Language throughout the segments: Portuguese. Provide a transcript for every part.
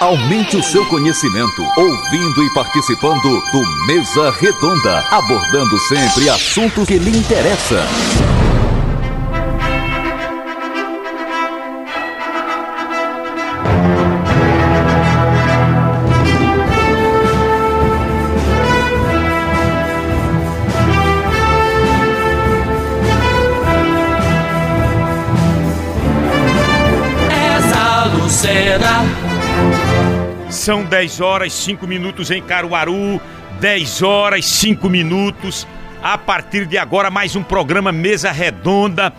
Aumente o seu conhecimento ouvindo e participando do Mesa Redonda, abordando sempre assuntos que lhe interessam. São 10 horas 5 minutos em Caruaru, 10 horas 5 minutos. A partir de agora, mais um programa Mesa Redonda,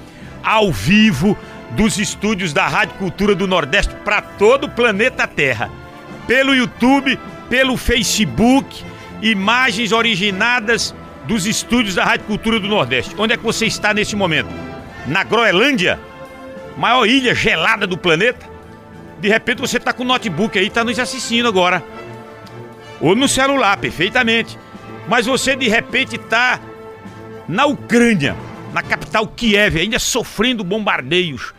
ao vivo, dos estúdios da Rádio Cultura do Nordeste para todo o planeta Terra. Pelo YouTube, pelo Facebook, imagens originadas dos estúdios da Rádio Cultura do Nordeste. Onde é que você está nesse momento? Na Groenlândia? Maior ilha gelada do planeta? De repente você tá com o notebook aí, tá nos assistindo agora. Ou no celular, perfeitamente. Mas você de repente tá na Ucrânia, na capital Kiev, ainda sofrendo bombardeios.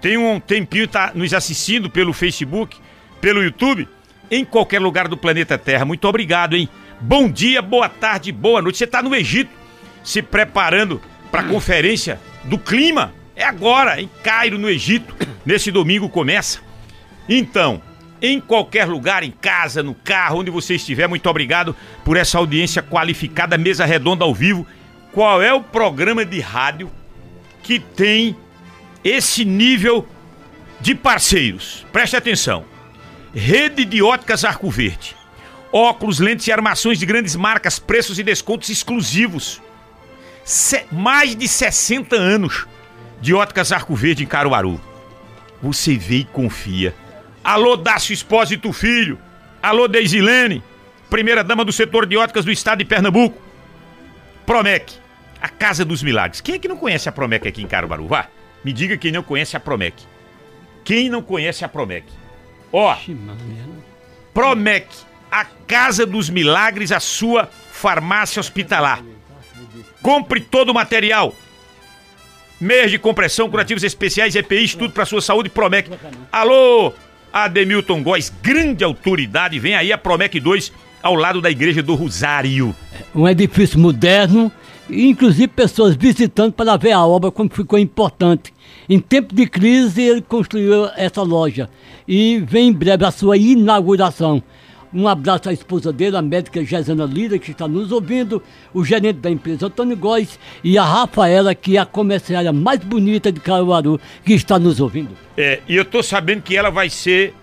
Tem um tempinho tá nos assistindo pelo Facebook, pelo YouTube, em qualquer lugar do planeta Terra. Muito obrigado, hein? Bom dia, boa tarde, boa noite. Você tá no Egito, se preparando para a conferência do clima. É agora, em Cairo, no Egito. Nesse domingo começa. Então, em qualquer lugar, em casa, no carro, onde você estiver, muito obrigado por essa audiência qualificada, mesa redonda ao vivo. Qual é o programa de rádio que tem esse nível de parceiros? Preste atenção. Rede de óticas Arco Verde. Óculos, lentes e armações de grandes marcas, preços e descontos exclusivos. Se- mais de 60 anos de óticas Arco Verde em Caruaru. Você vê e confia. Alô, Dácio Espósito Filho. Alô, Deisilene. Primeira dama do setor de óticas do estado de Pernambuco. Promec. A Casa dos Milagres. Quem é que não conhece a Promec aqui em Caruaru? Vá. Me diga quem não conhece a Promec. Quem não conhece a Promec? Ó, Promec. A Casa dos Milagres, a sua farmácia hospitalar. Compre todo o material. Meias de compressão, curativos especiais, EPIs, tudo para sua saúde, Promec. Alô, Ademilton Góes, grande autoridade, vem aí a Promec 2 ao lado da Igreja do Rosário. um edifício moderno, inclusive pessoas visitando para ver a obra como ficou importante. Em tempo de crise, ele construiu essa loja e vem em breve a sua inauguração. Um abraço à esposa dele, a médica Gesana Lira, que está nos ouvindo, o gerente da empresa Antônio Góes e a Rafaela, que é a comerciária mais bonita de Caruaru, que está nos ouvindo. É, e eu tô sabendo que ela vai ser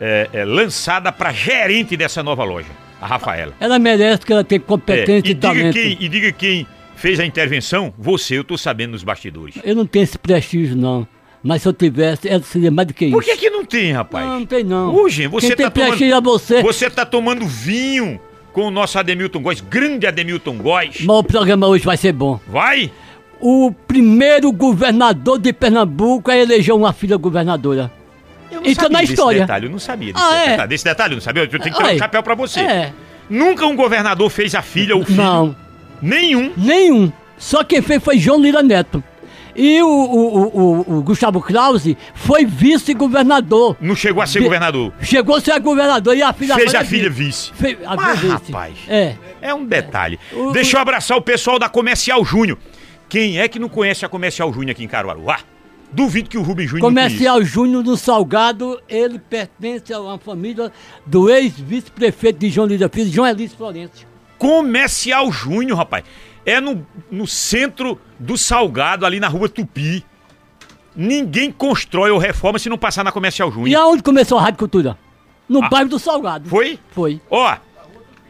é, é, lançada para gerente dessa nova loja, a Rafaela. Ela merece que ela tenha É, competência e, e, diga quem, e diga quem fez a intervenção, você, eu tô sabendo nos bastidores. Eu não tenho esse prestígio, não. Mas se eu tivesse, ela seria mais do que isso. Por que que não tem, rapaz? Não, não tem não. Gente, você Quem tá tomando- é você. Você tá tomando vinho com o nosso Ademilton Góes, grande Ademilton Góes. Mas o programa hoje vai ser bom. Vai? O primeiro governador de Pernambuco a eleger uma filha governadora. Eu não Isso é sabia na desse história. detalhe, eu não sabia desse Ah, é? detalhe. Desse detalhe eu não sabia, eu tenho que tirar um chapéu pra você. É. Nunca um governador fez a filha ou o filho. Não, Nenhum. nenhum. Só quem fez foi João Lira Neto. E o, o, o, o- Gustavo Krause foi vice-governador. Não chegou a ser governador. Chegou a ser governador e a filha Fez agora a é filha vice. vice. Fez a Mas, vice. rapaz. É. É um detalhe. O- Deixa eu abraçar o pessoal da Comercial Júnior. Quem é que não conhece a Comercial Júnior aqui em Caruaru? Ah, duvido que o Rubem Júnior não conheça. Comercial Júnior do Salgado, ele pertence a uma família do ex-vice-prefeito de João Lira Filho, João Elísio Florencio. Comercial Júnior, rapaz. É no, no centro do Salgado, ali na rua Tupi. Ninguém constrói ou reforma se não passar na Comercial E Júnior. aonde começou a Rádio Cultura? No Ah. bairro do Salgado. Foi? Foi. Ó,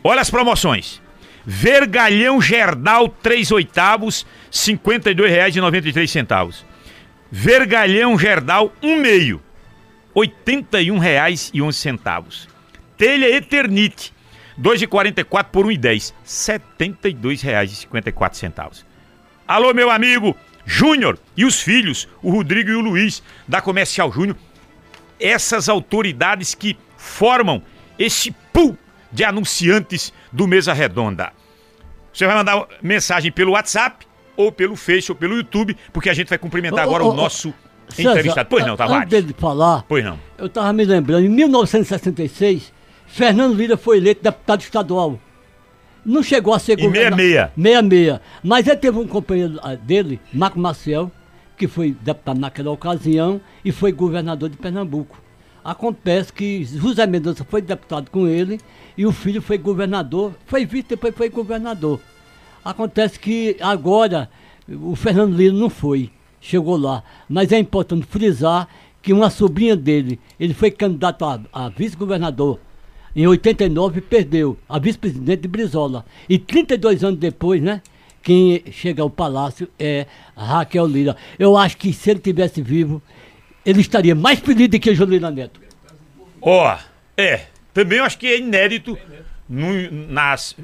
olha as promoções. Vergalhão Gerdal 3 oitavos, R$ 52,93. Vergalhão Gerdal 1 meio, R$ 81,11. Telha Eternite, 2,44 por 1,10, R$ 72,54. Alô, meu amigo Júnior e os filhos, o Rodrigo e o Luiz, da Comercial Júnior essas autoridades que formam esse pool de anunciantes do Mesa Redonda. Você vai mandar mensagem pelo WhatsApp, ou pelo Face, ou pelo YouTube, porque a gente vai cumprimentar Ô, agora ô, o nosso entrevistado. Pois não, Tavares. Antes dele falar, Pois não. eu estava me lembrando, em 1966, Fernando Lira foi eleito deputado estadual. Não chegou a ser Em 66. 66. Mas ele teve um companheiro ah, dele, Marco Maciel, que foi deputado naquela ocasião e foi governador de Pernambuco. Acontece que José Mendonça foi deputado com ele e o filho foi governador, foi vice, depois foi governador. Acontece que agora o Fernando Lira não foi, chegou lá. Mas é importante frisar que uma sobrinha dele, ele foi candidato a, a vice-governador em 89 e perdeu a vice-presidente de Brizola. E 32 anos depois, né? Quem chega ao palácio é Raquel Lira. Eu acho que se ele tivesse vivo, ele estaria mais feliz do que Jolina Neto. Ó, é. Também eu acho que é inédito no- nas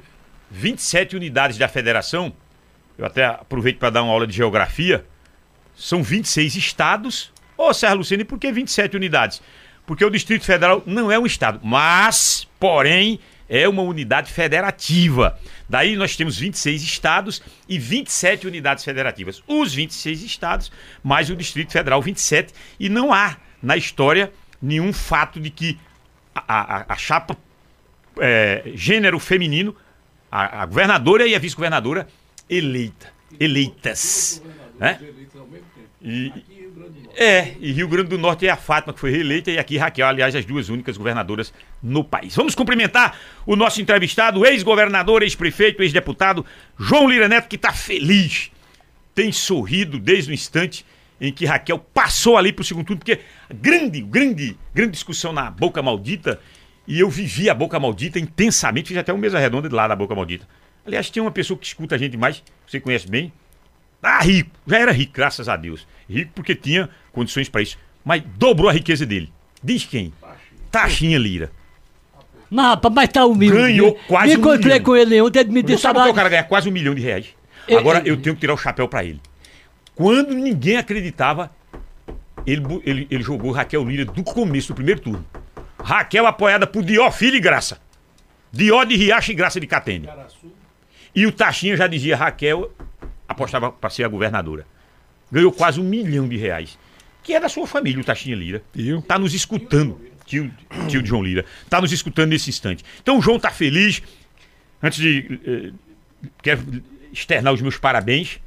27 unidades da federação. Eu até aproveito para dar uma aula de geografia. São 26 estados. Ô, Serra Lucena, e por que 27 unidades? Porque o Distrito Federal não é um estado, mas, porém, é uma unidade federativa. Daí nós temos 26 estados e 27 unidades federativas. Os 26 estados, mais o Distrito Federal 27. E não há na história nenhum fato de que a, a- a chapa é, gênero feminino, a, a governadora e a vice-governadora eleita, eleitas. Né? E, é, e Rio Grande do Norte é a Fátima, que foi reeleita, e aqui Raquel, aliás, as duas únicas governadoras no país. Vamos cumprimentar o nosso entrevistado, ex-governador, ex-prefeito, ex-deputado, João Lira Neto, que está feliz, tem sorrido desde o instante em que Raquel passou ali para o segundo turno, porque grande, grande, grande discussão na Boca Maldita, e eu vivi a Boca Maldita intensamente, fiz até uma mesa redonda de lá da Boca Maldita. Aliás, tem uma pessoa que escuta a gente mais, você conhece bem, ah, rico, já era rico, graças a Deus. Rico porque tinha condições para isso. Mas dobrou a riqueza dele. Diz quem? Taxinha Lira. Mas, rapaz, mas tá humilde. Ganhou quase Me um encontrei milhão. com ele ontem, ele me Não disse sabe que o cara ganha quase um milhão de reais. Eu- Agora eu- eu tenho que tirar o chapéu para ele. Quando ninguém acreditava, ele, ele, ele jogou Raquel Lira do começo do primeiro turno. Raquel apoiada por Dió Filho e Graça. Dió de Riacho e Graça de Catene. E o Taxinha já dizia, Raquel apostava para ser a governadora. Ganhou quase um milhão de reais. Que é da sua família, o Taxinha Lira. Tio. Tá nos escutando. Tio, tio de João Lira. Tá nos escutando nesse instante. Então o João tá feliz. Antes de. eh, quero externar os meus parabéns.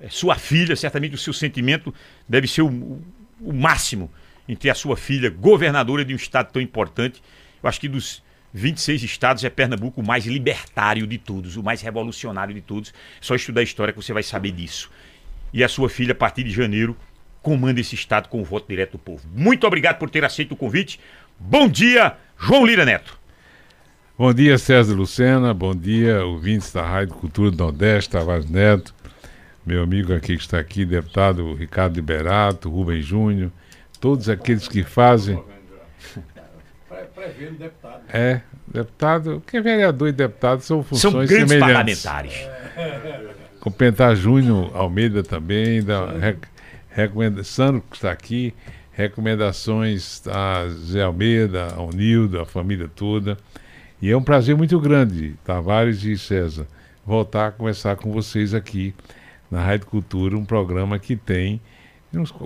É sua filha, certamente o seu sentimento deve ser o, o- o máximo em ter a sua filha governadora de um estado tão importante. Eu acho que dos 26 estados é Pernambuco o mais libertário de todos, o mais revolucionário de todos. Só estudar a história que você vai saber disso. E a sua filha, a partir de janeiro, comanda esse estado com o voto direto do povo. Muito obrigado por ter aceito o convite. Bom dia, João Lira Neto. Bom dia, César Lucena. Bom dia, ouvintes da Rádio Cultura do Nordeste, Tavares Neto. Meu amigo aqui que está aqui, deputado Ricardo Liberato, Rubem Júnior. Todos aqueles que fazem. É, deputado. Quem é vereador e deputado são funções São grandes semelhantes. parlamentares. Cumprimentar Júnior Almeida também, da rec, recomenda, Sandro que está aqui, recomendações a Zé Almeida, ao Nildo, a família toda. E é um prazer muito grande, Tavares e César, voltar a conversar com vocês aqui na Rádio Cultura, um programa que tem.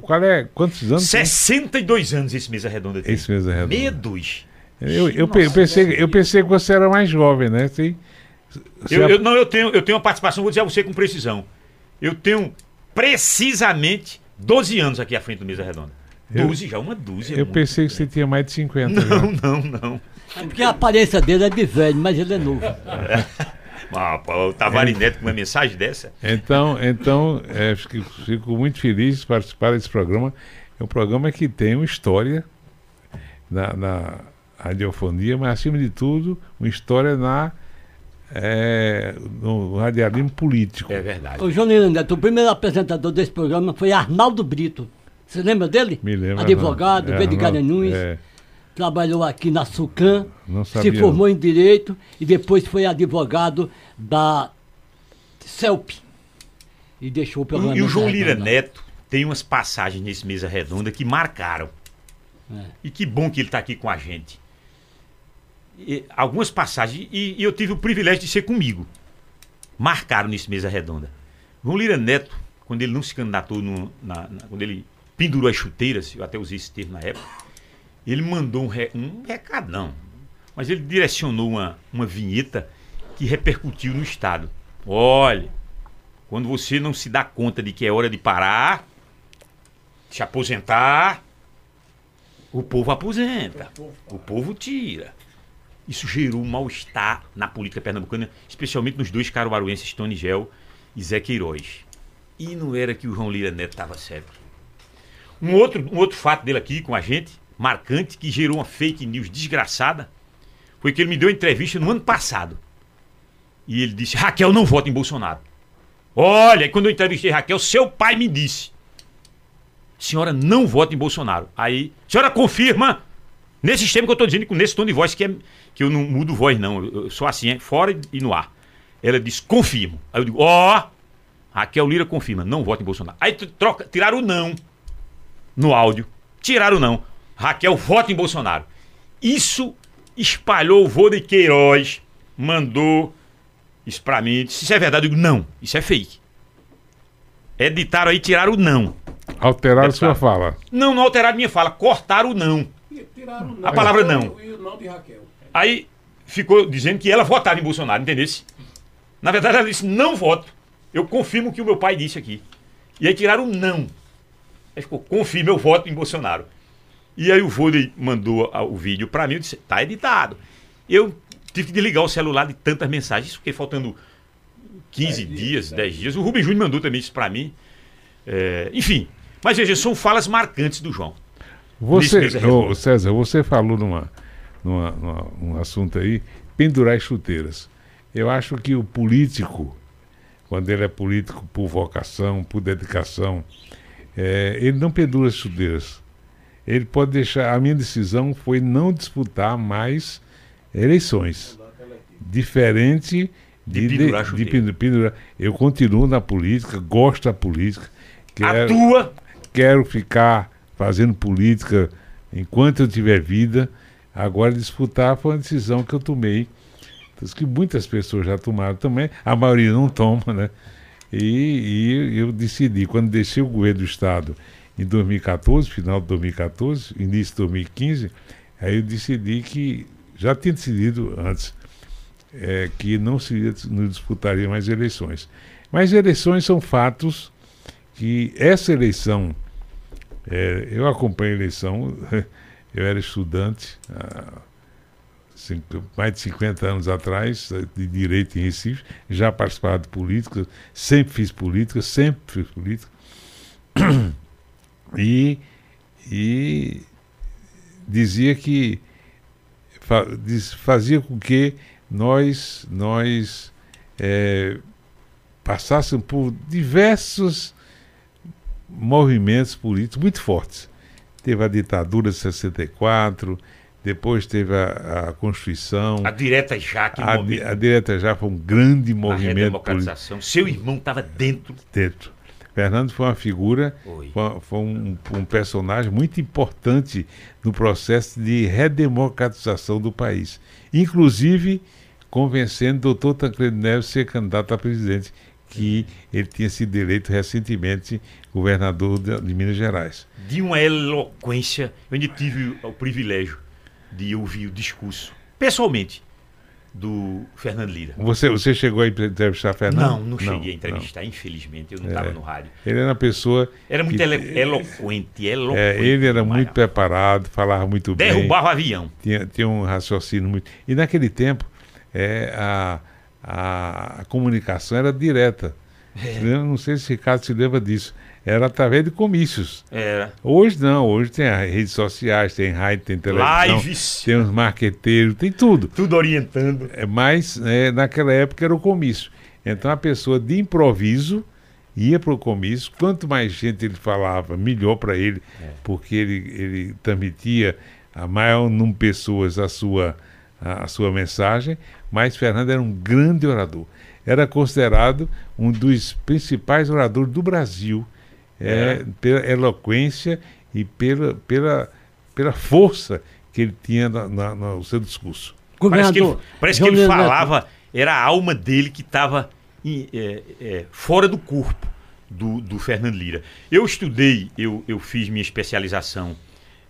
Qual é? Quantos anos? tem? 62 anos esse mesa redonda tem. Esse Mesa Redonda. Medos. Eu, eu, pe- eu pensei, eu pensei que você era mais jovem, né? Tem, você Eu, é- eu- não, eu tenho, eu tenho uma participação, vou dizer a você com precisão. Eu tenho precisamente 12 anos aqui à frente do Mesa Redonda. Eu- 12 já, uma dúzia. é eu muito. pensei que você tinha mais de 50. já. Não, não, não. É porque a aparência dele é de velho, mas ele é novo. Ah, o Tavares Neto com uma mensagem dessa. Então, então é, fico, fico muito feliz de participar desse programa. É um programa que tem uma história na, na radiofonia, mas acima de tudo, uma história na, é, no radialismo político. É verdade. Ô, João Lira Neto, o primeiro apresentador desse programa foi Arnaldo Brito. Você lembra dele? Me lembro. Advogado, é, veio de Garanhuns. é, Trabalhou aqui na Sucam. Não se formou em Direito e depois foi advogado da CELP. E deixou o programa. E o João Lira. Neto tem umas passagens nesse Mesa Redonda que marcaram. É. E que bom que ele está aqui com a gente. E algumas passagens, e, e eu tive o privilégio de ser comigo. Marcaram nesse Mesa Redonda. João Lira Neto, quando ele não se candidatou, no, na, na- quando ele pendurou as chuteiras, eu até usei esse termo na época. Ele mandou um, re, um recado, não, mas ele direcionou uma, uma vinheta que repercutiu no Estado. Olha, quando você não se dá conta de que é hora de parar, se aposentar, o povo aposenta, o povo tira. Isso gerou um mal-estar na política pernambucana, especialmente nos dois caruaruenses, Tony Gel e Zé Queiroz. E não era que o João Lira Neto estava certo. Um outro, um outro fato dele aqui com a gente, marcante, que gerou uma fake news desgraçada, foi que ele me deu uma entrevista no ano passado. E ele disse: Raquel não vota em Bolsonaro. Olha, quando eu entrevistei Raquel, seu pai me disse: Senhora não vota em Bolsonaro. Aí, senhora confirma, nesse sistema que eu estou dizendo, nesse tom de voz, que, é, que eu não mudo voz, não. Eu, eu sou assim, é fora e no ar. Ela disse: confirmo. Aí eu digo: ó, oh, Raquel Lira confirma, não vota em Bolsonaro. Aí troca, tiraram o não no áudio. Tiraram o não. Raquel vota em Bolsonaro. Isso espalhou o vô de Queiroz, mandou isso pra mim. Disse, isso é verdade? Eu digo, não, isso é fake. Editaram aí, tiraram o não. Alteraram sua fala. Não, não alteraram minha fala, cortaram o não. Tiraram o não. A palavra não. E o não de Raquel. Aí ficou dizendo que ela votava em Bolsonaro, entendesse? Na verdade, ela disse, não voto. Eu confirmo o que o meu pai disse aqui. E aí tiraram o não. Aí ficou, confirma, eu voto em Bolsonaro. E aí o Vôlei mandou o vídeo para mim, eu disse, tá editado. Eu tive que desligar o celular de tantas mensagens, fiquei faltando 15 dias, dias 10 dias. O Rubem Júnior mandou também isso para mim. É, enfim, mas veja, são falas marcantes do João. Você, ô, César, você falou numa, numa, numa, um assunto aí, pendurar as chuteiras. Eu acho que o político, quando ele é político por vocação, por dedicação, é, ele não pendura as chuteiras. Ele pode deixar. A minha decisão foi não disputar mais eleições. Diferente de, de, pendurar, de, de pendurar. Eu continuo na política, gosto da política. Quero, Atua! Quero ficar fazendo política enquanto eu tiver vida. Agora, disputar foi uma decisão que eu tomei. Que muitas pessoas já tomaram também, a maioria não toma, né? E, e eu decidi, quando deixei o governo do Estado em 2014, final de 2014, início de 2015, aí eu decidi que, já tinha decidido antes, é, que não se não disputaria mais eleições. Mas eleições são fatos que essa eleição, é, eu acompanho a eleição, eu era estudante há cinco, mais de 50 anos atrás, de direito em Recife, já participava de política, sempre fiz política, sempre fiz política. E, e dizia que fazia com que nós, nós é, passássemos por diversos movimentos políticos muito fortes. Teve a ditadura de 64, depois teve a, a Constituição. A direta já que a, a direta já foi um grande movimento. político. Seu irmão estava dentro. Dentro. Fernando foi uma figura, foi, foi um, um, personagem muito importante no processo de redemocratização do país. Inclusive convencendo o doutor Tancredo Neves a ser candidato a presidente, que ele tinha sido eleito recentemente governador de, de Minas Gerais. De uma eloquência, eu ainda tive o privilégio de ouvir o discurso, pessoalmente, do Fernando Lira. Você, você chegou a entrevistar Fernando? Não, não cheguei a entrevistar, não. infelizmente, eu não estava é. no rádio. Ele era uma pessoa. Era muito que, eloquente, eloquente. É, ele era muito preparado, falava muito Derrubava bem. Derrubava avião. Tinha, tinha um raciocínio muito. E naquele tempo, é, a, a, a comunicação era direta. É. Não sei se o Ricardo se lembra disso era através de comícios. Era. Hoje não, hoje tem as redes sociais, tem rádio, tem televisão, Lives. tem os marqueteiros, tem tudo. Tudo orientando. É, mas é, naquela época era o comício. Então a pessoa de improviso ia para o comício, quanto mais gente ele falava, melhor para ele, é. porque ele, ele transmitia a maior número de pessoas a sua, a, a sua mensagem, mas Fernando era um grande orador. Era considerado um dos principais oradores do Brasil é, é. pela eloquência e pela, pela, pela força que ele tinha na, na, no seu discurso. Parece que ele, parece que ele falava, era a alma dele que estava é, é, fora do corpo. do, do Fernando Lira. Eu estudei, eu, eu fiz minha especialização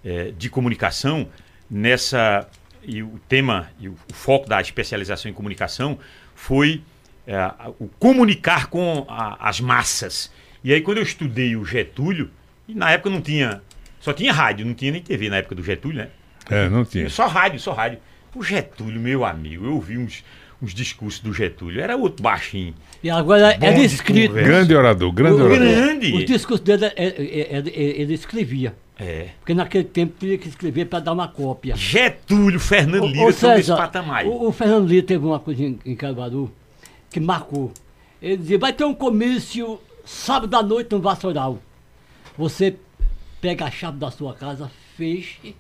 é, de comunicação nessa. E o tema, e o, o foco da especialização em comunicação foi é, o comunicar com a, as massas. E aí, quando eu estudei o Getúlio, e na época não tinha. Só tinha rádio, não tinha nem TV na época do Getúlio, né? É, não tinha. Só rádio, só rádio. O Getúlio, meu amigo, eu ouvi uns, uns discursos do Getúlio. Era outro baixinho. E agora Bom era de. Grande orador, grande O- orador. Grande. O discurso dele, é- é- é- é- ele escrevia. É. Porque naquele tempo tinha que escrever para dar uma cópia. Getúlio, Fernando Lira, estão nesse César, patamar. o, o Fernando Lira teve uma coisa em, em Caruaru que marcou. Ele dizia, vai ter um comício sábado à noite no Vassoural. Você pega a chave da sua casa, feche,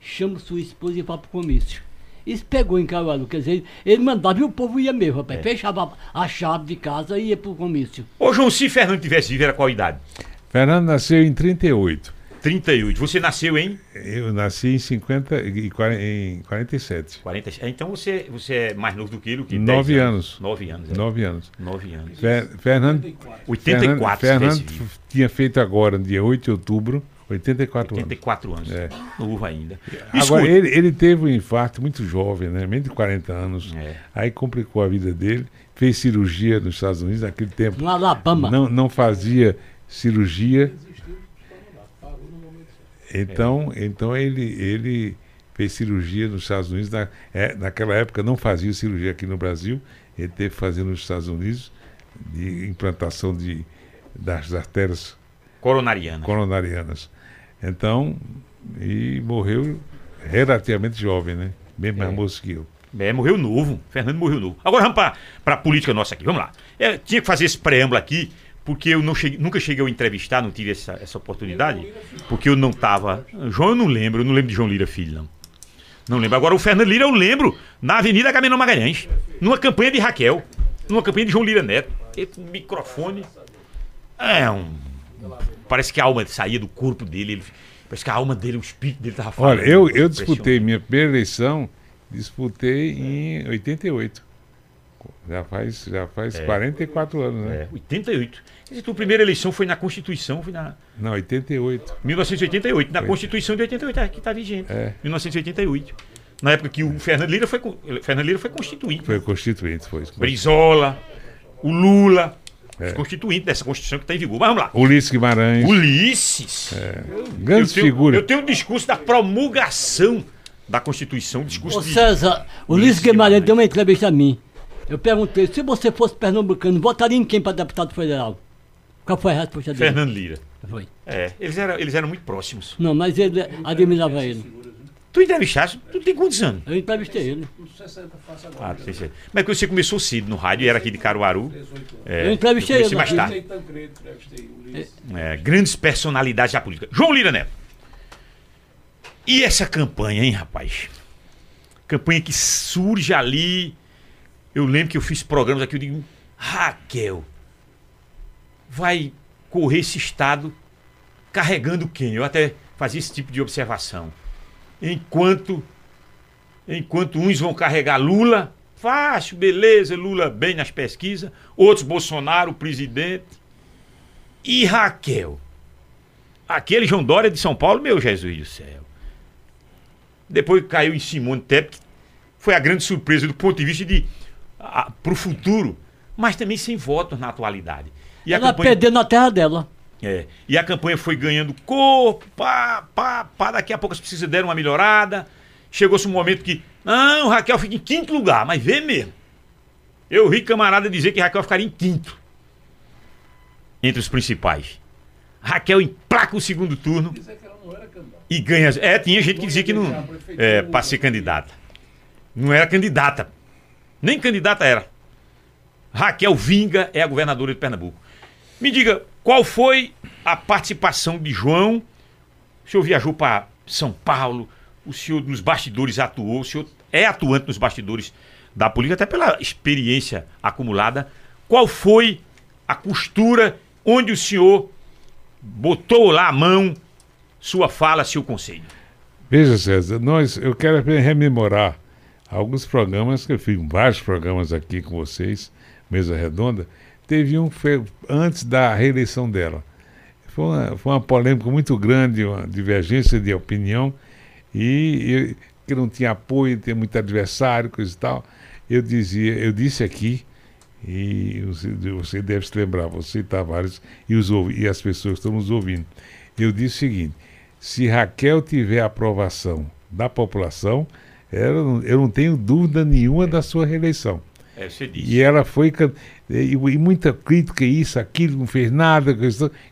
chama sua esposa e vai pro comício. Isso pegou em Caruaru, quer dizer, ele mandava e o povo ia mesmo, rapaz. É. Fechava a chave de casa e ia pro comício. Ô, João, se Fernando tivesse vivo, era qual idade? Fernando nasceu em 38. 38. Você nasceu em Eu nasci em 50 e 40 em 47. 40. é, Então você, você é mais novo do que ele, que? Nove 10 anos. 9 anos. é. Nove anos. 9 anos. Fer- Fernando, 84, Fernando, Fernando tinha feito agora, no dia 8 de outubro, 84 anos. 84 anos. É. Novo ainda. Agora, ele, ele teve um infarto muito jovem, né? Menos de 40 anos. É. Aí complicou a vida dele. Fez cirurgia nos Estados Unidos, naquele tempo. No Alabama. Não, não fazia cirurgia. Então, então ele, ele fez cirurgia nos Estados Unidos. Na, é, naquela época não fazia cirurgia aqui no Brasil. Ele teve que fazer nos Estados Unidos de implantação de, das artérias coronariana. coronarianas. Então, e morreu relativamente jovem, né? Bem mais É. moço que eu. É, morreu novo. Fernando morreu novo. Agora vamos para a política nossa aqui. Vamos lá. É, tinha que fazer esse preâmbulo aqui, porque eu não cheguei- nunca cheguei a entrevistar, não tive essa, essa oportunidade, porque eu não estava. João eu não lembro, eu não lembro de João Lira Filho, não. Não lembro. Agora o Fernando Lira eu lembro na Avenida Caminhão Magalhães, numa campanha de Raquel, numa campanha de João Lira Neto. Esse microfone. É um. Parece que a alma saía do corpo dele. ele- parece que a alma dele, o espírito dele estava falando. Olha, eu, eu disputei minha primeira eleição, disputei em 88. Já faz, já faz 44 anos, né? É, 88. Quer dizer, tua primeira eleição foi na Constituição, foi na Não, 88. 1988, na Foi. Constituição de 88, é, que está vigente. É. 1988. Na época que o Fernando Lira foi, Fernando Lira foi constituinte. Foi constituinte, foi. Brizola, o Lula, É. os constituintes dessa Constituição que está em vigor. Mas vamos lá. Ulisses Guimarães, Ulisses. grandes eu, tenho, figuras. eu tenho um discurso da promulgação da Constituição, discurso Ô de... César, o Luiz Guimarães deu uma entrevista a mim. Eu perguntei, se você fosse pernambucano, votaria em quem para deputado federal? Qual foi a resposta dele? Fernando Lira. Foi. É, eles eram, eles eram muito próximos. Não, mas ele admirava ele. Tu entrevistaste, tu tem quantos anos? Eu entrevistei ele. Ah, tu tem certeza. Mas que você começou cedo no rádio, era aqui de Caruaru. É, Eu entrevistei comecei ele mais tarde. É, grandes personalidades da política. João Lira Neto. E essa campanha, hein, rapaz? Campanha que surge ali. Eu lembro que eu fiz programas aqui, eu digo, Raquel, vai correr esse estado carregando quem? Eu até fazia esse tipo de observação. Enquanto enquanto uns vão carregar Lula, fácil, beleza, Lula bem nas pesquisas, outros Bolsonaro, presidente. E Raquel? Aquele João Dória de São Paulo, meu Jesus do céu. Depois caiu em Simone Tebet, foi a grande surpresa do ponto de vista de para o futuro, mas também sem votos na atualidade. E a Ela campanha perdeu na terra dela. é, e a campanha foi ganhando corpo, pá, pá, pá, daqui a pouco as pesquisas deram uma melhorada. Chegou-se um momento que, não, Raquel fica em quinto lugar, mas vê mesmo. Eu vi camarada dizer que Raquel ficaria em quinto. Entre os principais. Raquel emplaca o segundo turno. E ganha. É, tinha gente que dizia que não. É, para ser candidata. Não era candidata. Nem candidata era. Raquel Vinga é a governadora de Pernambuco. Me diga, qual foi a participação de João? O senhor viajou para São Paulo, o senhor nos bastidores atuou, o senhor é atuante nos bastidores da política, até pela experiência acumulada. Qual foi a costura onde o senhor botou lá a mão, sua fala, seu conselho? Veja, César, nós, eu quero rememorar alguns programas que eu fiz, vários programas aqui com vocês, mesa redonda. teve um foi antes da reeleição dela. Foi uma, foi uma polêmica muito grande, uma divergência de opinião, e eu, que não tinha apoio, tinha muito adversário, coisa e tal. Eu dizia, eu disse aqui, e você, você deve se lembrar, você, Tavares, e, os, e as pessoas estão nos ouvindo. Eu disse o seguinte: se Raquel tiver aprovação da população, eu, eu não tenho dúvida nenhuma da sua reeleição. É, você disse. E ela foi. E, e muita crítica, isso, aquilo, não fez nada,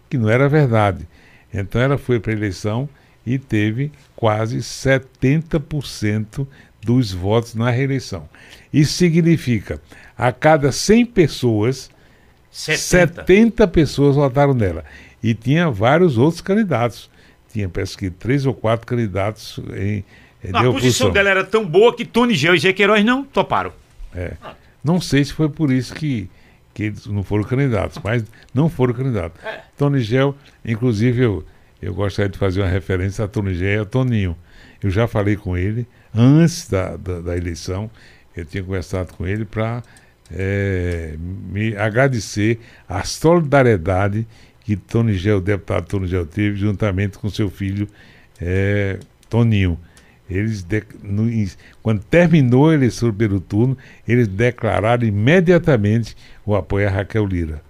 que não era verdade. Então ela foi para a eleição e teve quase 70% dos votos na reeleição. Isso significa, a cada 100 pessoas, 70, 70 pessoas votaram nela. E tinha vários outros candidatos. Tinha, parece que, três ou quatro candidatos em. Em a posição dela era tão boa que Tony Gel e Zé Queiroz não toparam. É. Não sei se foi por isso que, que eles não foram candidatos, mas não foram candidatos. É. Tony Gel, inclusive, eu, eu gostaria de fazer uma referência a Tony Gel e a Toninho. Eu já falei com ele antes da, da, da eleição, eu tinha conversado com ele para é, me agradecer a solidariedade que Tony Gel, o deputado Tony Gel teve, juntamente com seu filho é, Toninho. Eles, de, no, quando terminou a eleição primeiro turno, eles declararam imediatamente o apoio a Raquel Lira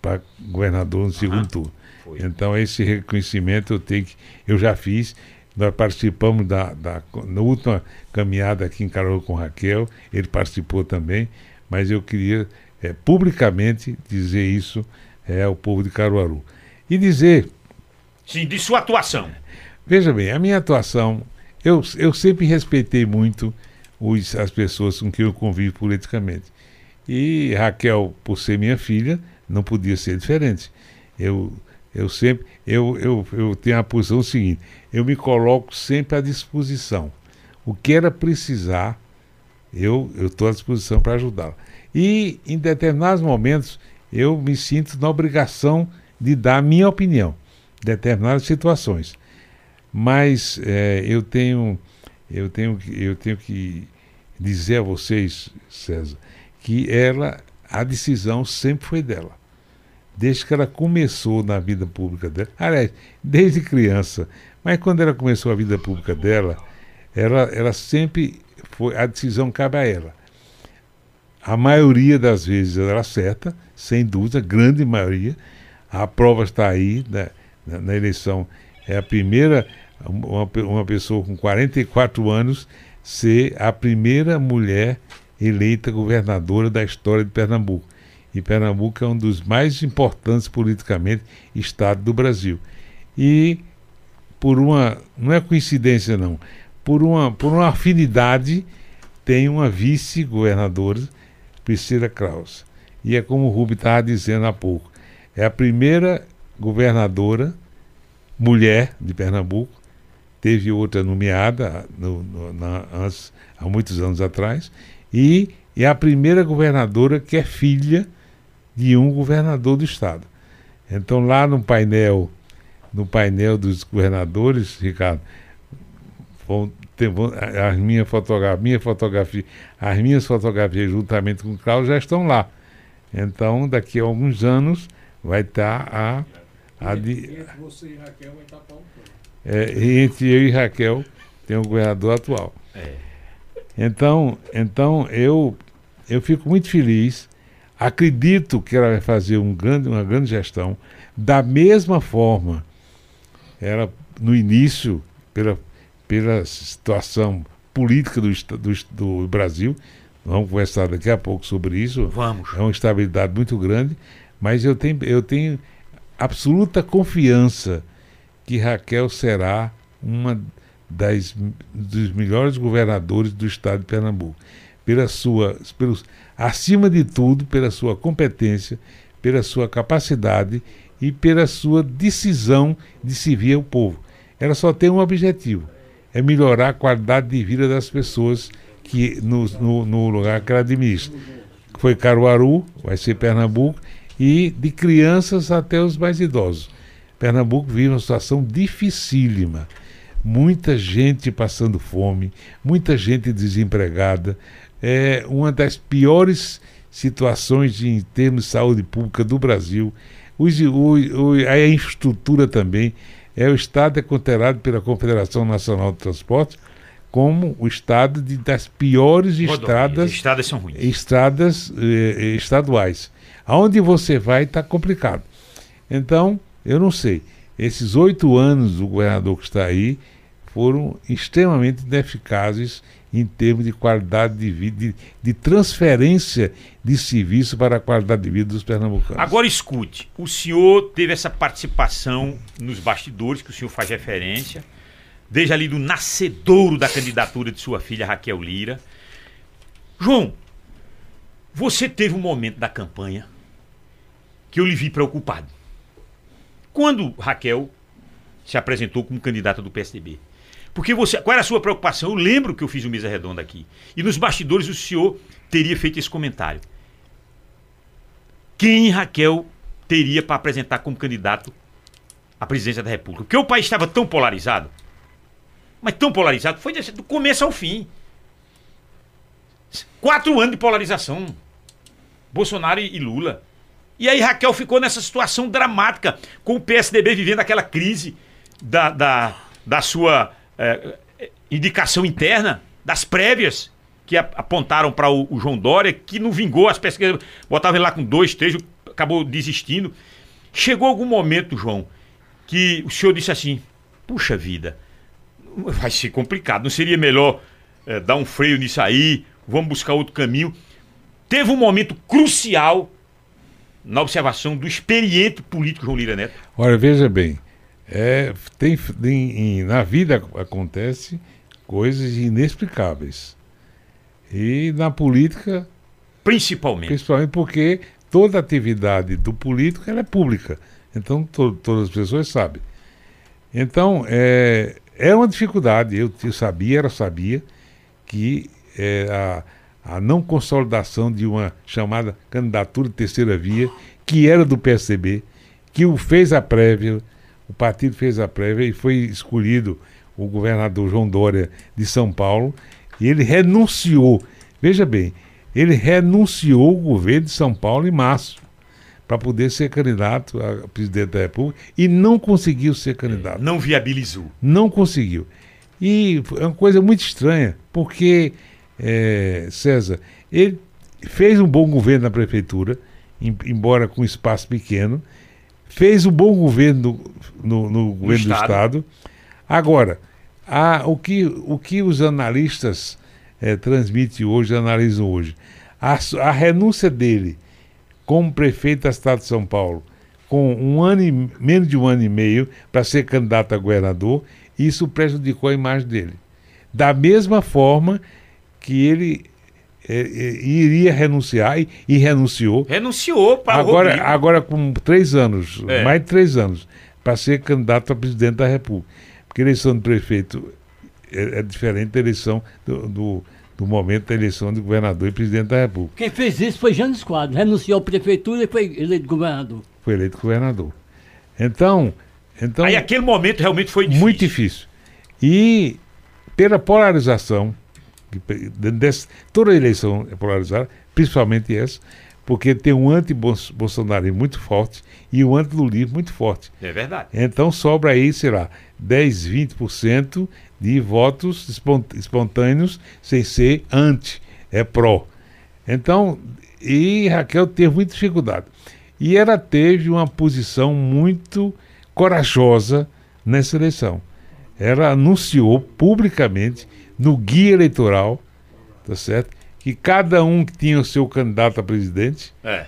para governador no segundo turno. Foi. Então, esse reconhecimento eu tenho que, eu já fiz. Nós participamos da, da na última caminhada aqui em Caruaru com Raquel, ele participou também, mas eu queria é, publicamente dizer isso é, ao povo de Caruaru. E dizer. Sim, de sua atuação. Veja bem, a minha atuação eu, eu sempre respeitei muito os, as pessoas com quem eu convivo politicamente. E Raquel, por ser minha filha, não podia ser diferente. Eu, eu sempre eu, eu, eu tenho a posição seguinte: eu me coloco sempre à disposição. O que era precisar, eu estou à disposição para ajudá-la. E em determinados momentos eu me sinto na obrigação de dar a minha opinião, em determinadas situações. Mas é, eu tenho eu tenho eu tenho que dizer a vocês, César, que ela a decisão sempre foi dela. Desde que ela começou na vida pública dela, aliás, desde criança, mas quando ela começou a vida pública dela, ela, ela sempre foi a decisão cabe a ela. A maioria das vezes ela acerta, sem dúvida, grande maioria. A prova está aí né, na, na eleição. É a primeira uma, uma pessoa com 44 anos ser a primeira mulher eleita governadora da história de Pernambuco. E Pernambuco é um dos mais importantes politicamente estados do Brasil. E por uma, não é coincidência não, por uma, por uma afinidade tem uma vice-governadora, Priscila Kraus. E é como o Rubi estava dizendo há pouco, é a primeira governadora mulher de Pernambuco teve outra nomeada no, no, na, antes, há muitos anos atrás, e é a primeira governadora que é filha de um governador do estado. Então lá no painel, no painel dos governadores, Ricardo, vão vão, as minhas fotografias, minha fotografia, as minhas fotografias juntamente com o Carlos já estão lá. Então daqui a alguns anos vai estar a, a, de, você e Raquel vai estar é, entre eu e Raquel tem o governador atual. É. Então, então eu, eu fico muito feliz. Acredito que ela vai fazer um grande, uma grande gestão. Da mesma forma, ela, no início, pela, pela situação política do, do, do Brasil, vamos conversar daqui a pouco sobre isso. Vamos. É uma estabilidade muito grande, mas eu tenho, eu tenho absoluta confiança que Raquel será uma das dos melhores governadores do estado de Pernambuco, pela sua, pelos, acima de tudo, pela sua competência, pela sua capacidade e pela sua decisão de servir ao povo. Ela só tem um objetivo: é melhorar a qualidade de vida das pessoas que no, no, no lugar que ela administra. Foi Caruaru, vai ser Pernambuco, e de crianças até os mais idosos. Pernambuco vive uma situação dificílima. Muita gente passando fome, muita gente desempregada. É uma das piores situações em termos de saúde pública do Brasil, os, o, o, a infraestrutura também. É o estado é considerado pela Confederação Nacional de Transporte como o estado de, das piores Rodovias, estradas, estradas são ruins. estradas eh, eh, estaduais. Aonde você vai está complicado. Então, eu não sei. Esses oito anos do governador que está aí foram extremamente ineficazes em termos de qualidade de vida, de, de transferência de serviço para a qualidade de vida dos pernambucanos. Agora escute, o senhor teve essa participação nos bastidores que o senhor faz referência, desde ali do nascedouro da candidatura de sua filha Raquel Lira. João, você teve um momento da campanha que eu lhe vi preocupado. Quando Raquel se apresentou como candidata do PSDB. Porque você. Qual era a sua preocupação? Eu lembro que eu fiz uma mesa redonda aqui. E nos bastidores o senhor teria feito esse comentário. Quem Raquel teria para apresentar como candidato à presidência da República? Porque o país estava tão polarizado. Mas tão polarizado, foi do começo ao fim. Quatro anos de polarização. Bolsonaro e Lula. E aí Raquel ficou nessa situação dramática, com o PSDB vivendo aquela crise da, da, da sua eh, indicação interna, das prévias, que apontaram para o, o João Dória, que não vingou as pesquisas, botava ele lá com dois, três, acabou desistindo. Chegou algum momento, João, que o senhor disse assim: puxa vida, vai ser complicado, não seria melhor eh, dar um freio nisso aí, vamos buscar outro caminho. Teve um momento crucial na observação do experiente político João Lira Neto. Olha, veja bem, é, tem, tem- em- na vida acontece coisas inexplicáveis. E na política, Principalmente. principalmente porque toda atividade do político é pública. Então to- todas as pessoas sabem. Então é, é uma dificuldade. Eu, eu sabia, era sabia que é, a, a não consolidação de uma chamada candidatura de terceira via, que era do PSDB, que o fez a prévia, o partido fez a prévia e foi escolhido o governador João Dória de São Paulo, e ele renunciou. Veja bem, ele renunciou o governo de São Paulo em março para poder ser candidato a presidente da República e não conseguiu ser candidato. Não viabilizou. Não conseguiu. E é uma coisa muito estranha, porque, é, César, ele fez um bom governo na prefeitura, em- embora com espaço pequeno, fez um bom governo no, no governo do Estado. Estado. Agora, a- o, que, o que os analistas eh, transmitem hoje, analisam hoje, a, a renúncia dele como prefeito da cidade de São Paulo, com um ano e, menos de um ano e meio para ser candidato a governador, isso prejudicou a imagem dele. Da mesma forma que ele eh, eh, iria renunciar e, e renunciou, Renunciou para o agora, Rodrigo. agora com três anos, É. mais de três anos, para ser candidato a presidente da República. Porque eleição de prefeito é, é diferente da eleição do, do, do momento da eleição de governador e presidente da República. Quem fez isso foi Jânio Quadro, renunciou à prefeitura e foi eleito governador. Foi eleito governador. Então, então Aí aquele momento realmente foi difícil. muito difícil. E pela polarização, dessa- toda eleição é polarizada, principalmente essa, porque tem um anti-bolsonarismo muito forte e um anti-lulismo muito forte. É verdade. Então sobra aí, sei lá, 10, 20% de votos espon- espontâneos sem ser anti, é pró. Então, e Raquel teve muita dificuldade. E ela teve uma posição muito corajosa nessa eleição. Ela anunciou publicamente no guia eleitoral, tá certo? Que cada um que tinha o seu candidato a presidente, É.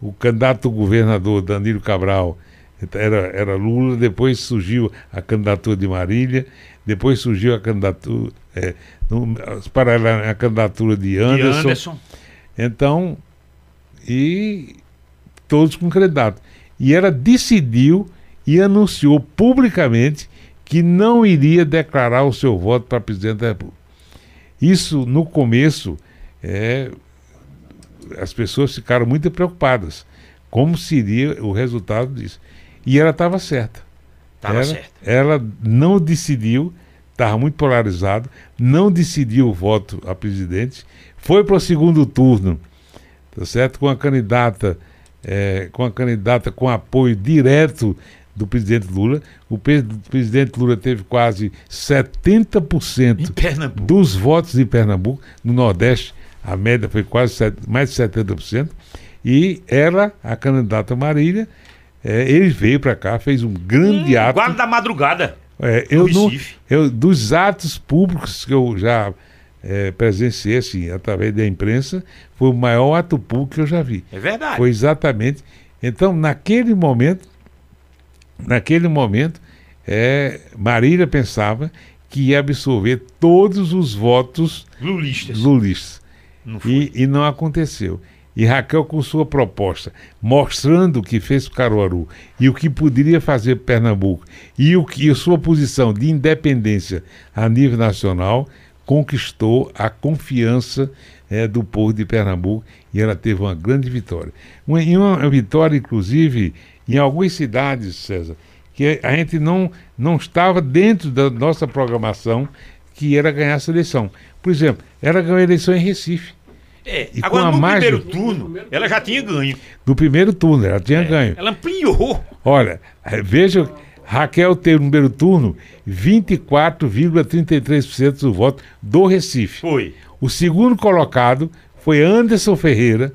o candidato governador Danilo Cabral era, era Lula, depois surgiu a candidatura de Marília, depois surgiu a candidatura, é, no- paralela a candidatura de Anderson. Anderson. Então, e todos com candidato. E ela decidiu e anunciou publicamente que não iria declarar o seu voto para presidente da República. Isso, no começo, é, as pessoas ficaram muito preocupadas. Como seria o resultado disso? E ela estava certa. Tava ela, certo. ela não decidiu, estava muito polarizado, não decidiu o voto a presidente, foi para o segundo turno, tá certo? Com a candidata, é, com a candidata com apoio direto do presidente Lula. O pre- presidente Lula teve quase 70% Em Pernambuco. dos votos em Pernambuco. No Nordeste, a média foi quase mais de 70%. E ela, a candidata Marília, é, ele veio para cá, fez um grande ato. Guarda da madrugada. É, eu Recife. eu, dos atos públicos que eu já é, presenciei, assim, através da imprensa, foi o maior ato público que eu já vi. É verdade. Foi exatamente. Então, naquele momento, naquele momento, é, Marília pensava que ia absorver todos os votos Lulistas. lulistas. Não. E, e não aconteceu. E Raquel, com sua proposta, mostrando o que fez para Caruaru e o que poderia fazer para Pernambuco e, o que, e a sua posição de independência a nível nacional, conquistou a confiança eh, do povo de Pernambuco e ela teve uma grande vitória. Uma, e uma vitória, inclusive, em algumas cidades, César, que a gente não, não estava dentro da nossa programação que era ganhar essa eleição. Por exemplo, ela ganhou a eleição em Recife. É, E com agora a no margem- primeiro turno, ela já tinha ganho. No primeiro turno, ela tinha ganho. Ela ampliou. Olha, eh, veja, Raquel teve no primeiro turno 24,33% do voto do Recife. Foi. O segundo colocado foi Anderson Ferreira,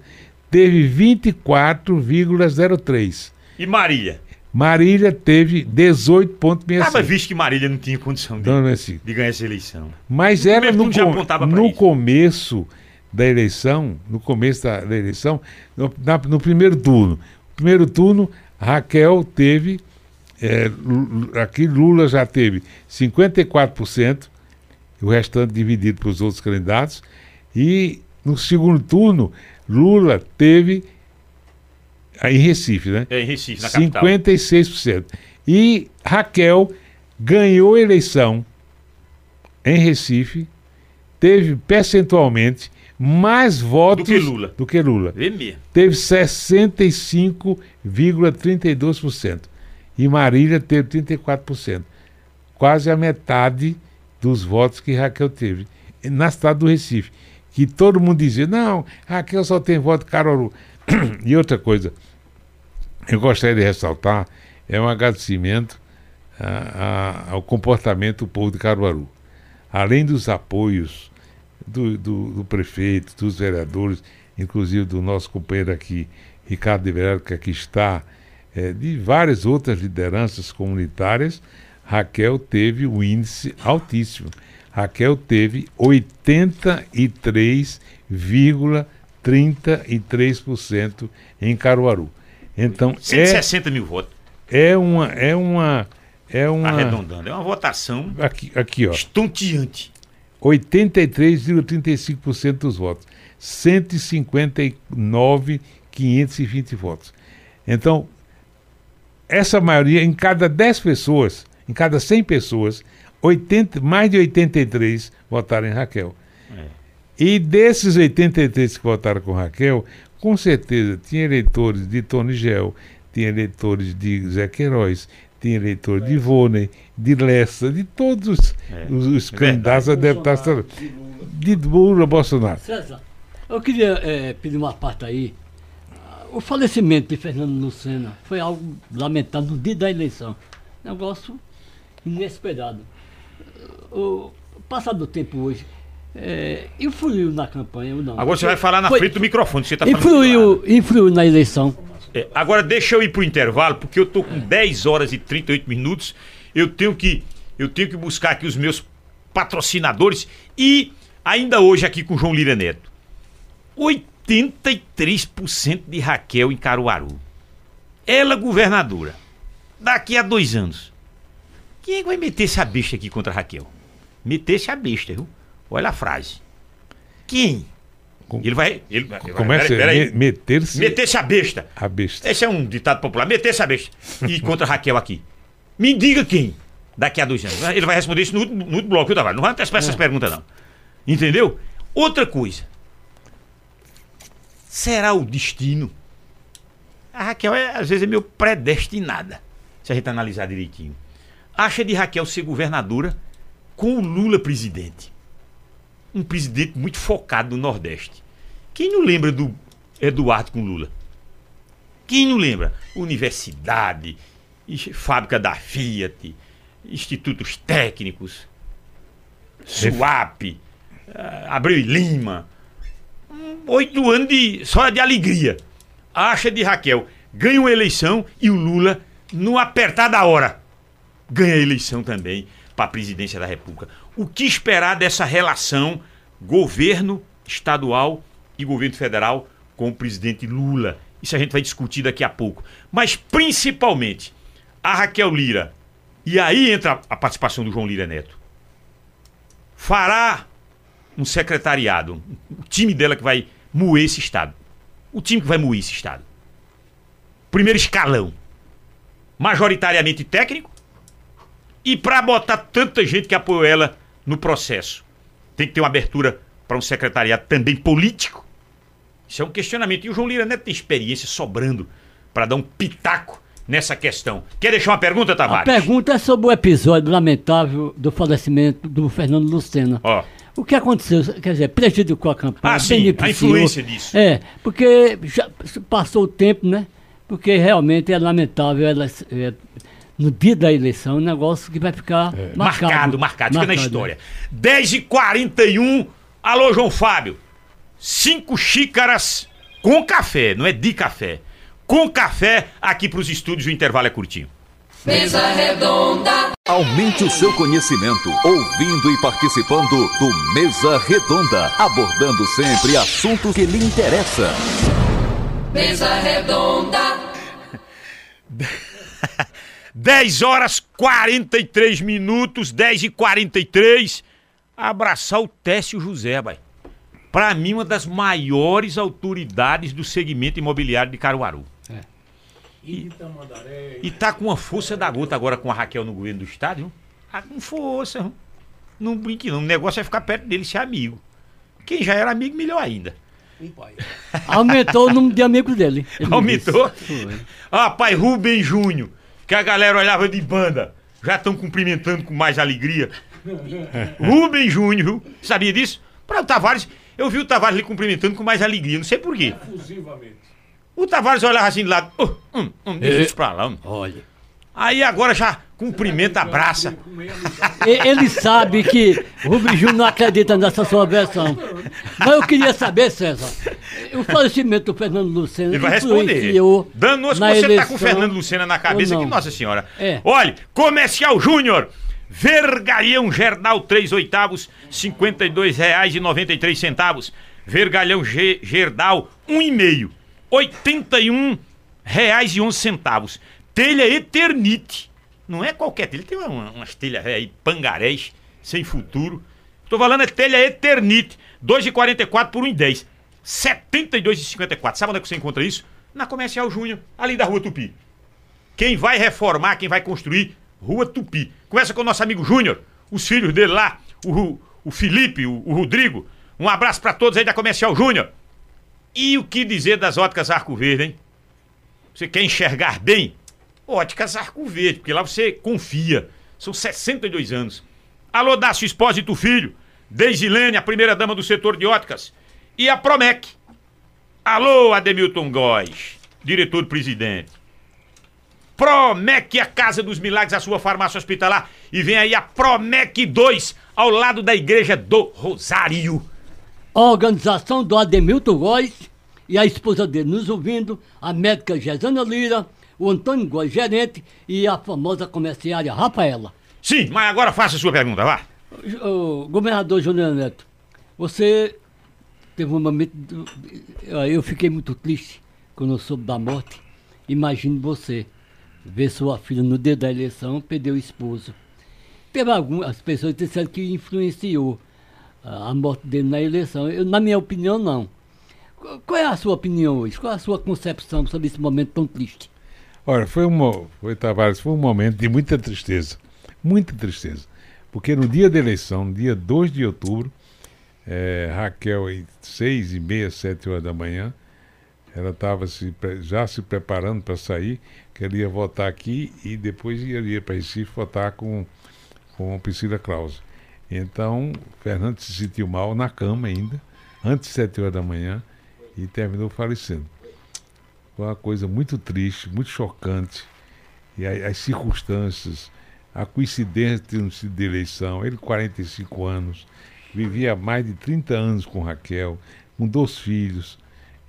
teve 24,03%. E Marília? Marília teve 18,65%. Tava visto que Marília não tinha condição de, de ganhar essa eleição. Mas No era primeiro no, com- no isso. começo da eleição, no começo da, da eleição, no, na- no primeiro turno. Primeiro turno, Raquel teve, é, aqui Lula já teve 54%, e o restante dividido para os outros candidatos. E no segundo turno, Lula teve, em Recife, né? É, em Recife, na capital. 56%. E Raquel ganhou eleição em Recife, teve percentualmente mais votos que Lula. do que Lula. Teve 65,32%. E Marília teve 34%. Quase a metade dos votos que Raquel teve. Na cidade do Recife. Que todo mundo dizia, não, Raquel só tem voto Caruaru. e outra coisa, eu gostaria de ressaltar, é um agradecimento a- a- ao comportamento do povo de Caruaru. Além dos apoios do, do- do prefeito, dos vereadores, inclusive do nosso companheiro aqui, Ricardo de Verano, que aqui está, eh, de várias outras lideranças comunitárias, Raquel teve um índice altíssimo. Raquel teve 83,33% em Caruaru. Então, é, 160 mil votos. é uma. É uma. É uma. Arredondando. É uma votação Aqui, aqui, ó. estonteante. 83,35% dos votos. 159,520 votos. Então, essa maioria, em cada 10 pessoas, em cada 100 pessoas, 80, mais de 83 votaram em Raquel. É. E desses 83 que votaram com Raquel, com certeza tinha eleitores de Tony Gel, tinha eleitores de Zé Queiroz, tinha eleitores de Ivone, de Lessa, de todos os, É, os, os é candidatos a deputados. De Lula Bolsonaro. César, eu queria eh, pedir uma parte aí. O falecimento de Fernando Lucena foi algo lamentável no dia da eleição. Negócio inesperado. O passado do tempo hoje, eh, influiu na campanha ou não? Agora você vai falar na Foi- frente do microfone. Você tá Influiu, influiu na eleição. É, agora deixa eu ir pro intervalo, porque eu tô com 10 horas e 38 minutos. Eu tenho que eu tenho que buscar aqui os meus patrocinadores e ainda hoje aqui com o João Lira Neto. 83% de Raquel em Caruaru. Ela governadora. Daqui a dois anos. Quem é que vai meter essa besta aqui contra Raquel? Meter-se a besta, viu? Olha a frase. Quem? Com- Ele vai. Ele, Como é. Me- Meter-se Meter-se a besta. a besta. Esse é um ditado popular. Meter essa besta. E contra a Raquel aqui. Me diga quem. Daqui a dois anos. Ele vai responder isso no, último- no último bloco, viu, Tavares? Não vai antecipar essas perguntas, não. Entendeu? Outra coisa. Será o destino? A Raquel, é, às vezes, é meio predestinada. Se a gente analisar direitinho. Acha de Raquel ser governadora com o Lula presidente. Um presidente muito focado no Nordeste. Quem não lembra do Eduardo com Lula. Quem não lembra? Universidade, fábrica da Fiat, institutos técnicos, SUAP, uh, Abreu e Lima. oito anos de, só de alegria. Acha de Raquel. Ganha uma eleição e o Lula, no apertar da hora, ganha a eleição também para a presidência da República. O que esperar dessa relação governo estadual e governo federal com o presidente Lula? Isso a gente vai discutir daqui a pouco. Mas principalmente a Raquel Lira. E aí entra a participação do João Lira Neto. Fará um secretariado, o time dela que vai moer esse Estado. O time que vai moer esse Estado. Primeiro escalão. Majoritariamente técnico. E para botar tanta gente que apoiou ela no processo, tem que ter uma abertura para um secretariado também político. Isso é um questionamento. E o João Lira Neto tem experiência sobrando para dar um pitaco nessa questão. Quer deixar uma pergunta, Tavares? A pergunta é sobre o episódio lamentável do falecimento do Fernando Lucena. Ó. O que aconteceu? Quer dizer, prejudicou a campanha, ah, sim, a influência disso. É, porque já passou o tempo, né? Porque realmente é lamentável ela, é, no dia da eleição, um negócio que vai ficar é. marcado. Marcado, marcado, fica na história. É. 10h41, alô João Fábio. Cinco xícaras com café, não é de café com café aqui para os estúdios. O intervalo é curtinho. Mesa Redonda. Aumente o seu conhecimento ouvindo e participando do Mesa Redonda, abordando sempre assuntos que lhe interessam. Mesa Redonda. 10 horas 43 minutos, 10 e 43. Abraçar o Técio José, vai. Para mim, uma das maiores autoridades do segmento imobiliário de Caruaru. E, e tá com uma força da gota agora com a Raquel no governo do estado, viu? Tá com força. Viu? Não brinque não. O negócio é ficar perto dele, ser amigo. Quem já era amigo, melhor ainda. Aumentou o número de amigos dele. Aumentou? Ah, pai Rubem Júnior, que a galera olhava de banda, já estão cumprimentando com mais alegria. Rubem Júnior, viu? Sabia disso? Para o Tavares, eu vi o Tavares lhe cumprimentando com mais alegria, não sei porquê. Efusivamente. O Tavares olhava assim de lado. Oh, hum, hum, deixa isso pra lá. Olha. Aí agora já cumprimenta, abraça. Ele sabe que o Rubem Júnior não acredita nessa sua versão. Mas eu queria saber, César, o falecimento do Fernando Lucena. Ele vai responder. Dando-nos que você está com o Fernando Lucena na cabeça, que Nossa Senhora. É. Olha, Comercial Júnior. Vergalhão Gerdal 3 oitavos, R$ 52,93. Vergalhão G Gerdal 1,5. 81 reais e 11 centavos. Telha Eternite. Não é qualquer telha, tem uma, umas telhas aí, pangarés, sem futuro. Tô falando é telha Eternite. 2,44 por 1,10. 72,54. Sabe onde é que você encontra isso? Na Comercial Júnior, ali da Rua Tupi. Quem vai reformar, quem vai construir, Rua Tupi. Começa com o nosso amigo Júnior, os filhos dele lá, o, o Felipe, o, o Rodrigo. Um abraço para todos aí da Comercial Júnior. E o que dizer das óticas Arco Verde, hein? Você quer enxergar bem? Óticas Arco Verde, porque lá você confia. São 62 anos. Alô, Dácio Espósito Filho. Deisilene, a primeira dama do setor de óticas. E a Promec. Alô, Ademilton Góes, diretor-presidente. Promec, a Casa dos Milagres, a sua farmácia hospitalar. E vem aí a Promec 2, ao lado da Igreja do Rosário a organização do Ademilton Góes e a esposa dele nos ouvindo, a médica Gesana Lira, o Antônio Góes, gerente, e a famosa comerciária Rafaela. Sim, mas agora faça a sua pergunta, vá. O governador Júnior Neto, você teve um momento. Eu fiquei muito triste quando eu soube da morte. Imagine você ver sua filha no dia da eleição perder o esposo. Teve algumas pessoas que disseram que influenciou a morte dele na eleição. Eu, na minha opinião, não. Qual é a sua opinião hoje? Qual é a sua concepção sobre esse momento tão triste? Olha, foi, um, foi, Tavares, foi um momento de muita tristeza. Muita tristeza. Porque no dia da eleição, no dia 2 de outubro, é, Raquel, às seis e meia, sete horas da manhã, ela estava já se preparando para sair, queria votar aqui e depois iria para Recife votar com, com Priscila Krause. Então, Fernando se sentiu mal na cama ainda, antes de sete horas da manhã, e terminou falecendo. Foi uma coisa muito triste, muito chocante. E as circunstâncias, a coincidência de eleição, ele 45 anos, vivia mais de 30 anos com Raquel, com dois filhos.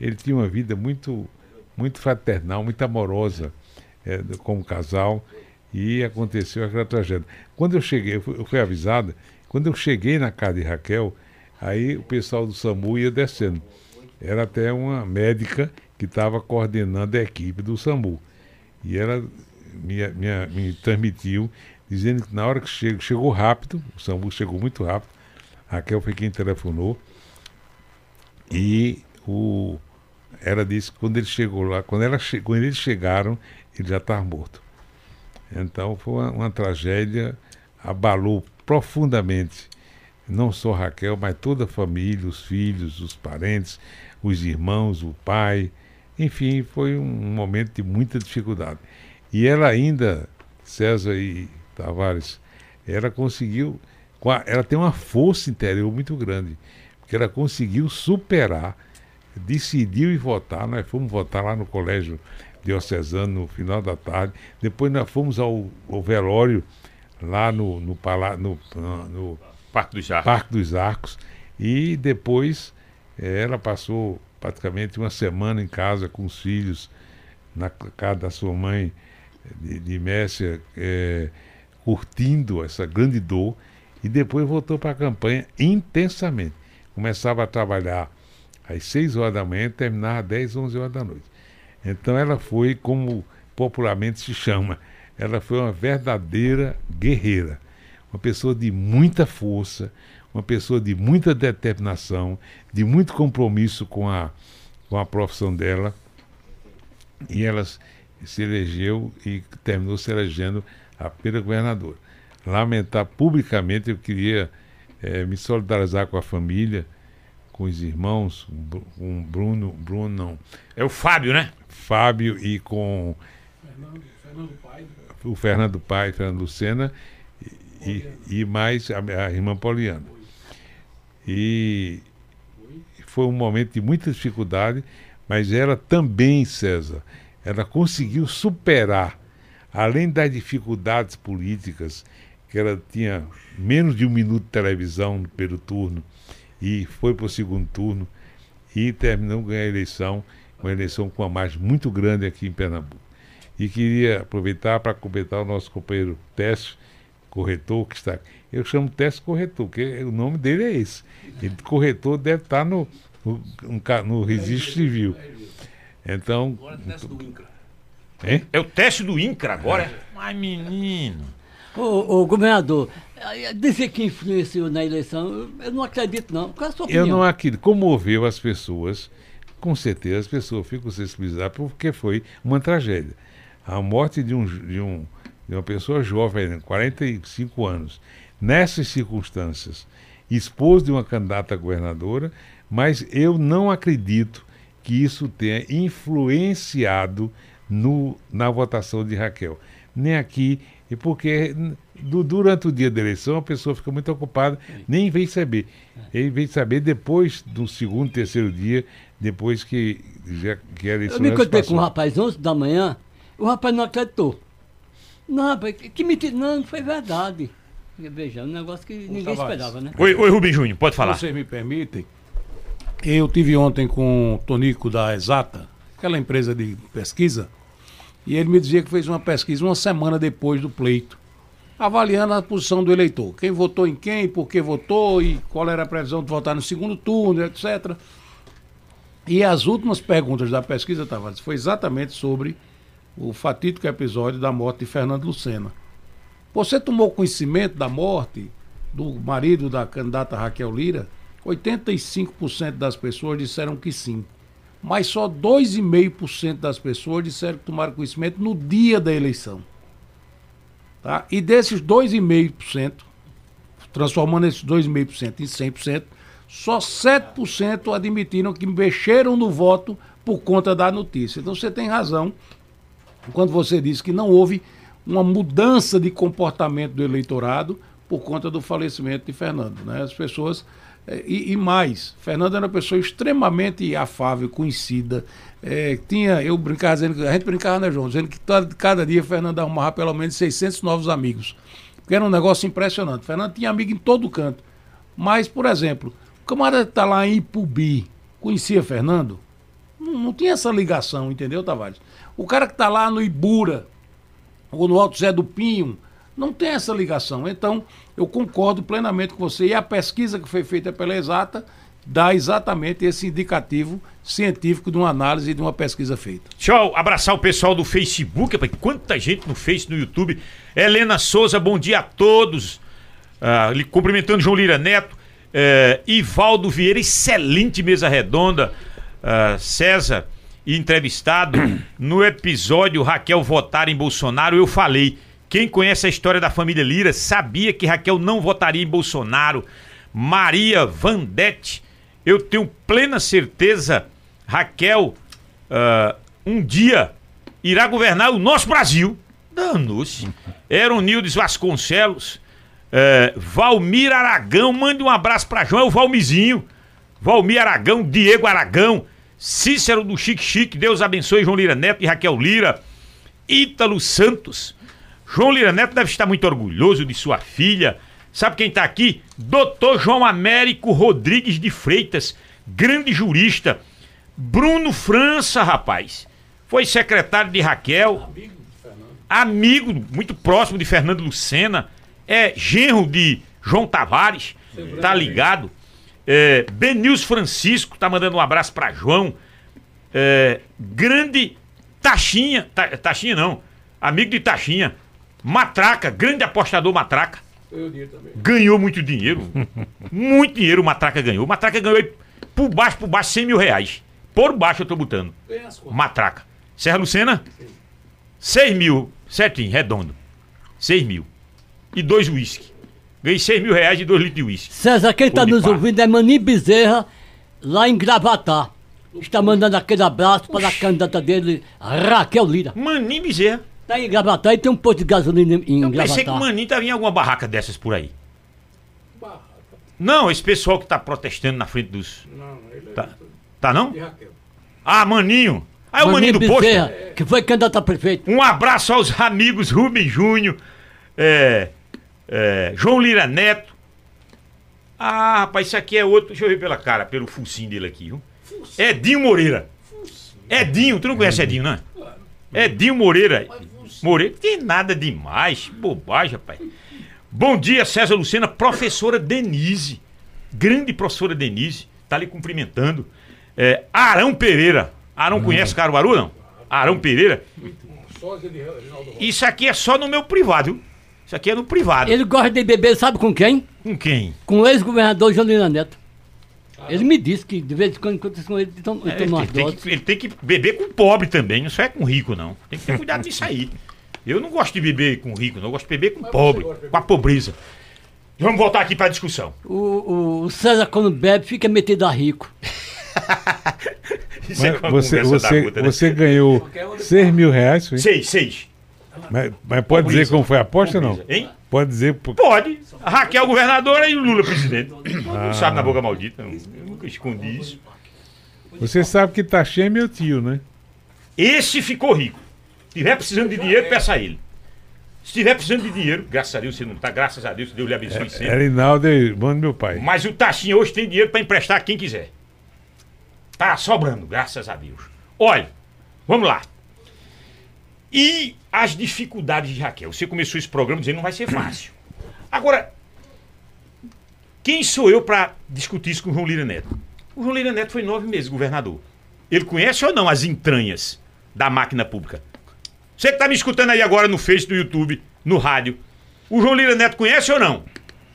Ele tinha uma vida muito, muito fraternal, muito amorosa é, como casal. E aconteceu aquela tragédia. Quando eu cheguei, eu fui, eu fui avisada, quando eu cheguei na casa de Raquel, aí o pessoal do SAMU ia descendo. Era até uma médica que estava coordenando a equipe do SAMU. E ela me, me, me transmitiu, dizendo que na hora que chegou, chegou rápido, o SAMU chegou muito rápido, Raquel foi quem telefonou, e o, ela disse que quando ele chegou lá, quando, ela quando eles chegaram, ele já estava morto. Então foi uma, uma, tragédia, abalou profundamente não só Raquel, mas toda a família, os filhos, os parentes, os irmãos, o pai. Enfim, foi um, momento de muita dificuldade. E ela ainda, César e Tavares, ela conseguiu, ela tem uma força interior muito grande, porque ela conseguiu superar, decidiu ir votar, nós fomos votar lá no colégio diocesano no final da tarde, depois nós fomos ao, ao velório lá no, no, no, no Parque dos Arcos. Parque dos Arcos, e depois eh, ela passou praticamente uma semana em casa com os filhos, na casa da sua mãe, de, de Messia é, curtindo essa grande dor e depois voltou para a campanha intensamente. Começava a trabalhar às 6 horas da manhã e terminava às 10, 11 horas da noite. Então ela foi, como popularmente se chama, ela foi uma verdadeira guerreira. Uma pessoa de muita força, uma pessoa de muita determinação, de muito compromisso com a, com a profissão dela. E elas se elegeu e terminou se elegendo a primeira governadora. Lamentar publicamente, eu queria é, me solidarizar com a família, com os irmãos, com o Bruno, Bruno não. É o Fábio, né? Fábio e com Fernando, Fernando Pai. o Fernando Pai, Fernando Lucena e, e mais a, a irmã Poliana. E foi um momento de muita dificuldade, mas ela também, César, ela conseguiu superar, além das dificuldades políticas, que ela tinha menos de um minuto de televisão no primeiro turno e foi para o segundo turno e terminou ganhar a eleição, uma eleição com uma margem muito grande aqui em Pernambuco. E queria aproveitar para completar o nosso companheiro Teste, corretor, que está. Eu chamo Teste Corretor, porque o nome dele é esse. Ele, corretor deve estar no, no, no registro civil. Então. Agora é o teste do INCRA. Hein? É o teste do INCRA agora? É. Ai, menino. Ô, ô, governador, dizer que influenciou na eleição, eu não acredito, não. Qual é a sua opinião? Eu não acredito. Comoveu as pessoas, com certeza as pessoas ficam sensibilizadas porque foi uma tragédia. A morte de, um, de, um, de uma pessoa jovem, 45 anos, nessas circunstâncias, esposa de uma candidata a governadora, mas eu não acredito que isso tenha influenciado no, na votação de Raquel. Nem aqui, e porque do, durante o dia da eleição a pessoa fica muito ocupada, nem vem saber. Ele vem saber depois do segundo, terceiro dia, depois que, já, que a eleição Eu me encontrei com um rapaz 11 da manhã, o rapaz não acreditou. Não, rapaz, que mentira, não foi verdade. Veja, um negócio que ninguém Tavares. esperava, né? Oi, oi, Rubem Júnior, pode falar. Se vocês me permitem, eu tive ontem com o Tonico da Exata, aquela empresa de pesquisa, e ele me dizia que fez uma pesquisa uma semana depois do pleito, avaliando a posição do eleitor. Quem votou em quem, por que votou e qual era a previsão de votar no segundo turno, etc. E as últimas perguntas da pesquisa, Tavares, foi exatamente sobre o fatídico episódio da morte de Fernando Lucena. Você tomou conhecimento da morte do marido da candidata Raquel Lira? 85% das pessoas disseram que sim. Mas só 2,5% das pessoas disseram que tomaram conhecimento no dia da eleição. Tá? E desses 2,5%, transformando esses 2,5% em 100%, só 7% admitiram que mexeram no voto por conta da notícia. Então você tem razão quando você diz que não houve uma mudança de comportamento do eleitorado por conta do falecimento de Fernando. Né? As pessoas É, e, e, mais, Fernanda era uma pessoa extremamente afável, conhecida. É, tinha, eu brincava dizendo, a gente brincava, né, João? Dizendo que todo, cada dia Fernanda arrumava pelo menos 600 novos amigos. Que era um negócio impressionante. Fernanda tinha amigo em todo canto. Mas, por exemplo, o camarada que está lá em Ipubi, conhecia Fernando? Não, não tinha essa ligação, entendeu, Tavares? O cara que está lá no Ibura, ou no Alto Zé do Pinho, não tem essa ligação. Então, eu concordo plenamente com você. E a pesquisa que foi feita pela Exata dá exatamente esse indicativo científico de uma análise de uma pesquisa feita. Deixa eu abraçar o pessoal do Facebook, quanta gente no Face, no YouTube. Helena Souza, bom dia a todos. Uh, cumprimentando João Lira Neto. Uh, Ivaldo Vieira, excelente mesa redonda. Uh, César, entrevistado. no episódio Raquel votar em Bolsonaro, eu falei quem conhece a história da família Lira sabia que Raquel não votaria em Bolsonaro. Maria Vandete, eu tenho plena certeza, Raquel, uh, um dia irá governar o nosso Brasil. Danos. Era Nildes Vasconcelos. Uh, Valmir Aragão, mande um abraço para João, é o Valmizinho. Valmir Aragão, Diego Aragão, Cícero do Chique Chique, Deus abençoe João Lira Neto e Raquel Lira. Ítalo Santos, João Lira Neto deve estar muito orgulhoso de sua filha. Sabe quem está aqui? Doutor João Américo Rodrigues de Freitas, grande jurista. Bruno França, rapaz. Foi secretário de Raquel. Amigo de. Amigo, muito próximo de Fernando Lucena. É genro de João Tavares. Tá ligado? É, Benils Francisco tá mandando um abraço para João. É, grande Taxinha. Ta, Taxinha não. Amigo de Taxinha. Matraca, grande apostador Matraca. Ganhou muito dinheiro. muito dinheiro o Matraca ganhou. O Matraca ganhou por baixo, por baixo, 100 mil reais. Por baixo eu tô botando. Matraca. Serra Lucena? Sim. 6 mil, certinho, redondo. 6 mil. E dois uísque. Ganhei 6 mil reais e dois litros de uísque. César, quem está nos ouvindo é Mani Bezerra, lá em Gravatar. Está mandando aquele abraço para a candidata dele, Raquel Lira. Mani Bezerra. Tá em Gravatar e tem um posto de gasolina em Eu Gravatar. pensei que o Maninho tava em alguma barraca dessas por aí. Barraca? Não, esse pessoal que tá protestando na frente dos... Não, ele é... Tá, tá não? Ah, Maninho. Ah, é o Maninho do posto? É. Que foi candidato a prefeito. Um abraço aos amigos Rubem Júnior, é, é, João Lira Neto. Ah, rapaz, isso aqui é outro. Deixa eu ver pela cara, pelo focinho dele aqui, viu? Edinho Moreira. Edinho, tu não conhece Edinho, não? Edinho Moreira. Moreira, tem nada demais, bobagem, rapaz. Bom dia, César Lucena, professora Denise. Grande professora Denise, tá ali cumprimentando. É, Arão Pereira. Arão hum. conhece Caruaru, não? Arão Pereira. Isso aqui é só no meu privado, viu? Isso aqui é no privado. Ele gosta de beber, sabe com quem? Com quem? Com o ex-governador Jolina Neto. Ele me disse que de vez em quando encontra com ele, então, é, ele, tem que, ele tem que beber com pobre também, não só é com rico, não. Tem que ter cuidado disso aí. Eu não gosto de beber com rico, não. Eu gosto de beber com Mas pobre, com a pobreza. Vamos voltar aqui para a discussão. O, o, César, quando bebe, fica metido a rico. é você, você, né? você ganhou 6 mil reais? Foi? Seis, seis. Mas, mas pode dizer como foi a aposta ou não? Hein? Pode dizer. Pode. A Raquel governadora e o Lula presidente. Ah. Não sabe na boca maldita. Eu nunca escondi isso. Você sabe que tá cheio meu tio, né? Esse ficou rico estiver precisando de dinheiro, peça a ele. Se estiver precisando de dinheiro, graças a Deus você não está, graças a Deus, Deus lhe abençoe é, sempre. É Rinaldo é irmão do meu pai. Mas o Taxinha hoje tem dinheiro para emprestar a quem quiser. Tá sobrando, graças a Deus. Olha, vamos lá. E as dificuldades de Raquel? Você começou esse programa dizendo que não vai ser fácil. Agora, quem sou eu para discutir isso com o João Lira Neto? O João Lira Neto foi nove meses governador. Ele conhece ou não as entranhas da máquina pública? Você que está me escutando aí agora no Face, no YouTube, no rádio. O João Lira Neto conhece ou não?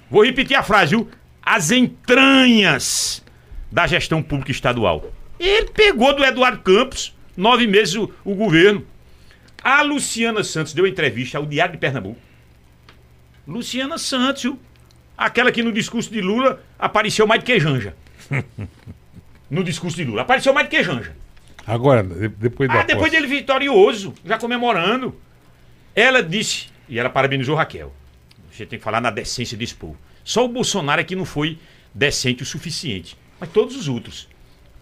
Vou repetir a frase, viu? As entranhas da gestão pública estadual. Ele pegou do Eduardo Campos, nove meses o, o governo. A Luciana Santos deu entrevista ao Diário de Pernambuco. Luciana Santos, aquela que no discurso de Lula apareceu mais do que Janja. no discurso de Lula. Apareceu mais do que Janja. Agora, depois da. Ah, depois dele vitorioso, já comemorando. Ela disse, e ela parabenizou Raquel. Você tem que falar na decência de expor. Só o Bolsonaro é que não foi decente o suficiente. Mas todos os outros.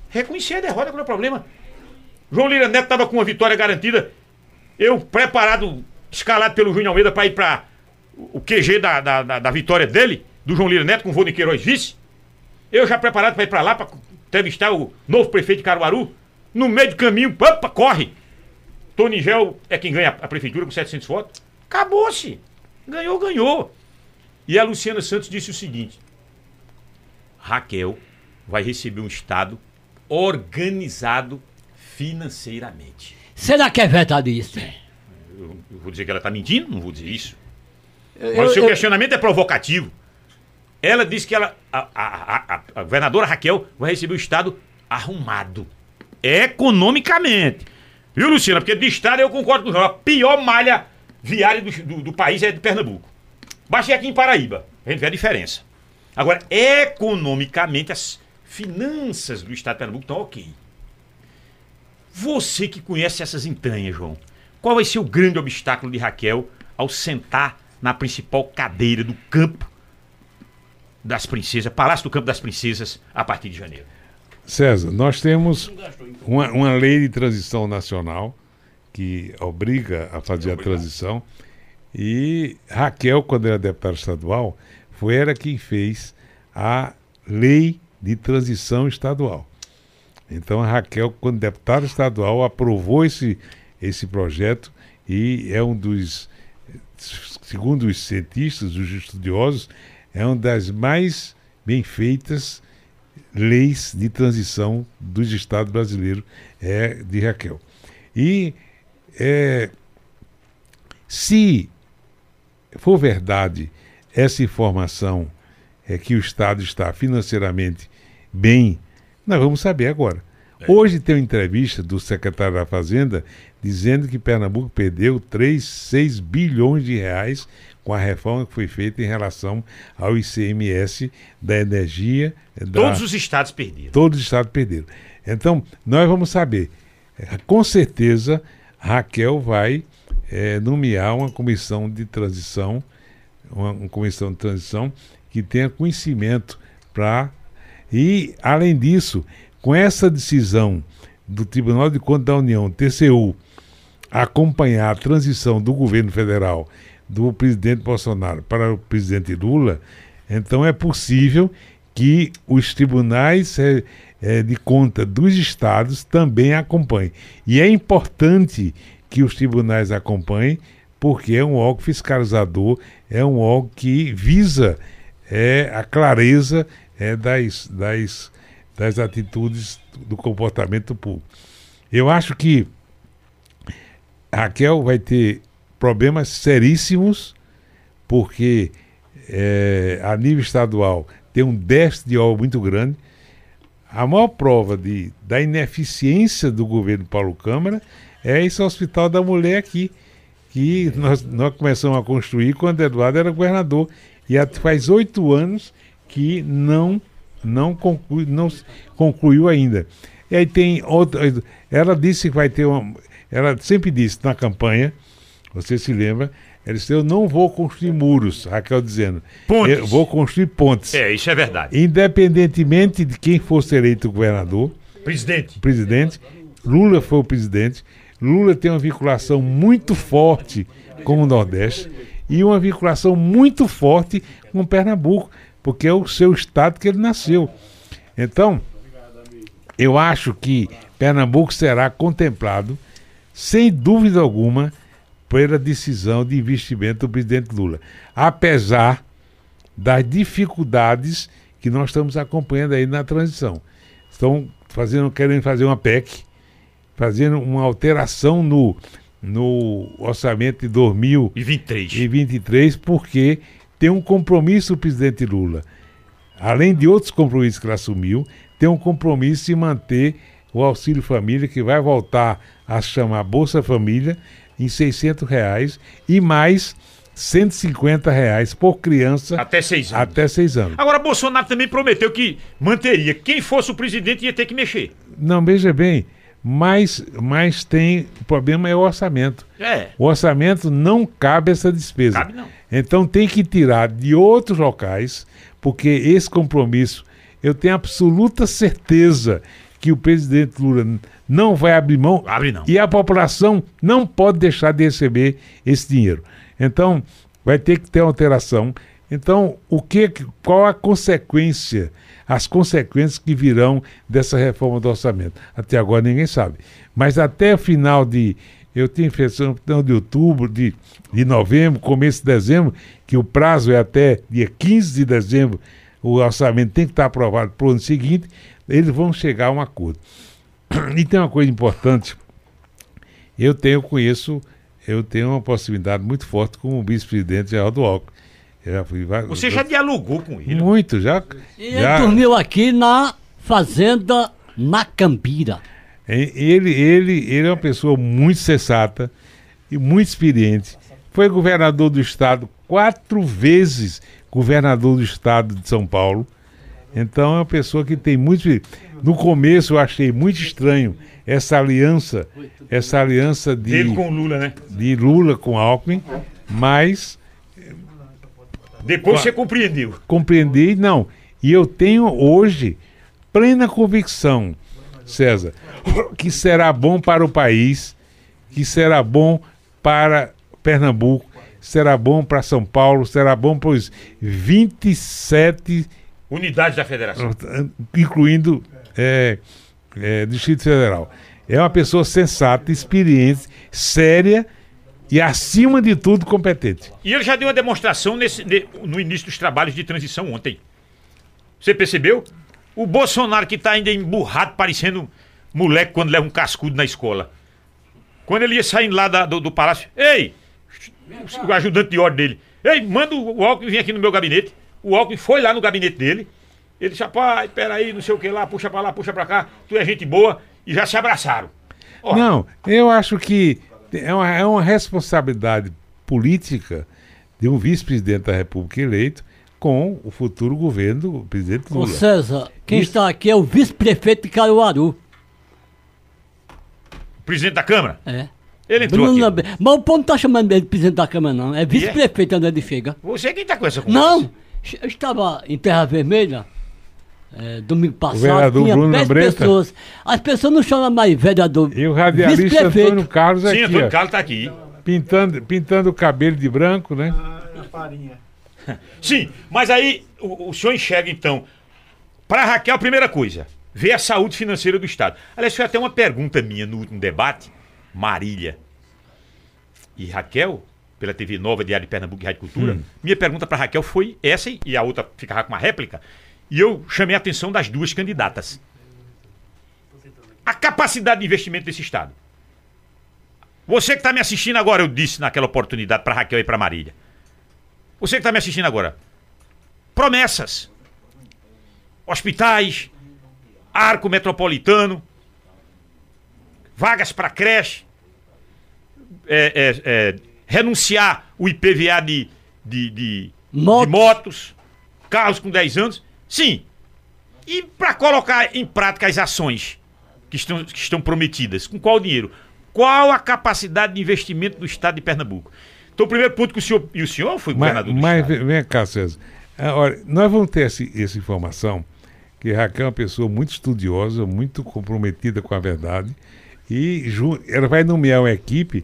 Reconhecer a derrota qual é o problema. João Lira Neto estava com uma vitória garantida. Eu preparado, escalado pelo Júnior Almeida para ir para o QG da, da, da, da, vitória dele, do João Lira Neto com o Vônei Queiroz vice. Eu já preparado para ir para lá para entrevistar o novo prefeito de Caruaru. No meio do caminho, opa, corre. Tony Gel é quem ganha a prefeitura com 700 votos. Acabou-se. Ganhou, ganhou. E a Luciana Santos disse o seguinte: Raquel vai receber um Estado organizado financeiramente. Será que é verdade isso? Eu, eu vou dizer que ela está mentindo? Não vou dizer isso. Eu, Mas o seu eu, questionamento é provocativo. Ela disse que ela, a, a, a, a governadora Raquel vai receber o Estado arrumado. Economicamente. Viu, Luciana? Porque de Estado eu concordo com o João. A pior malha viária do, do, do país é de Pernambuco. Baixei aqui em Paraíba. A gente vê a diferença. Agora, economicamente, as finanças do Estado de Pernambuco estão ok. Você que conhece essas entranhas, João, qual vai ser o grande obstáculo de Raquel ao sentar na principal cadeira do campo das princesas, Palácio do Campo das Princesas, a partir de janeiro? César, nós temos uma, uma lei de transição nacional que obriga a fazer a transição. E Raquel, quando era deputada estadual, foi ela quem fez a lei de transição estadual. Então a Raquel, quando deputada estadual, aprovou esse, esse projeto e é um dos, segundo os cientistas, os estudiosos, é uma das mais bem feitas leis de transição dos estados brasileiros é de Raquel. E é, se for verdade essa informação é que o Estado está financeiramente bem, nós vamos saber agora. É. Hoje tem uma entrevista do secretário da Fazenda dizendo que Pernambuco perdeu 3, 6 bilhões de reais com a reforma que foi feita em relação ao ICMS da energia. Da... Todos os estados perderam. Todos os estados perderam. Então, nós vamos saber. É, com certeza, Raquel vai é, nomear uma comissão de transição, uma, uma comissão de transição que tenha conhecimento para. E, além disso, com essa decisão do Tribunal de Contas da União, TCU, acompanhar a transição do governo federal do presidente Bolsonaro para o presidente Lula, então é possível que os tribunais é, é, de conta dos estados também acompanhem. E é importante que os tribunais acompanhem, porque é um órgão fiscalizador, é um órgão que visa é, a clareza é, das, das, das atitudes do comportamento público. Eu acho que Raquel vai ter problemas seríssimos, porque é, a nível estadual tem um déficit de obra muito grande. A maior prova de, da ineficiência do governo Paulo Câmara é esse Hospital da Mulher aqui, que nós, nós começamos a construir quando Eduardo era governador. E faz oito anos que não, não, conclui, não concluiu ainda. E aí tem outra. Ela disse que vai ter uma. Ela sempre disse na campanha você se lembra? Ela disse: Eu não vou construir muros, Raquel dizendo. Pontes. Eu vou construir pontes. É, isso é verdade. Independentemente de quem fosse eleito governador. Presidente. Presidente. Lula foi o presidente. Lula tem uma vinculação muito forte com o Nordeste e uma vinculação muito forte com Pernambuco, porque é o seu estado que ele nasceu. Então, eu acho que Pernambuco será contemplado, sem dúvida alguma, pela decisão de investimento do presidente Lula. Apesar das dificuldades que nós estamos acompanhando aí na transição. Estão fazendo, querendo fazer uma PEC, fazendo uma alteração no, no orçamento de 2023. E 23, porque tem um compromisso do presidente Lula. Além de outros compromissos que ele assumiu, tem um compromisso de manter o Auxílio Família, que vai voltar a chamar Bolsa Família, em 600 reais e mais 150 reais por criança até seis anos. Até seis anos. Agora, Bolsonaro também prometeu que manteria. Quem fosse o presidente ia ter que mexer. Não, veja bem, mas, mas tem. O problema é o orçamento. É. O orçamento não cabe essa despesa. Cabe não. Então tem que tirar de outros locais, porque esse compromisso, eu tenho absoluta certeza que o presidente Lula não vai abrir mão Abre não. e a população não pode deixar de receber esse dinheiro. Então, vai ter que ter uma alteração. Então, o que, qual a consequência, as consequências que virão dessa reforma do orçamento? Até agora ninguém sabe. Mas até o final de, eu tenho impressão de outubro, de, de novembro, começo de dezembro, que o prazo é até dia 15 de dezembro, o orçamento tem que estar aprovado para o ano seguinte, eles vão chegar a um acordo. E tem uma coisa importante, eu tenho, conheço, eu tenho uma proximidade muito forte com o vice-presidente Geraldo Alckmin. Já fui várias- Você já dialogou com ele. Muito, já. E já ele dormiu aqui na fazenda Macambira. E- Ele, ele, ele é uma pessoa muito sensata e muito experiente. Foi governador do estado quatro vezes governador do estado de São Paulo. Então é uma pessoa que tem muito. No começo eu achei muito estranho essa aliança, essa aliança de, Dele com Lula, né? de Lula com Alckmin, mas Depois você compreendeu. compreendi, não. E eu tenho hoje plena convicção, César, que será bom para o país, que será bom para Pernambuco, será bom para São Paulo, será bom para os 27, Unidade da Federação. incluindo é, é, Distrito Federal. É uma pessoa sensata, experiente, séria e, acima de tudo, competente. E ele já deu uma demonstração nesse- ne- no início dos trabalhos de transição ontem. Você percebeu? O Bolsonaro que tá ainda emburrado, parecendo moleque quando leva um cascudo na escola. Quando ele ia saindo lá da- do, do palácio, ei, o ajudante de ordem dele, ei, manda o Alckmin vir aqui no meu gabinete. O Alckmin foi lá no gabinete dele. Ele disse, rapaz, peraí, não sei o que lá, puxa pra lá, puxa pra cá, tu é gente boa, e já se abraçaram. Não, eu acho que é uma, é uma responsabilidade política de um vice-presidente da República eleito com o futuro governo do presidente Ô Lula. César, quem Isso. está aqui é o vice-prefeito de Caruaru. presidente da Câmara, É. ele entrou Bruno aqui. Mas o povo não está chamando ele de presidente da Câmara, não. É vice-prefeito André de Chega. Você quem tá com essa conversa? Não! Eu estava em Terra Vermelha, é, domingo passado, tinha Bruno 10 Lambreta. pessoas. As pessoas não chamam mais vereador. E o radialista. Antônio Carlos Sim, aqui, Antônio ó, Carlos tá aqui. pintando, pintando o cabelo de branco, né? Sim, mas aí o, o senhor enxerga então. Para Raquel, a primeira coisa, ver a saúde financeira do Estado. Aliás, foi até uma pergunta minha no último debate. Marília e Raquel, pela TV Nova, Diário de Pernambuco e Rádio Cultura. Minha pergunta para Raquel foi essa e a outra ficava com uma réplica. E eu chamei a atenção das duas candidatas. A capacidade de investimento desse Estado. Você que está me assistindo agora, eu disse naquela oportunidade para Raquel e para Marília. Você que está me assistindo agora. Promessas. Hospitais, arco metropolitano, vagas para creche, é, é, é, renunciar o IPVA de, de, de, Motos. de motos, carros com 10 anos. Sim. E para colocar em prática as ações que estão, que estão prometidas, com qual dinheiro? Qual a capacidade de investimento do Estado de Pernambuco? Então, o primeiro ponto que o senhor. E o senhor foi Mas, governador do mas Estado. vem vem cá, César. Ah, Olha, nós vamos ter esse- essa informação, que Raquel é uma pessoa muito estudiosa, muito comprometida com a verdade, e ela vai nomear uma equipe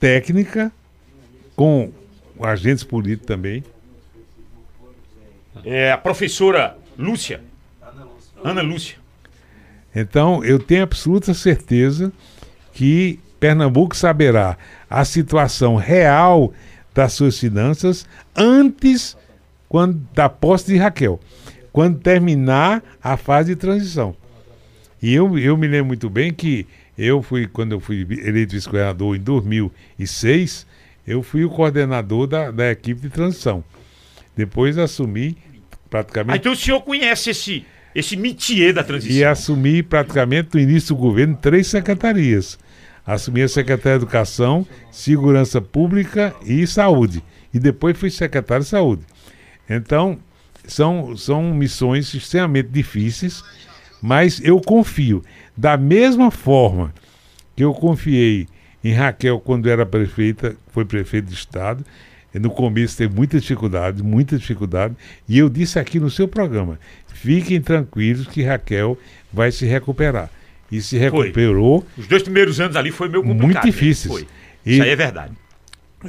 técnica, com agentes políticos também, É a professora Lúcia. Ana Lúcia. Então, eu tenho absoluta certeza que Pernambuco saberá a situação real das suas finanças antes quando, da posse de Raquel, quando terminar a fase de transição. E eu, eu me lembro muito bem que eu fui, quando eu fui eleito vice-governador em 2006, eu fui o coordenador da, da equipe de transição. Depois assumi Ah, praticamente então o senhor conhece esse, esse métier da transição. e assumi praticamente no início do governo três secretarias. Assumi a Secretaria de Educação, Segurança Pública e Saúde. E depois fui secretário de Saúde. Então, são, são missões extremamente difíceis, Mas eu confio. Da mesma forma que eu confiei em Raquel quando era prefeita, foi prefeita de Estado, no começo teve muita dificuldade, muita dificuldade, e eu disse aqui no seu programa: fiquem tranquilos que Raquel vai se recuperar. E se recuperou. Os dois primeiros anos ali foi meio complicado. Muito difíceis. Foi. Isso aí é verdade.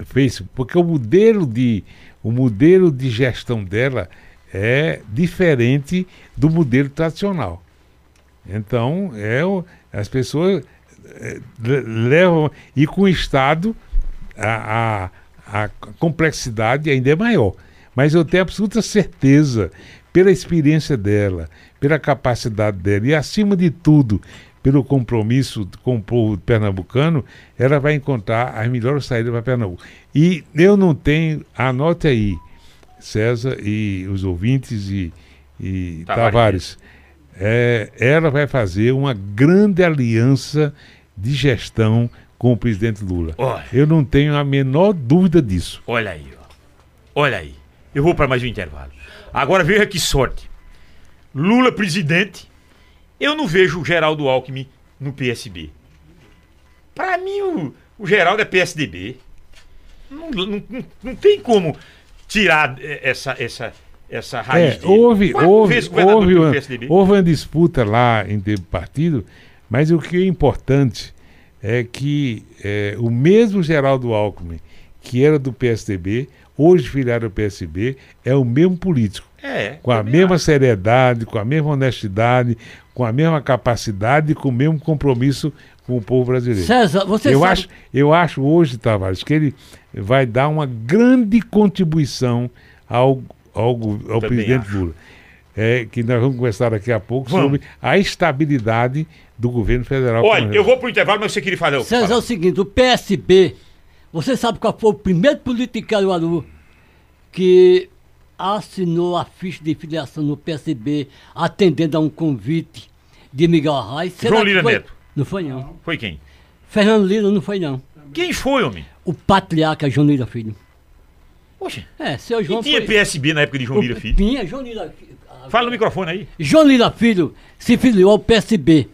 Fez, porque o modelo de o modelo de gestão dela é diferente do modelo tradicional. Então, é, as pessoas é, levam. E com o Estado, a, a, a complexidade ainda é maior. Mas eu tenho absoluta certeza, pela experiência dela, pela capacidade dela e, acima de tudo, pelo compromisso com o povo pernambucano, ela vai encontrar as melhores saídas para Pernambuco. E eu não tenho, anote aí, César e os ouvintes e, e Tavares, Tavares é, ela vai fazer uma grande aliança de gestão com o presidente Lula. Olha, eu não tenho a menor dúvida disso. Olha aí, ó. olha aí. Eu vou para mais um intervalo. Agora veja que sorte. Lula presidente, eu não vejo o Geraldo Alckmin no PSB. Para mim, o, o Geraldo é PSDB. Não, não, não, não tem como tirar essa, essa, essa raiz é, dele. Houve, houve, houve, uma, houve uma disputa lá em termos partido, mas o que é importante é que é, o mesmo Geraldo Alckmin, que era do PSDB, hoje filiado ao PSB, é o mesmo político. É, com a mesma acho. seriedade, com a mesma honestidade, com a mesma capacidade e com o mesmo compromisso com o povo brasileiro. César, você eu sabe... Acho, eu acho hoje, Tavares, que ele vai dar uma grande contribuição ao, ao, ao presidente acho. Lula. É, que nós vamos conversar daqui a pouco vamos. sobre a estabilidade do governo federal. Olha, eu vou para o intervalo, mas você queria falar. César, é o seguinte, o PSB, você sabe qual foi o primeiro político de Caruaru que assinou a ficha de filiação no PSB atendendo a um convite de Miguel Arraes? João Lira foi... Neto. Não foi não. Foi quem? Fernando Lira não foi não. Quem foi, homem? O patriarca João Lira Filho. Poxa. É, seu João. E tinha foi... PSB na época de João Lira Filho? Tinha, João Lira Filho. Fala no microfone aí. João Lira Filho se filiou ao PSB.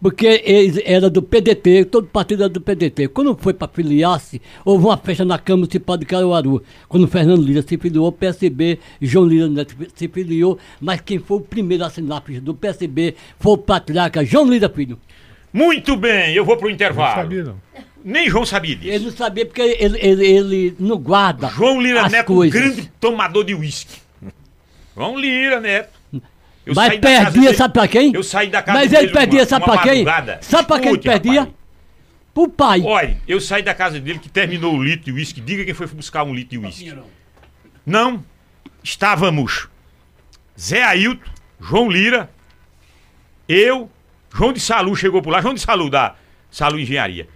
Porque ele era do PDT, todo partido era do PDT. Quando foi para filiar-se, houve uma festa na Câmara Municipal de Caruaru. Quando Fernando Lira se filiou ao PSB, João Lira Neto se filiou, mas quem foi o primeiro a assinar a ficha do PSB foi o patriarca João Lira Filho. Muito bem, eu vou pro intervalo. Não sabia, não. Nem João sabia disso. Ele não sabia porque ele, ele, ele não guarda. João Lira Neto, coisas. um grande tomador de uísque. João Lira Neto. Eu Mas perdia, sabe pra quem? Eu saí da casa Mas ele perdia, uma, sabe uma pra quem? Sabe pra quem ele perdia? Rapaz. Pro pai. Olha, eu saí da casa dele que terminou o litro de uísque. Diga quem foi buscar um litro de uísque. Não. Estávamos Zé Ailton, João Lira, eu, João de Salu chegou por lá. João de Salu, da Salu Engenharia.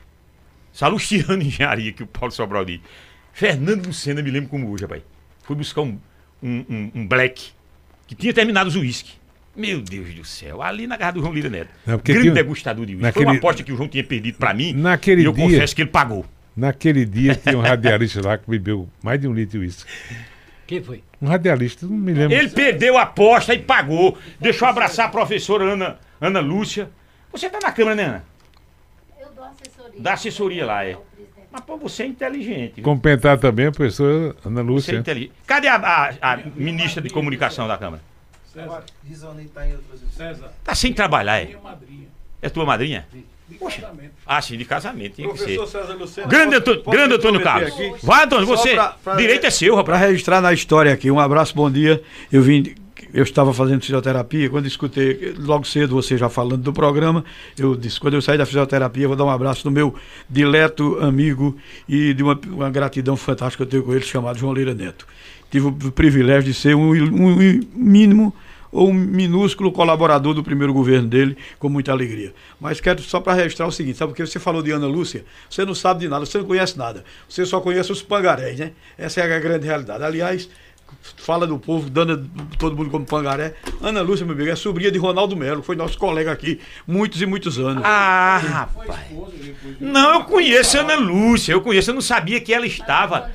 Salu Chiano Engenharia, que o Paulo Sobral disse. Fernando Lucena, me lembro como hoje, rapaz. Foi buscar um, um, um, um black que tinha terminado os uísque. Meu Deus do céu, ali na casa do João Lira Neto. Não, Grande tinha... degustador de uísque. Naquele... Foi uma aposta que o João tinha perdido pra mim. Naquele e eu dia... confesso que ele pagou. Naquele dia tinha um radialista lá que bebeu mais de um litro de uísque. Quem foi? Um radialista, não me lembro. Ele perdeu a aposta e pagou. Deixou abraçar a professora Ana Ana Lúcia. Você tá na Câmara, né, Ana? Assessoria. Dá assessoria lá, é. Mas, pô, você é inteligente. Viu? Completar também a professora Ana Lúcia. Você é inteligente. Cadê a, a, a ministra de comunicação da Câmara? César. tá em outras César. Tá sem trabalhar, é? É tua madrinha? De Poxa. Ah, sim, de casamento. Tinha Professor que ser. César Lucena. Grande, Antônio, grande Antônio Carlos. Aqui? Vai, Antônio, você. Pra, pra, direito é seu, rapaz. Para registrar na história aqui, um abraço, bom dia. Eu vim eu estava fazendo fisioterapia, quando escutei logo cedo você já falando do programa, eu disse, quando eu sair da fisioterapia, vou dar um abraço do meu dileto amigo e de uma, uma gratidão fantástica que eu tenho com ele, chamado João Leira Neto. Tive o privilégio de ser um, um mínimo ou um minúsculo colaborador do primeiro governo dele, com muita alegria. Mas quero só para registrar o seguinte, sabe porque você falou de Ana Lúcia? Você não sabe de nada, você não conhece nada. Você só conhece os pangarés, né? Essa é a grande realidade. Aliás, fala do povo, dando todo mundo como pangaré. Ana Lúcia, meu amigo, é sobrinha de Ronaldo Melo, foi nosso colega aqui muitos e muitos anos. Ah, rapaz. Não, eu conheço a Ana Lúcia, eu conheço, eu não sabia que ela estava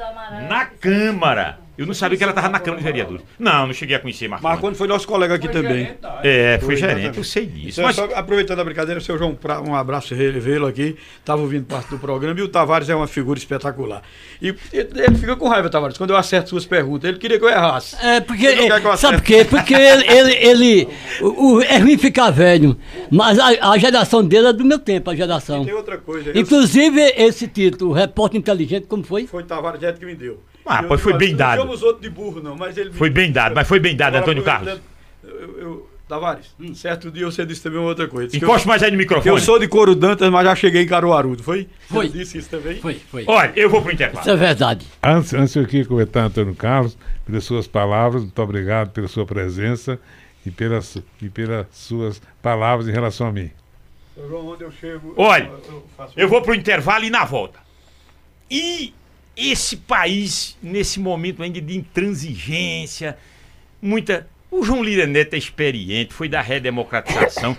na Câmara. Eu não sabia que ela estava na Câmara de Vereadores. Não, não cheguei a conhecer Marco. Marconi foi nosso colega aqui também. É, foi Foi, gerente, exatamente. eu sei disso. Então, Mas só aproveitando a brincadeira, seu João, Pra- um abraço revê-lo aqui. Estava ouvindo parte do programa e o Tavares é uma figura espetacular. E ele fica com raiva, Tavares, quando eu acerto suas perguntas. Ele queria que eu errasse. É, porque. Ele não quer que eu sabe por quê? Porque ele. ele, ele- o, o- é ruim ficar velho. Mas a, a geração dele é do meu tempo, a geração. Tem outra coisa. eu- Inclusive, esse título, Repórter Inteligente, como foi? Foi o Tavares Neto que me deu. Ah, Eu pois foi bem não dado. chamamos outro de burro, não, mas ele Foi bem dado, mas foi bem dado, Agora, Antônio Carlos. Eu, eu- Tavares, certo dia você disse também uma outra coisa. Encoste mais aí no eu, microfone. eu sou de Couro Dantas, mas já cheguei em Caruaru, não foi? Foi. Eu disse isso também? Foi, foi. Olha, eu vou pro intervalo. Isso é verdade. Antes, antes eu queria comentar, Antônio Carlos, pelas suas palavras, muito obrigado pela sua presença e pelas, e pelas suas palavras em relação a mim. João, onde eu chego. Olha, eu faço- Eu vou pro intervalo e na volta. E esse país, nesse momento ainda de intransigência, muita. O João Lira Neto é experiente, foi da redemocratização.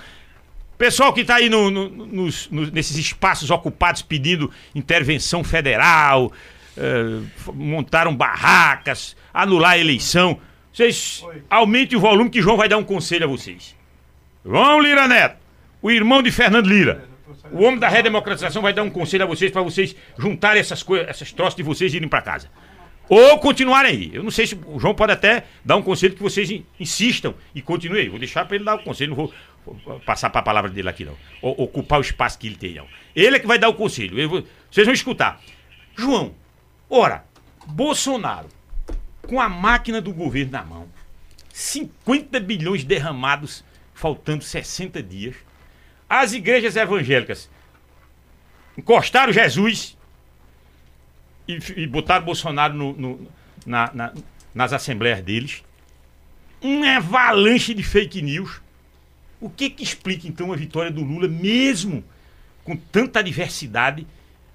Pessoal que está aí no- no- nos- nos- nesses espaços ocupados pedindo intervenção federal, eh, montaram barracas, anular a eleição. Vocês aumentem o volume que João vai dar um conselho a vocês. João Lira Neto, o irmão de Fernando Lira. O homem da redemocratização vai dar um conselho a vocês para vocês juntarem essas coisas, essas troças de vocês e irem para casa. Ou continuarem aí. Eu não sei se o João pode até dar um conselho que vocês in- insistam e continuem aí. Vou deixar para ele dar o conselho, não vou passar para a palavra dele aqui não. Ocupar o espaço que ele tem não. Ele é que vai dar o conselho. Vou- vocês vão escutar. João, ora, Bolsonaro com a máquina do governo na mão, 50 bilhões derramados, faltando 60 dias. As igrejas evangélicas encostaram Jesus e, e botaram Bolsonaro no- no- na- na- nas assembleias deles. Uma avalanche de fake news. O que que explica então a vitória do Lula, mesmo com tanta adversidade,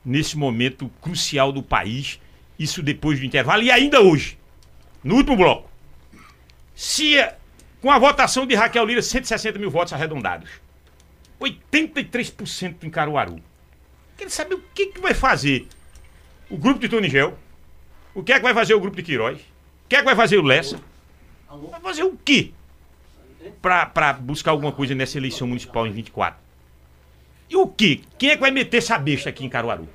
nesse momento crucial do país? Isso depois do intervalo e ainda hoje, no último bloco. Se com a votação de Raquel Lira, 160 mil votos arredondados, 83% em Caruaru. Quero saber o que, que vai fazer o grupo de Tonigel, o que é que vai fazer o grupo de Queiroz, o que é que vai fazer o Lessa, vai fazer o quê para buscar alguma coisa nessa eleição municipal em 24? E o quê? Quem é que vai meter essa besta aqui em Caruaru?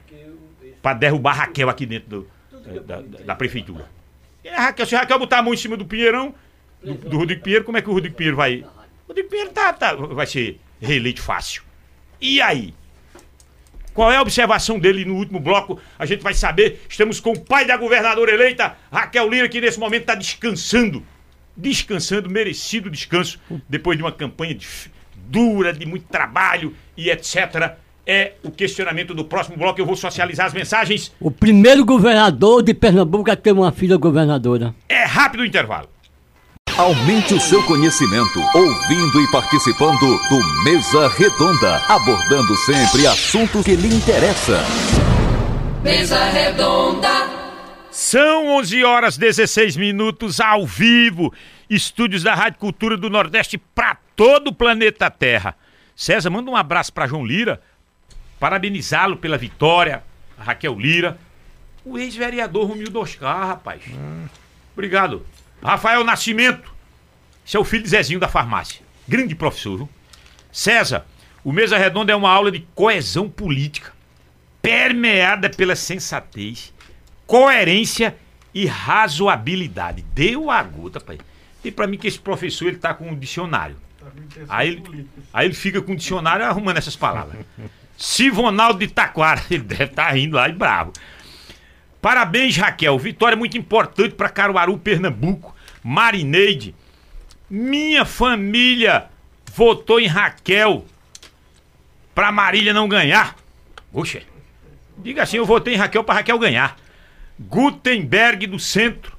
Para derrubar Raquel aqui dentro do- da, da- da prefeitura. A Raquel, se a Raquel botar a mão em cima do Pinheirão, do, do Rodrigo Pinheiro, como é que o Rodrigo Pinheiro vai. O Rodrigo Pinheiro tá, tá- vai ser reeleito fácil. E aí? Qual é a observação dele no último bloco? A gente vai saber. Estamos com o pai da governadora eleita, Raquel Lira, que nesse momento está descansando. Descansando, merecido descanso, depois de uma campanha dura, de muito trabalho e etc. É o questionamento do próximo bloco. Eu vou socializar as mensagens. O primeiro governador de Pernambuco a ter uma filha governadora. É rápido o intervalo. Aumente o seu conhecimento ouvindo e participando do Mesa Redonda, abordando sempre assuntos que lhe interessam. Mesa redonda, São 11 horas 16 minutos ao vivo, estúdios da Rádio Cultura do Nordeste para todo o planeta Terra. César, manda um abraço para João Lira, parabenizá-lo pela vitória, a Raquel Lira, o ex-vereador Romildo Oscar, rapaz. Obrigado. Rafael Nascimento, o filho Zezinho da farmácia. Grande professor, viu? César, o Mesa Redonda é uma aula de coesão política, permeada pela sensatez, coerência e razoabilidade. Deu a gota, pai. E pra mim que esse professor ele tá com um dicionário. Aí ele, aí ele fica com o dicionário arrumando essas palavras. Sivonaldo de Taquara, ele deve estar rindo lá e bravo. Parabéns, Raquel. Vitória muito importante para Caruaru, Pernambuco. Marineide. Minha família votou em Raquel para Marília não ganhar. Oxe. Diga assim, eu votei em Raquel para Raquel ganhar. Gutenberg do Centro.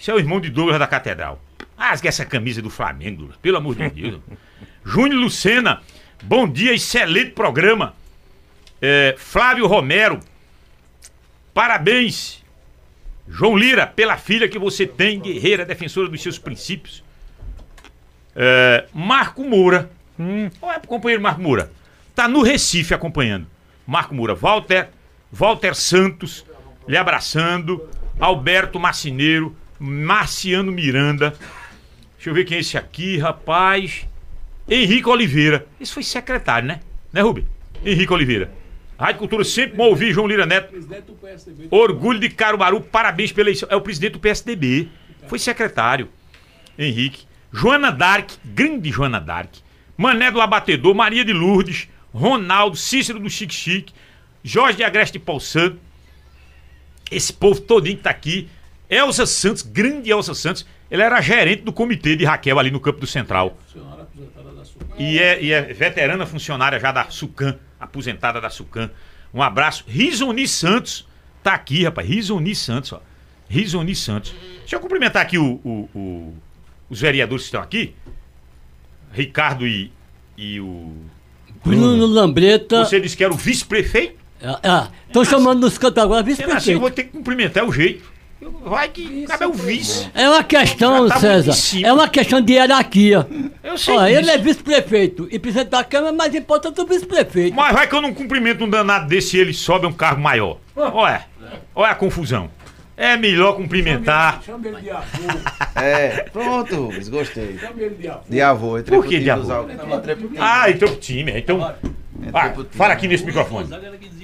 Esse é o irmão de Douglas da Catedral. Rasga essa camisa do Flamengo, Douglas, pelo amor de Deus. Júnior Lucena. Bom dia, excelente programa. É, Flávio Romero. Parabéns, João Lira, pela filha que você tem, guerreira, defensora dos seus princípios. É, Marco Moura. Qual é o companheiro Marco Moura? Tá no Recife acompanhando. Marco Moura, Walter, Walter Santos, lhe abraçando. Alberto Macineiro, Marciano Miranda. Deixa eu ver quem é esse aqui, rapaz. Henrique Oliveira. Esse foi secretário, né? Né, Rubi? Henrique Oliveira. Rádio Cultura sempre bom ouvir, João Lira Neto. Orgulho de Caruaru, parabéns pela eleição. É o presidente do PSDB. Foi secretário. Henrique. Joana Dark, grande Joana Dark. Mané do Abatedor, Maria de Lourdes, Ronaldo, Cícero do Chique Chique, Jorge de Agreste Paulsan. Esse povo todinho que tá aqui. Elza Santos, grande Elza Santos. Ela era gerente do comitê de Raquel ali no campo do Central. E é, e é veterana funcionária já da Sucan, aposentada da Sucan. Um abraço. Risoni Santos tá aqui, rapaz. Risoni Santos, ó. Risoni Santos. Deixa eu cumprimentar aqui o, o- o- os vereadores que estão aqui. Ricardo e, e o. Bruno Lambreta. Você disse que era o vice-prefeito? Estão chamando nos cantos agora Sendo assim, eu vou vice-prefeito. ter que cumprimentar o jeito. Vai que cabe o vice. É uma questão, tá César. É uma questão de hierarquia. Eu sei Ó, ele é vice-prefeito. E presidente da Câmara é mais importante do vice-prefeito. Mas vai que eu não cumprimento um danado desse e ele sobe um cargo maior. Olha, olha a confusão. É melhor cumprimentar. Chama ele de avô. É, pronto, Rubens, gostei. Chama ele de avô. De avô, entrei Por que de avô? time. Ah, então pro time. é. Então, time. fala aqui nesse microfone.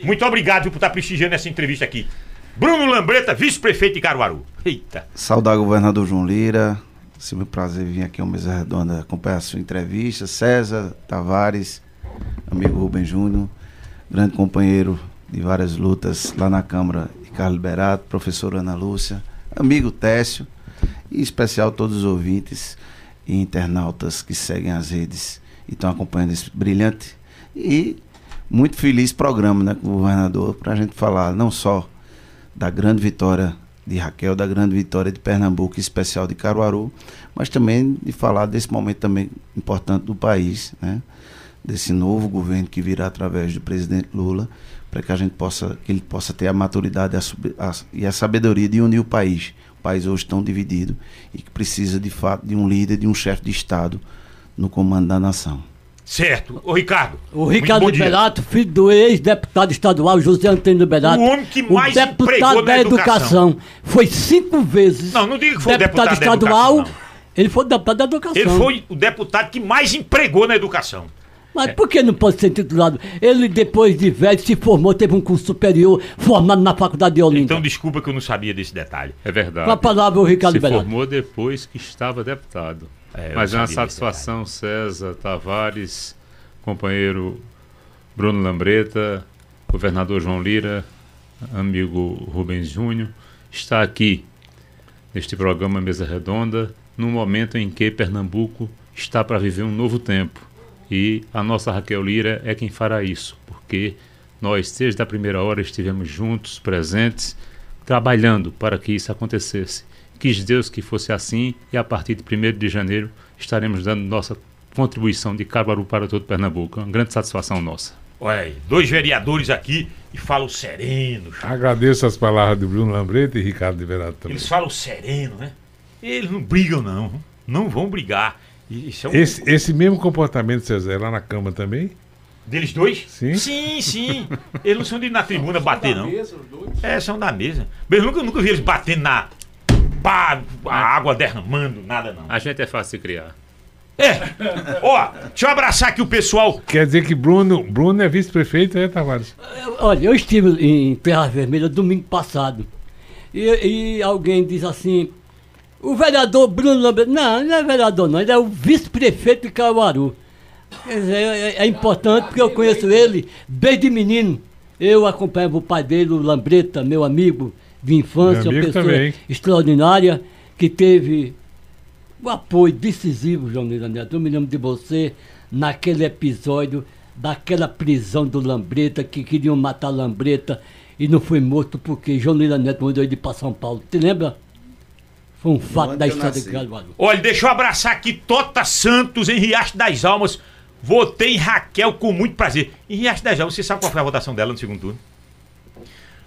Muito obrigado viu, por estar prestigiando essa entrevista aqui. Bruno Lambreta, vice-prefeito de Caruaru. Eita. Saudar o governador João Lira. Sempre um prazer vir aqui ao Mesa Redonda acompanhar a sua entrevista. César Tavares, amigo Rubem Júnior, grande companheiro de várias lutas lá na Câmara, Ricardo Liberato, professora Ana Lúcia, amigo Técio, e em especial todos os ouvintes e internautas que seguem as redes e estão acompanhando esse brilhante e muito feliz programa né, com o governador para a gente falar não só da grande vitória de Raquel, da grande vitória de Pernambuco, especial de Caruaru, mas também de falar desse momento também importante do país, né? desse novo governo que virá através do presidente Lula, para que a gente possa, que ele possa ter a maturidade a a- e a sabedoria de unir o país. O país hoje tão dividido e que precisa de fato de um líder, de um chefe de Estado no comando da nação. Certo. Ô, Ricardo. O Ricardo. Liberato, filho do ex-deputado estadual José Antônio Liberato. O homem que mais empregou deputado na da educação. educação. Foi cinco vezes. Não, não diga que foi o deputado deputado da estadual. educação, Ele foi deputado da educação. Ele foi o deputado que mais empregou na educação. Mas por que não pode ser titulado? Ele, depois de velho, se formou, teve um curso superior, formado na Faculdade de Olinda. Então desculpa que eu não sabia desse detalhe. É verdade. Com a palavra, o Ricardo Se formou depois que estava deputado. É, Mas é uma desse satisfação, César Tavares, companheiro Bruno Lambreta, governador João Lira, amigo Rubens Júnior, estar aqui neste programa Mesa Redonda, num momento em que Pernambuco está para viver um novo tempo. E a nossa Raquel Lira é quem fará isso, porque nós, desde a primeira hora, estivemos juntos, presentes, trabalhando para que isso acontecesse. Quis Deus que fosse assim e a partir de 1 de janeiro estaremos dando nossa contribuição de Caruaru para todo Pernambuco. É uma grande satisfação nossa. Olha aí, dois vereadores aqui e falam sereno. Agradeço as palavras do Bruno Lambreta e Ricardo Liberato também. Eles falam sereno, né? Eles não brigam, não. Não vão brigar. Isso é um Esse, esse mesmo comportamento, César, é lá na Câmara também? Deles dois? Sim. Sim, sim. Eles não são de ir na tribuna bater, Da não. mesa, os dois. É, são da mesa. Mas eu nunca, nunca vi eles batendo na. Pá, a água derramando, nada não. A gente é fácil de criar. É. Ó, deixa eu abraçar aqui o pessoal. Quer dizer que Bruno, Bruno é vice-prefeito, é, Tavares? Olha, eu estive em Terra Vermelha domingo passado. E, e alguém diz assim: o vereador Bruno Lambert. Não, não é vereador, não. Ele é o vice-prefeito de Caruaru. Quer dizer, é, é importante porque eu conheço ele desde menino. Eu acompanhava o pai dele, o Lambreta, meu amigo de infância, Meu uma amigo pessoa também. extraordinária, que teve o apoio decisivo, João Neto. Eu me lembro de você naquele episódio daquela prisão do Lambreta, que queriam matar Lambreta e não foi morto porque João Neto mandou ele para São Paulo. Te lembra? Foi um fato da história de. Caruaru. Olha, deixa eu abraçar aqui Tota Santos em Riacho das Almas. Votei em Raquel com muito prazer. Em Riacho Almas, você sabe qual foi a votação dela no segundo turno?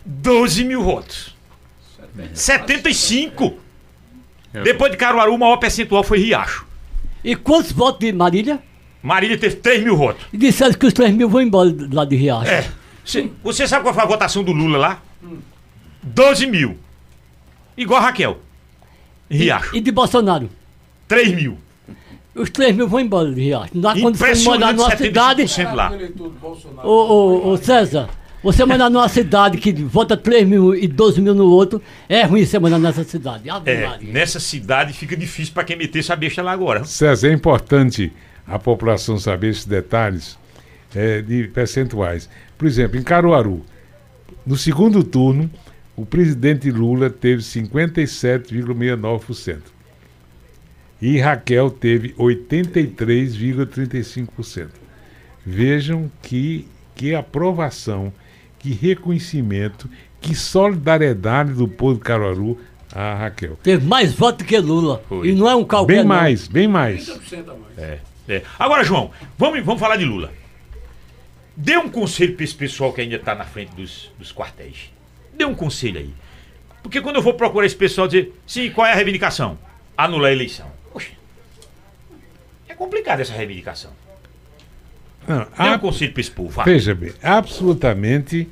12 mil votos. 75. É, Depois de Caruaru, o maior percentual foi Riacho. E quantos votos de Marília? Marília teve 3 mil votos. E disseram que os 3 mil vão embora lá de Riacho. É. Cê- você sabe qual foi a votação do Lula lá? 12 mil. Igual a Raquel. Riacho. E de Bolsonaro. 3 mil. Os 3 mil vão embora de Riacho. Não há condição de Impressionante, numa cidade. 75% lá. Ô, ô, ô, César, você morar numa cidade que vota 3 mil e 12 mil no outro, é ruim você morar nessa cidade. É, Maria. nessa cidade fica difícil pra quem meter essa besta lá agora. César, é importante a população saber esses detalhes é, de percentuais. Por exemplo, em Caruaru, no segundo turno, o presidente Lula teve 57,69%. E Raquel teve 83,35%. Vejam que, que aprovação, que reconhecimento, que solidariedade do povo de Caruaru a Raquel. Teve mais voto que Lula. Foi. E não é um qualquer. Bem não. mais, bem mais. É, é. Agora, João, vamos, vamos falar de Lula. Dê um conselho pra esse pessoal que ainda tá na frente dos, dos quartéis. Dê um conselho aí. Porque quando eu vou procurar esse pessoal dizer, sim, qual é a reivindicação? Anular a eleição. Poxa, complicado essa reivindicação. Não, um a- conselho vai. Veja bem, absolutamente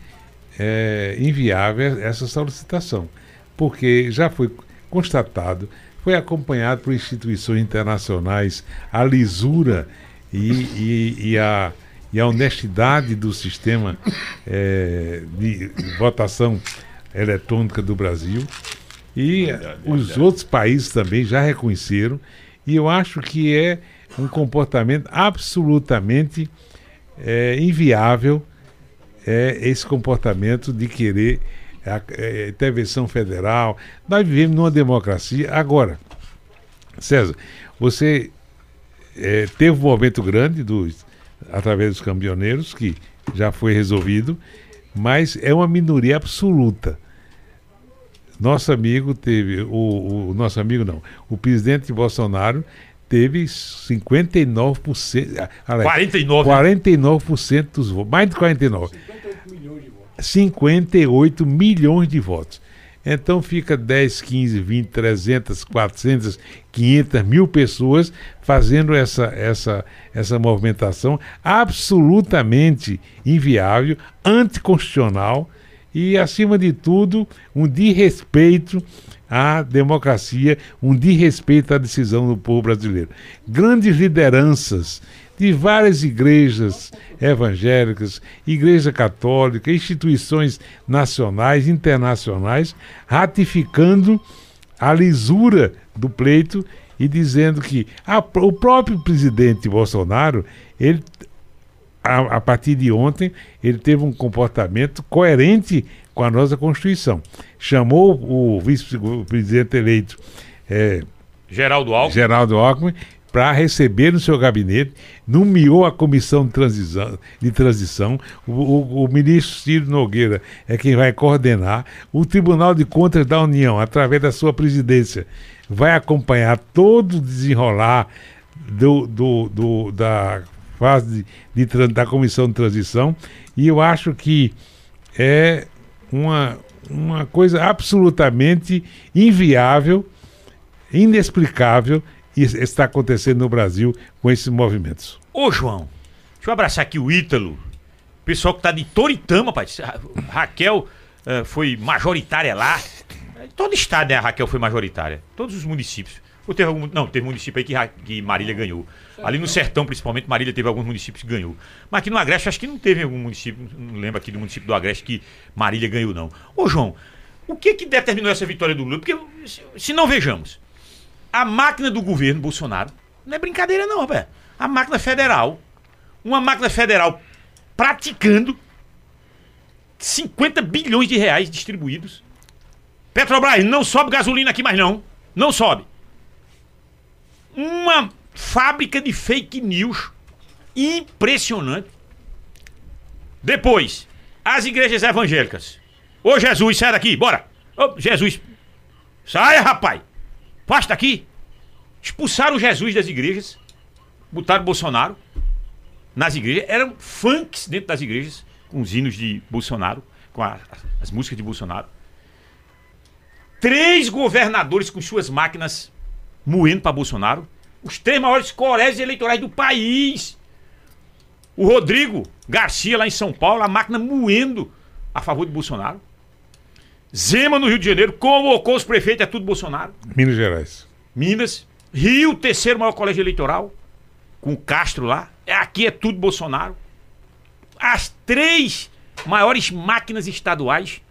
é, inviável essa solicitação, porque já foi constatado, foi acompanhado por instituições internacionais a lisura e, e- e a, e a honestidade do sistema é, de votação eletrônica do Brasil. E os outros países também já reconheceram, e eu acho que é um comportamento absolutamente é, inviável é, esse comportamento de querer a, é, intervenção federal. Nós vivemos numa democracia. Agora, César, você é, teve um movimento grande dos, através dos caminhoneiros, que já foi resolvido, mas é uma minoria absoluta. Nosso amigo teve, o, o nosso amigo não, o presidente Bolsonaro teve 59%, ah, aliás, 49. 49% dos votos, mais de 49. 58 milhões de votos. Então fica 10, 15, 20, 300, 400, 500 mil pessoas fazendo essa, essa, essa movimentação absolutamente inviável, anticonstitucional e, acima de tudo, um desrespeito à democracia, um desrespeito à decisão do povo brasileiro. Grandes lideranças de várias igrejas evangélicas, igreja católica, instituições nacionais, internacionais, ratificando a lisura do pleito e dizendo que a- o próprio presidente Bolsonaro, ele a, a partir de ontem, ele teve um comportamento coerente com a nossa Constituição. Chamou o vice-presidente eleito eh, Geraldo Alckmin. Geraldo Alckmin para receber no seu gabinete, nomeou a comissão de transição. De transição. O, o- o ministro Ciro Nogueira é quem vai coordenar. O Tribunal de Contas da União, através da sua presidência, vai acompanhar todo o desenrolar do, do- do- da fase de, de da comissão de transição. E eu acho que é uma, uma coisa absolutamente inviável inexplicável isso está acontecendo no Brasil com esses movimentos. Ô, João, deixa eu abraçar aqui o Ítalo. Pessoal que tá de Toritama, pai. Ra- Raquel eh, foi majoritária lá. Todo estado, né? A Raquel foi majoritária. Todos os municípios. Ou teve algum. Não, teve município aí que, que Marília ganhou. Ali no sertão, principalmente, Marília teve alguns municípios que ganhou. Mas aqui no Agreste, acho que não teve algum município. Não lembro aqui do município do Agreste que Marília ganhou, não. Ô, João, o que que determinou essa vitória do Lula? Porque, se, não vejamos, a máquina do governo Bolsonaro não é brincadeira, não, velho. A máquina federal. Uma máquina federal praticando 50 bilhões de reais distribuídos. Petrobras, não sobe gasolina aqui mais não. Não sobe. Uma fábrica de fake news impressionante. Depois, as igrejas evangélicas. Ô Jesus, sai daqui, bora. Ô Jesus, saia, rapaz. Basta aqui. Expulsaram Jesus das igrejas. Botaram Bolsonaro nas igrejas. Eram funks dentro das igrejas, com os hinos de Bolsonaro, com a- as músicas de Bolsonaro. Três governadores com suas máquinas moendo para Bolsonaro. Os três maiores colégios eleitorais do país. O Rodrigo Garcia, lá em São Paulo, a máquina moendo a favor de Bolsonaro. Zema no Rio de Janeiro, convocou os prefeitos, é tudo Bolsonaro. Minas Gerais. Minas. Rio, terceiro maior colégio eleitoral, com o Castro lá. É, Aqui é tudo Bolsonaro. As três maiores máquinas estaduais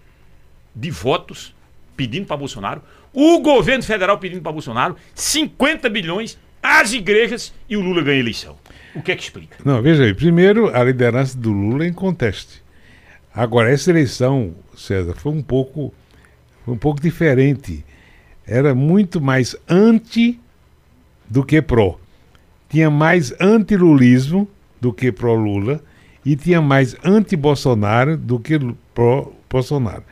de votos pedindo para Bolsonaro. O governo federal pedindo para Bolsonaro. 50 bilhões, as igrejas e o Lula ganha a eleição. O que é que explica? Não, veja aí. Primeiro, a liderança do Lula é em conteste. Agora, essa eleição, César, foi um pouco, foi um pouco diferente. Era muito mais anti do que pró. Tinha mais anti-lulismo do que pró-Lula e tinha mais anti-Bolsonaro do que pró-Bolsonaro.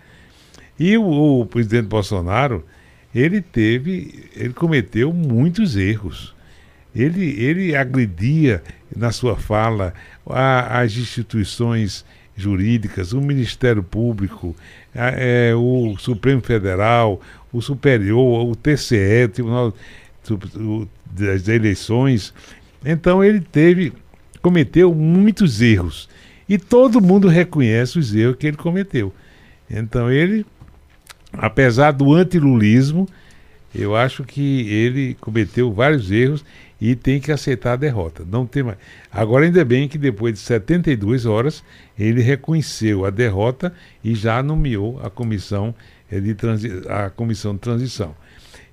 E o, o presidente Bolsonaro, ele teve, ele cometeu muitos erros. Ele, ele agredia na sua fala a- as instituições jurídicas, o Ministério Público, a- é, o Supremo Federal, o Superior, o TCE, Tribunal das Eleições. Então ele teve, cometeu muitos erros. E todo mundo reconhece os erros que ele cometeu. Então ele, apesar do antilulismo, eu acho que ele cometeu vários erros e tem que aceitar a derrota. Não tem mais. Agora, ainda bem que depois de 72 horas ele reconheceu a derrota e já nomeou a comissão eh, de, transi a comissão de transição.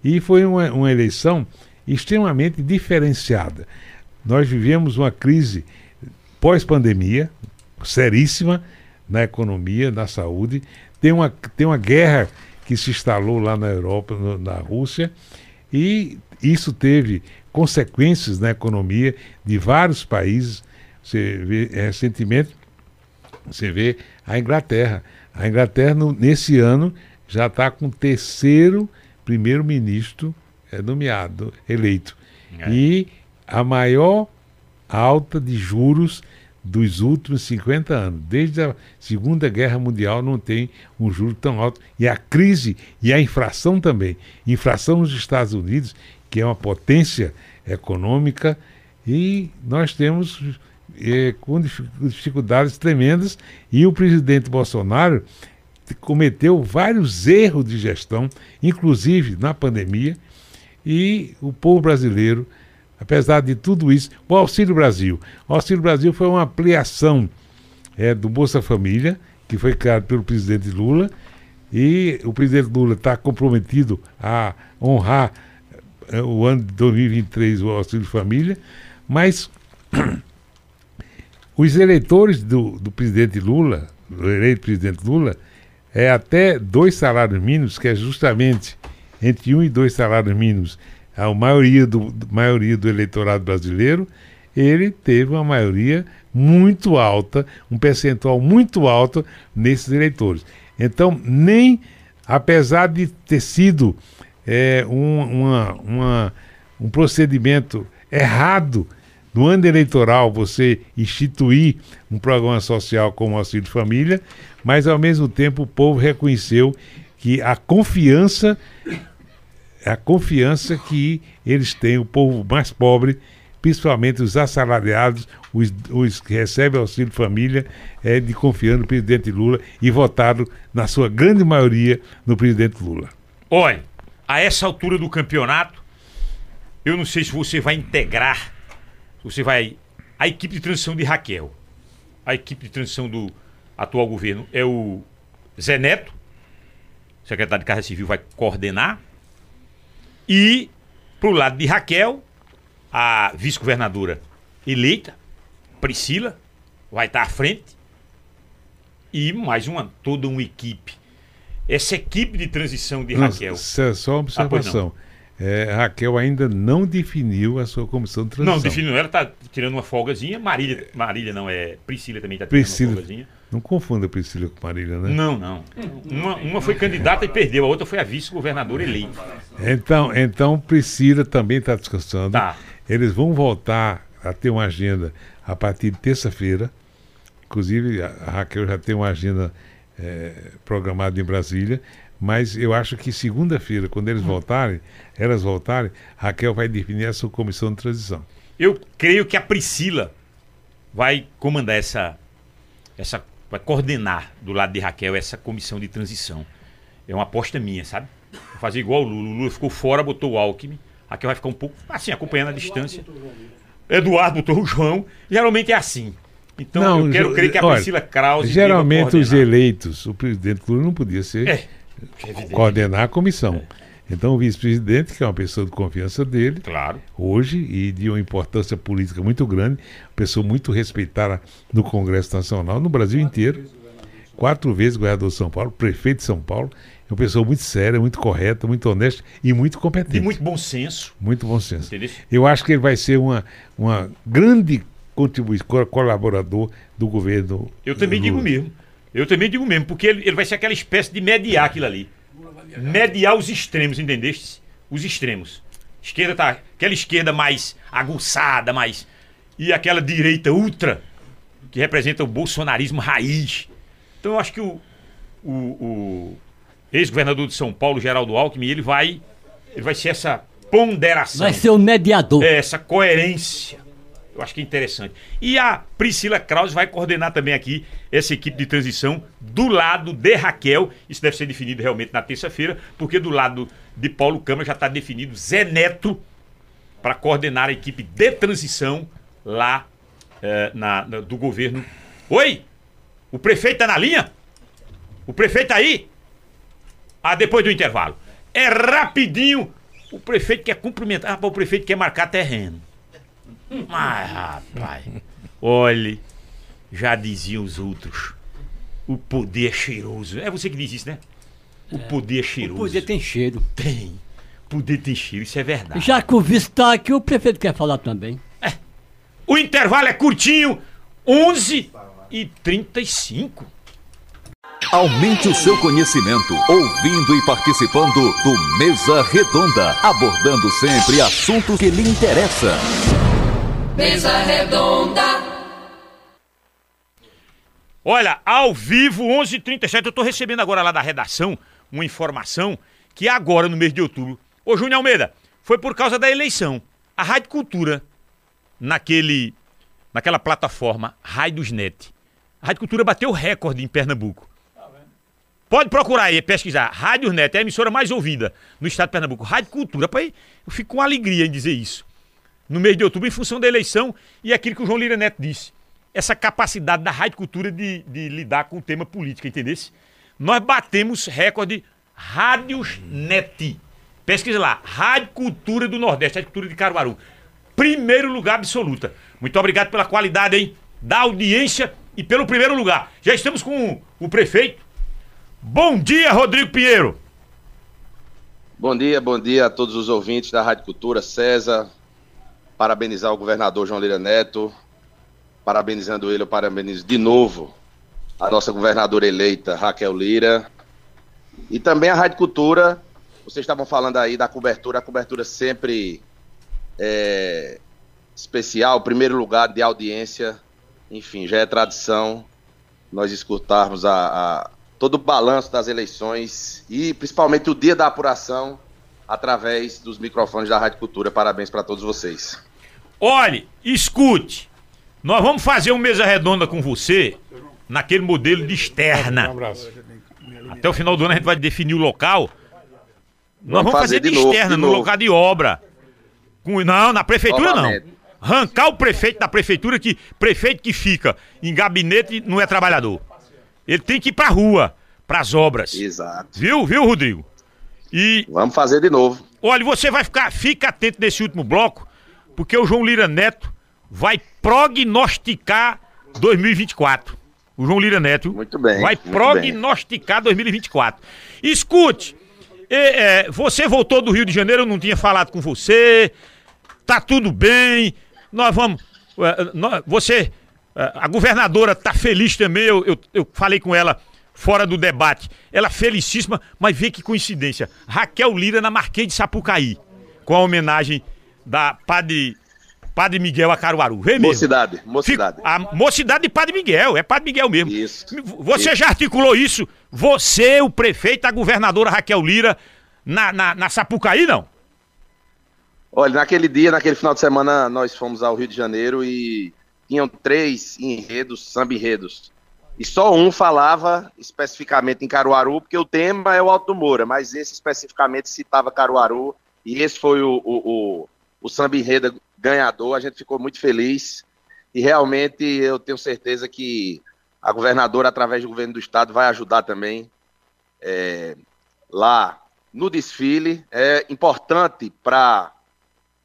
E foi uma, uma eleição extremamente diferenciada. Nós vivemos uma crise pós-pandemia, seríssima na economia, na saúde. Tem uma, tem uma guerra que se instalou lá na Europa, no- na Rússia, e isso teve consequências na economia de vários países. Você vê eh, recentemente, você vê a Inglaterra. A Inglaterra, no- nesse ano, já está com o terceiro primeiro-ministro eh, nomeado, eleito. E a maior alta de juros dos últimos 50 anos. Desde a Segunda Guerra Mundial não tem um juro tão alto. E a crise e a inflação também. Inflação nos Estados Unidos, que é uma potência econômica, e nós temos eh, com dif- dificuldades tremendas. E o presidente Bolsonaro cometeu vários erros de gestão, inclusive na pandemia, e o povo brasileiro, apesar de tudo isso, o Auxílio Brasil. O Auxílio Brasil foi uma ampliação é, do Bolsa Família, que foi criado pelo presidente Lula, e o presidente Lula está comprometido a honrar eh, o ano de 2023 o Auxílio Família, mas os eleitores do, do presidente Lula, do eleito presidente Lula, é até dois salários mínimos, que é justamente entre um e dois salários mínimos, a maioria do, maioria do eleitorado brasileiro, ele teve uma maioria muito alta, um percentual muito alto nesses eleitores. Então, nem, apesar de ter sido é, um, uma- uma- um procedimento errado no ano eleitoral você instituir um programa social como o Auxílio Família, mas ao mesmo tempo o povo reconheceu que a confiança a confiança que eles têm, o povo mais pobre, principalmente os assalariados, os, os que recebem auxílio família, é de confiar no presidente Lula e votaram, na sua grande maioria, no presidente Lula. Olha, a essa altura do campeonato, eu não sei se você vai integrar, você vai. A equipe de transição de Raquel. A equipe de transição do atual governo é o Zé Neto, secretário de Casa Civil, vai coordenar. E, pro lado de Raquel, a vice-governadora eleita, Priscila, vai estar à frente. E mais uma, toda uma equipe. Essa equipe de transição de Raquel. Não, só uma observação. É, Raquel ainda não definiu a sua comissão de transição. Não, definindo ela, tá tirando uma folgazinha. Marília, Marília não, é. Priscila também tá tirando Priscila. uma folgazinha. Não confunda Priscila com Marília, né? Não, não. Uma, uma foi candidata e perdeu, a outra foi a vice-governadora eleita. Então, então Priscila também está descansando. Tá. Eles vão voltar a ter uma agenda a partir de terça-feira. Inclusive, a Raquel já tem uma agenda eh, programada em Brasília. Mas eu acho que segunda-feira, quando eles voltarem, elas voltarem, Raquel vai definir a sua comissão de transição. Eu creio que a Priscila vai comandar essa. essa vai coordenar do lado de Raquel essa comissão de transição. É uma aposta minha, sabe? Vou fazer igual o Lula. O Lula ficou fora, botou o Alckmin. Aqui vai ficar um pouco, assim, acompanhando a distância. Eduardo botou o João. Geralmente é assim. Então eu quero crer que a olha, Priscila Krause. Geralmente os eleitos, o presidente Lula não podia ser é evidente. coordenar a comissão. Então o vice-presidente, que é uma pessoa de confiança dele, Claro. hoje e de uma importância política muito grande, pessoa muito respeitada no Congresso Nacional, no Brasil inteiro. Quatro vezes governador de São Paulo, prefeito de São Paulo, é uma pessoa muito séria, muito correta, muito honesta e muito competente. De muito bom senso. Muito bom senso. Entendeu? Eu acho que ele vai ser uma, uma grande contribuição, co- colaborador do governo. Eu também digo Lula. mesmo. Eu também digo mesmo, porque ele, ele vai ser aquela espécie de mediar aquilo ali. Mediar os extremos, entendeste? Os extremos. Esquerda tá. Aquela esquerda mais aguçada, mais. E aquela direita ultra, que representa o bolsonarismo raiz. Então eu acho que o, o, o ex-governador de São Paulo, Geraldo Alckmin, ele vai. Ele vai ser essa ponderação. Vai ser o mediador. É, essa coerência. Eu acho que é interessante. E a Priscila Krause vai coordenar também aqui essa equipe de transição do lado de Raquel. Isso deve ser definido realmente na terça-feira, porque do lado de Paulo Câmara já está definido Zé Neto para coordenar a equipe de transição lá eh, na, na- do governo. Oi! O prefeito tá na linha? O prefeito aí? Ah, depois do intervalo. É rapidinho. O prefeito quer cumprimentar. Ah, o prefeito quer marcar terreno. Mas, rapaz, olhe, já diziam os outros. O poder é cheiroso. É você que diz isso, né? O poder é cheiroso. O poder tem cheiro. Tem. Poder tem cheiro, isso é verdade. Já que o vice está aqui, o prefeito quer falar também. O intervalo é curtinho, 11 e 35. Aumente o seu conhecimento ouvindo e participando do Mesa Redonda, abordando sempre assuntos que lhe interessam. Mesa redonda. Olha, ao vivo, 11h37, eu tô recebendo agora lá da redação uma informação que agora, no mês de outubro, ô Júnior Almeida, foi por causa da eleição. A Rádio Cultura, naquele, naquela plataforma Raiosnet, a Rádio Cultura bateu recorde em Pernambuco. Pode procurar aí, pesquisar. Rádio Net é a emissora mais ouvida no estado de Pernambuco. Rádio Cultura. Pai, eu fico com alegria em dizer isso. No mês de outubro, em função da eleição e aquilo que o João Lira Neto disse. Essa capacidade da Rádio Cultura de, de lidar com o tema político, entendesse? Nós batemos recorde Rádios Net. Pesquisa lá. Rádio Cultura do Nordeste, Rádio Cultura de Caruaru. Primeiro lugar absoluta. Muito obrigado pela qualidade, hein? Da audiência e pelo primeiro lugar. Já estamos com o prefeito. Bom dia, Rodrigo Pinheiro. Bom dia, bom dia a todos os ouvintes da Rádio Cultura, César. Parabenizar o governador João Lira Neto. Parabenizando ele, eu parabenizo de novo a nossa governadora eleita, Raquel Lira. E também a Rádio Cultura. Vocês estavam falando aí da cobertura, a cobertura sempre é, especial, primeiro lugar de audiência. Enfim, já é tradição nós escutarmos a, a todo o balanço das eleições e principalmente o dia da apuração através dos microfones da Rádio Cultura. Parabéns para todos vocês. Olhe, escute. Nós vamos fazer uma mesa redonda com você naquele modelo de externa. Um abraço. Até o final do ano a gente vai definir o local. Nós Vamos vamos fazer, fazer de, de novo, externa, de no local de obra. Com- não, na prefeitura Novamente. não. Arrancar o prefeito da prefeitura, que prefeito que fica em gabinete não é trabalhador. Ele tem que ir pra rua, pras obras. Exato. Viu, viu, Rodrigo? E Vamos fazer de novo. Olha, você vai ficar, fica atento nesse último bloco, porque o João Lira Neto vai prognosticar 2024. O João Lira Neto Muito bem, vai muito prognosticar 2024. Escute, é, é, você voltou do Rio de Janeiro, eu não tinha falado com você, tá tudo bem, nós vamos. é, nós- você, é, a governadora tá feliz também, eu, eu, eu falei com ela fora do debate. Ela felicíssima, mas vê que coincidência. Raquel Lira na Marquês de Sapucaí, com a homenagem da Padre, Padre Miguel a Caruaru. Mesmo. Mocidade, mocidade. Fico- a mocidade de Padre Miguel, é Padre Miguel mesmo. Isso, Você isso. já articulou isso? Você, o prefeito, a governadora Raquel Lira, na, na, na Sapucaí, não? Olha, naquele dia, naquele final de semana, nós fomos ao Rio de Janeiro e tinham três enredos, samba enredos. e só um falava especificamente em Caruaru, porque o tema é o Alto Moura, mas esse especificamente citava Caruaru, e esse foi o, o, o, o samba enredo ganhador, a gente ficou muito feliz, e realmente eu tenho certeza que a governadora, através do governo do estado, vai ajudar também é, lá no desfile. É importante para